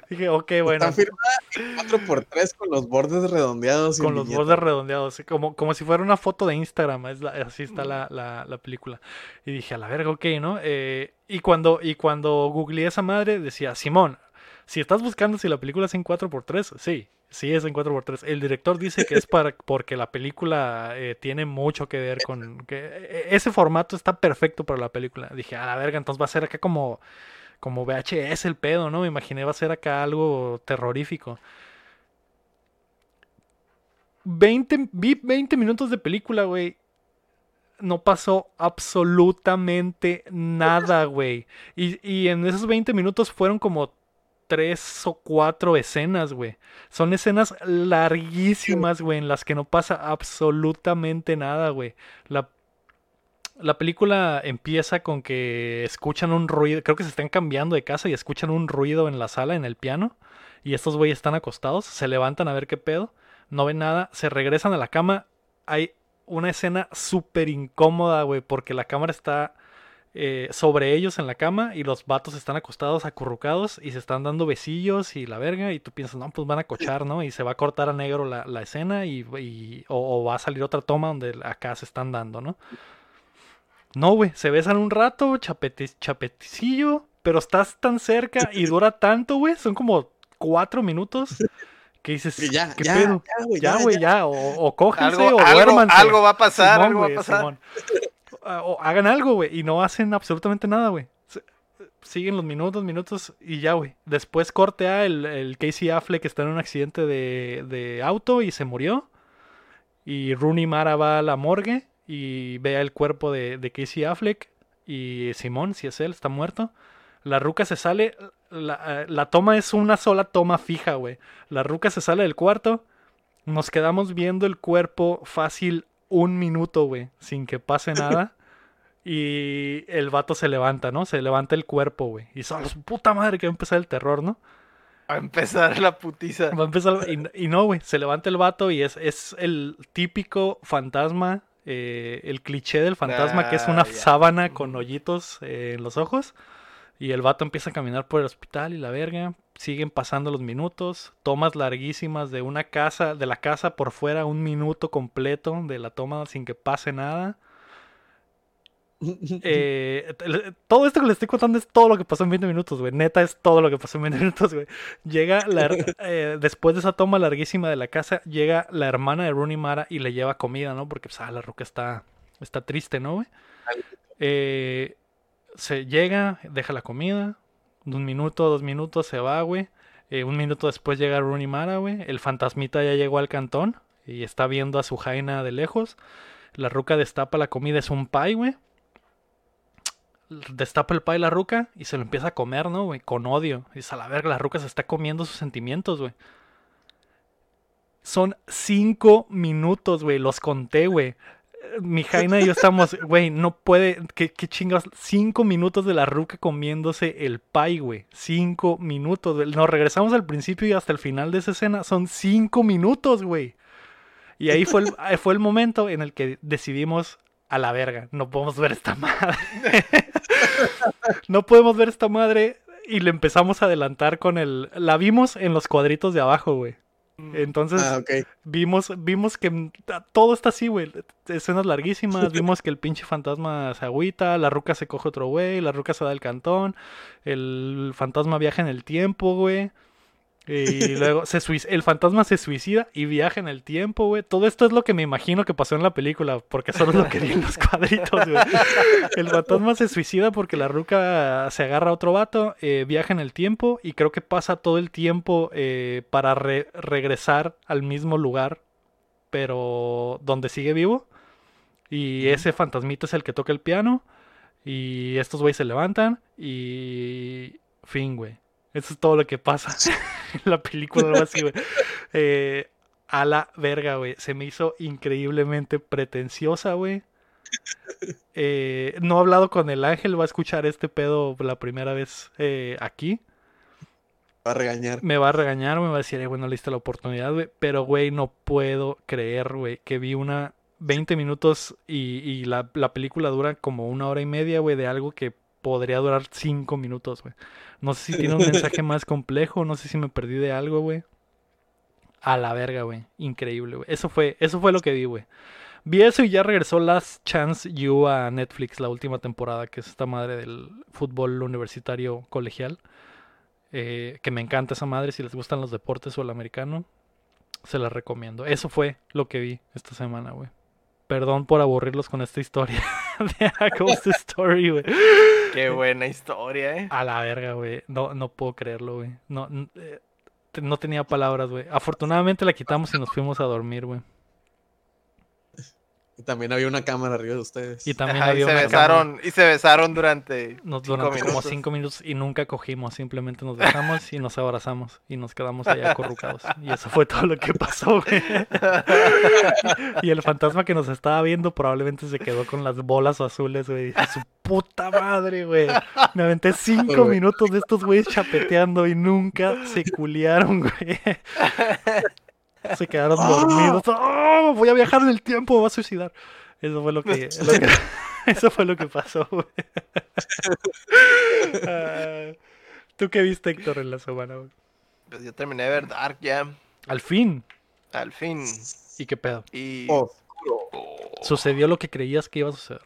Dije, ok, bueno. Está firmada en 4x3 con los bordes redondeados. Con los viñeta. bordes redondeados, como, como si fuera una foto de Instagram, es la- así está la, la- la película. Y dije, a la verga, ok, ¿no? Eh, y, cuando, y cuando googleé esa madre, decía, Simón, si estás buscando si la película es en 4x3, sí, sí es en 4x3. El director dice que es para, porque la película eh, tiene mucho que ver con... que eh, ese formato está perfecto para la película. Dije, a la verga, entonces va a ser acá como, como VHS el pedo, ¿no? Me imaginé va a ser acá algo terrorífico. 20, vi 20 minutos de película, güey. No pasó absolutamente nada, güey. Y, y en esos 20 minutos fueron como tres o cuatro escenas, güey. Son escenas larguísimas, güey, en las que no pasa absolutamente nada, güey. La, la película empieza con que escuchan un ruido, creo que se están cambiando de casa y escuchan un ruido en la sala, en el piano. Y estos güeyes están acostados, se levantan a ver qué pedo, no ven nada, se regresan a la cama. Hay una escena súper incómoda, güey, porque la cámara está eh, sobre ellos en la cama y los vatos están acostados, acurrucados y se están dando besillos y la verga. Y tú piensas, no, pues van a cochar, ¿no? Y se va a cortar a negro la, la escena y, y- o, o va a salir otra toma donde acá se están dando, ¿no? No, güey, se besan un rato, chapete, chapeticillo, pero estás tan cerca y *laughs* dura tanto, güey. Son como cuatro minutos que dices, ya, ¿qué ya, pedo? ya, güey, Ya, ya, güey, ya. ya. O, o cójanse Algo, o algo, duérmanse. algo va a pasar, Simón, algo va a güey, pasar. Simón. Ah, O hagan algo, güey. Y no hacen absolutamente nada, güey. Siguen los minutos, minutos y ya, güey. Después corte a el, el Casey Affleck que está en un accidente de, de auto y se murió. Y Rooney Mara va a la morgue y ve el cuerpo de, de Casey Affleck. Y Simón, si es él, está muerto. La ruca se sale. La, eh, la toma es una sola toma fija, güey. La ruca se sale del cuarto. Nos quedamos viendo el cuerpo fácil un minuto, güey. Sin que pase nada. *laughs* Y el vato se levanta, ¿no? Se levanta el cuerpo, güey. Y solo puta madre que va a empezar el terror, ¿no? Va a empezar la putiza. Va a empezar. Y, y no, güey. Se levanta el vato y es, es el típico fantasma. eh, el cliché del fantasma que es una Ah, sábana con hoyitos eh, en los ojos. Y el vato empieza a caminar por el hospital y la verga. Siguen pasando los minutos. Tomas larguísimas de una casa, de la casa por fuera, un minuto completo de la toma sin que pase nada. Eh, todo esto que le estoy contando es todo lo que pasó en 20 minutos, güey. Neta es todo lo que pasó en 20 *laughs* minutos, güey. Llega la *laughs* eh, después de esa toma larguísima de la casa, llega la hermana de Rooney Mara y le lleva comida, ¿no? Porque pues, ah, la ruca está, está triste, ¿no, güey? Eh, se llega, deja la comida, un minuto, dos minutos, se va, güey. Un minuto después llega Rooney Mara, güey. El fantasmita ya llegó al cantón y está viendo a su jaina de lejos. La ruca destapa la comida, es un pie, güey. Destapa el pie la ruca y se lo empieza a comer, ¿no, güey? Con odio. Y dice, a la verga, la ruca se está comiendo sus sentimientos, güey. Son cinco minutos, güey. Los conté, güey. Mi Jaina y yo estamos, *laughs* güey, no puede, ¿qué, qué chingados? Cinco minutos de la ruca comiéndose el pie, güey. Cinco minutos. güey. Nos regresamos al principio y hasta el final de esa escena. Son cinco minutos, güey. Y ahí fue el, *laughs* ahí fue el momento en el que decidimos a la verga. No podemos ver esta madre. no podemos ver esta madre. Y le empezamos a adelantar con el. La vimos en los cuadritos de abajo, güey. Entonces Ah, vimos, vimos que todo está así, güey. Escenas larguísimas. *laughs* Vimos que el pinche fantasma se agüita, la ruca se coge otro güey, la ruca se da el cantón, el fantasma viaja en el tiempo, güey. Y luego se el fantasma se suicida y viaja en el tiempo, güey. Todo esto es lo que me imagino que pasó en la película, porque solo es lo que vi en los *laughs* cuadritos, güey. El fantasma se suicida porque la ruca se agarra a otro vato, eh, viaja en el tiempo y creo que pasa todo el tiempo eh, para re- regresar al mismo lugar, pero donde sigue vivo. Y ese fantasmito es el que toca el piano. Y estos güeyes se levantan y... Fin, güey. Eso es todo lo que pasa *laughs* en la película, algo así, güey. Eh, a la verga, güey. Se me hizo increíblemente pretenciosa, güey. *laughs* Eh, no he hablado con el ángel, va a escuchar este pedo la primera vez eh, aquí. Va a regañar. Me va a regañar, me va a decir, eh, güey, no le diste la oportunidad, güey. Pero, güey, no puedo creer, güey, que vi una 20 minutos y, y la, la película dura como una hora y media, güey, de algo que podría durar cinco minutos, güey. No sé si tiene un *laughs* mensaje más complejo, no sé si me perdí de algo, güey. A la verga, güey. Increíble, güey. Eso fue, eso fue lo que vi, güey. Vi eso y ya regresó Last Chance You a Netflix la última temporada, que es esta madre del fútbol universitario colegial. Eh, que me encanta esa madre. Si les gustan los deportes o el americano, se las recomiendo. Eso fue lo que vi esta semana, güey. Perdón por aburrirlos con esta historia *laughs* de A Ghost Story, güey. Qué buena historia, eh. A la verga, güey. No, no puedo creerlo, güey. No, n- eh, no tenía palabras, güey. Afortunadamente la quitamos y nos fuimos a dormir, güey. Y también había una cámara arriba de ustedes. Y también Ajá, y había se una besaron, y se besaron durante Nos cinco durante como cinco minutos y nunca cogimos, simplemente nos besamos y nos abrazamos y nos quedamos allá acurrucados. *laughs* Y eso fue todo lo que pasó, güey. *laughs* Y el fantasma que nos estaba viendo probablemente se quedó con las bolas azules, güey. Dije, Su puta madre, güey. Me aventé cinco minutos de estos güeyes chapeteando y nunca se culiaron, güey. *laughs* Se quedaron dormidos. ¡Oh! Voy a viajar en el tiempo, me voy a suicidar. Eso fue lo que, *laughs* lo que- *laughs* eso fue lo que pasó, güey. *laughs* Ah, ¿Tú qué viste, Héctor, en la semana, güey? Pues yo terminé de ver Dark ya, Al fin. al fin. ¿Y qué pedo? Y Oscuro. Sucedió lo que creías que iba a suceder.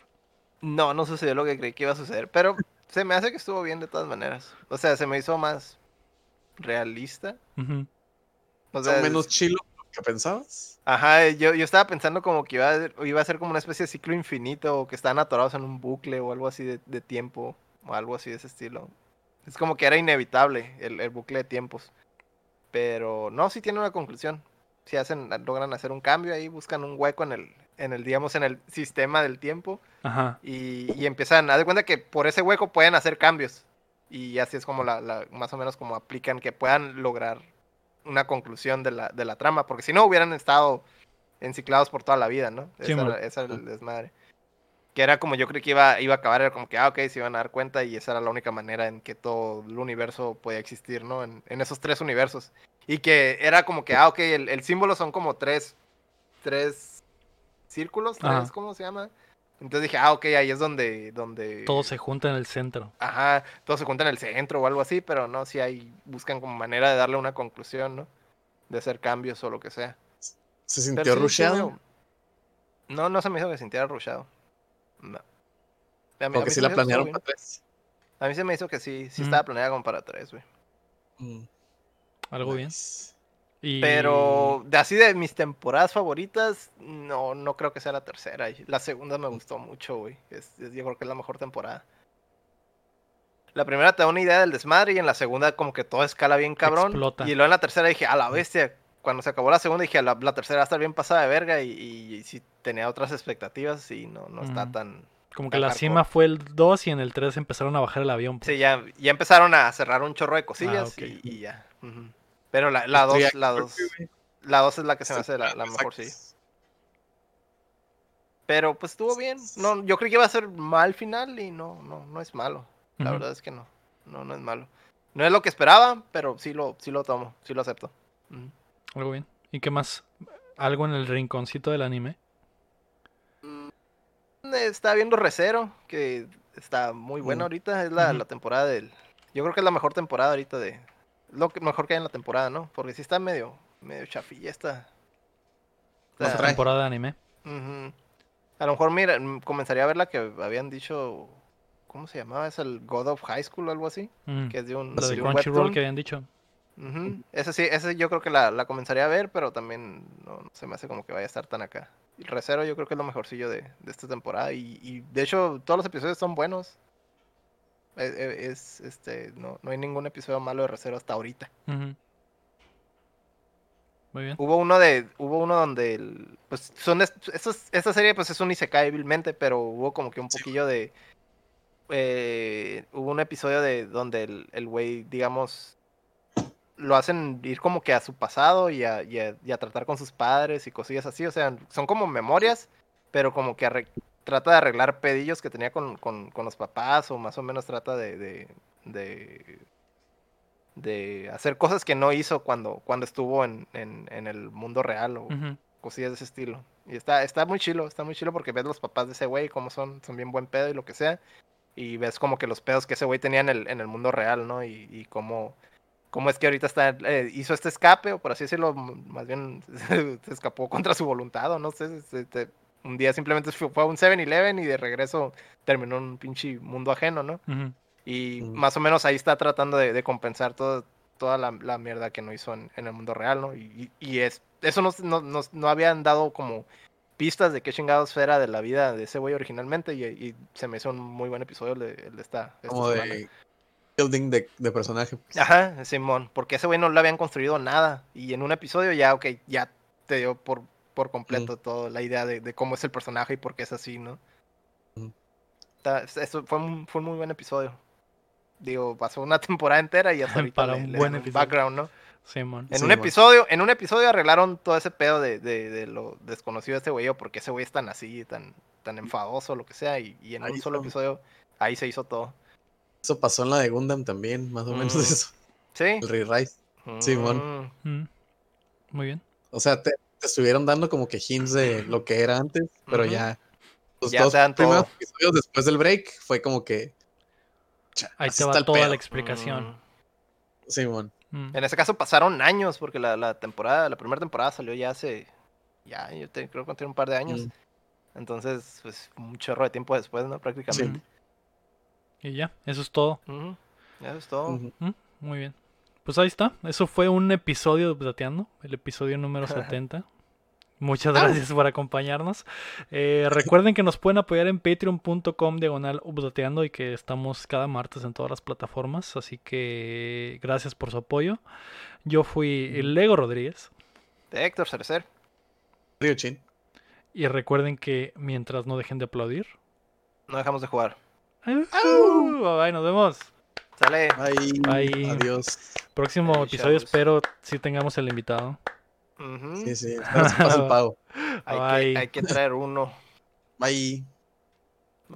no, no sucedió lo que creí que iba a suceder, pero se me hace que estuvo bien de todas maneras. O sea, se me hizo más realista. O ¿Son sea, menos chilo que pensabas? Ajá, yo, yo estaba pensando como que iba a, iba a ser como una especie de ciclo infinito o que estaban atorados en un bucle o algo así de, de tiempo o algo así de ese estilo. Es como que era inevitable el, el bucle de tiempos. Pero no, sí tiene una conclusión. Si hacen, logran hacer un cambio ahí, buscan un hueco en el, en el, digamos, en el sistema del tiempo Ajá. y, y empiezan, haz de cuenta que por ese hueco pueden hacer cambios. Y así es como la, la- más o menos como aplican que puedan lograr una conclusión de la, de la trama, porque si no hubieran estado enciclados por toda la vida, ¿no? Sí, esa, esa era el desmadre. Que era como yo creí que iba, iba a acabar, era como que, ah, ok, se iban a dar cuenta y esa era la única manera en que todo el universo podía existir, ¿no? En, en esos tres universos. Y que era como que, ah, ok, el, el símbolo son como tres, tres círculos, tres. ¿cómo se llama? Entonces dije, ah, ok, ahí es donde, donde... Todo se junta en el centro. Ajá, todo se junta en el centro o algo así, pero no, si hay, buscan como manera de darle una conclusión, ¿no? De hacer cambios o lo que sea. ¿Se Pero sintió sí, sí rusheado? No, no se me hizo que sintiera rushado. No. A mí- a Porque mí sí se la me hizo que estuvo planearon para tres. A mí se me hizo que sí, sí Ujú. estaba planeada como para tres, güey. Mm, Algo bien. Y... Pero de así de mis temporadas favoritas, no, no creo que sea la tercera. La segunda me gustó mucho, güey. Es, es- yo creo que es la mejor temporada. La primera te da una idea del desmadre y en la segunda como que todo escala bien cabrón. Explota. Y luego en la tercera dije, a la bestia. Cuando se acabó la segunda dije, la, la tercera va a estar bien pasada de verga y, y, y sí tenía otras expectativas y no, no está tan... Como que la hardcore. cima fue el 2 y en el 3 empezaron a bajar el avión. pues. Sí, ya, ya empezaron a cerrar un chorro de cosillas ok. y, y ya. Pero la, la Estoy dos, la dos, la dos es la que se me hace la, la mejor, sí. Pero pues estuvo bien. No, yo creí que iba a ser mal final y no, no, no es malo. La verdad es que no. No, no es malo. No es lo que esperaba, pero sí lo, sí lo tomo, sí lo acepto. Algo bien. ¿Y qué más? ¿Algo en el rinconcito del anime? Está viendo Recero, que está muy bueno Mm. ahorita. Es la, la temporada del. Yo creo que es la mejor temporada ahorita de. Lo que mejor que hay en la temporada, ¿no? Porque sí está medio, medio chafilla esta. Esta- trae. Temporada de anime. A lo mejor, mira, comenzaría a ver la que habían dicho. ¿Cómo se llamaba? Es el God of High School o algo así. Mm. Que es de un, Lo de de un Crunchyroll que habían dicho. Ujú. Ese sí, ese yo creo que la, la comenzaría a ver, pero también no, no se me hace como que vaya a estar tan acá. El Recero yo creo que es lo mejorcillo de, de esta temporada. Y, y, de hecho, todos los episodios son buenos. Es, es- este, no, no hay ningún episodio malo de Recero hasta ahorita. Muy bien. Hubo uno de, hubo uno donde el, pues son est- estos- esta serie pues es un isekai vilmente, pero hubo como que un Sí. poquillo de eh, hubo un episodio de donde el, el güey, digamos, lo hacen ir como que a su pasado y a, y a- y a tratar con sus padres y cosillas así, o sea, son como memorias, pero como que arre- trata de arreglar pedillos que tenía con, con- con los papás o más o menos trata de, de, de, de hacer cosas que no hizo cuando, cuando estuvo en, en, en el mundo real o cosillas de ese estilo. Y está, está muy chilo, está muy chilo porque ves los papás de ese güey, cómo son, son bien buen pedo y lo que sea. y ves como que los pedos que ese güey tenía en el, en el mundo real, ¿no? Y, y cómo, cómo es que ahorita está, eh, hizo este escape, o por así decirlo, más bien *laughs* se escapó contra su voluntad, o no sé, se- se- un día simplemente fue a un 7-Eleven y de regreso terminó en un pinche mundo ajeno, ¿no? Ujú. Y Ujú. más o menos ahí está tratando de, de compensar todo, toda la, la mierda que no hizo en, en el mundo real, ¿no? Y, y- y es, eso no, no, no, no habían dado como pistas de qué chingados era de la vida de ese güey originalmente y, y se me hizo un muy buen episodio el de, el de esta, esta Como semana. de building de, de personaje. pues. Ajá, Simón, porque ese güey no le habían construido nada y en un episodio ya, ok, ya te dio por, por completo toda la idea de, de cómo es el personaje y por qué es así, ¿no? Está- eso fue un, fue un muy buen episodio. Digo, pasó una *laughs* temporada entera y hasta *laughs* ahorita Para le- un le buen episodio. background, ¿no? Simón. En Sí, un episodio, en un episodio arreglaron todo ese pedo de, de, de lo desconocido de este güey, o porque ese güey es tan así, tan, tan enfadoso, lo que sea, y, y en Ahí un solo hizo- episodio ahí se hizo todo. Eso pasó en la de Gundam también, más o menos Mm. eso. ¿Sí? El re-rise. Simón. Mm, Mm. Muy bien. O sea, te, te estuvieron dando como que hints de lo que era antes, pero ya. Los Ya dos primeros todo. episodios después del break fue como que. Ahí te va toda pedo. la explicación. mm. Simón. Mm. En ese caso pasaron años, porque la, la temporada, la primera temporada salió ya hace, ya, yo te- creo que tiene un par de años. Mm. Entonces, pues, un chorro de tiempo después, ¿no? Prácticamente. Y ya, eso es todo. Eso es todo. Mm, Muy bien. Pues ahí está. Eso fue un episodio de Updateando, el episodio número *laughs* 70. Muchas gracias por acompañarnos. Eh, recuerden que nos pueden apoyar en patreon.com diagonal updateando y que estamos cada martes en todas las plataformas. Así que gracias por su apoyo. Yo fui Lego Rodríguez. De Héctor Cerecer. Río Chin. Y recuerden que mientras no dejen de aplaudir. No dejamos de jugar. ¡Au! Bye bye, nos vemos. Sale. Bye. Bye. Adiós. Próximo Ay, episodio chavos. espero si tengamos el invitado. Sí, sí. *laughs* Se pase el pago. Hay, que, hay que traer uno. Bye.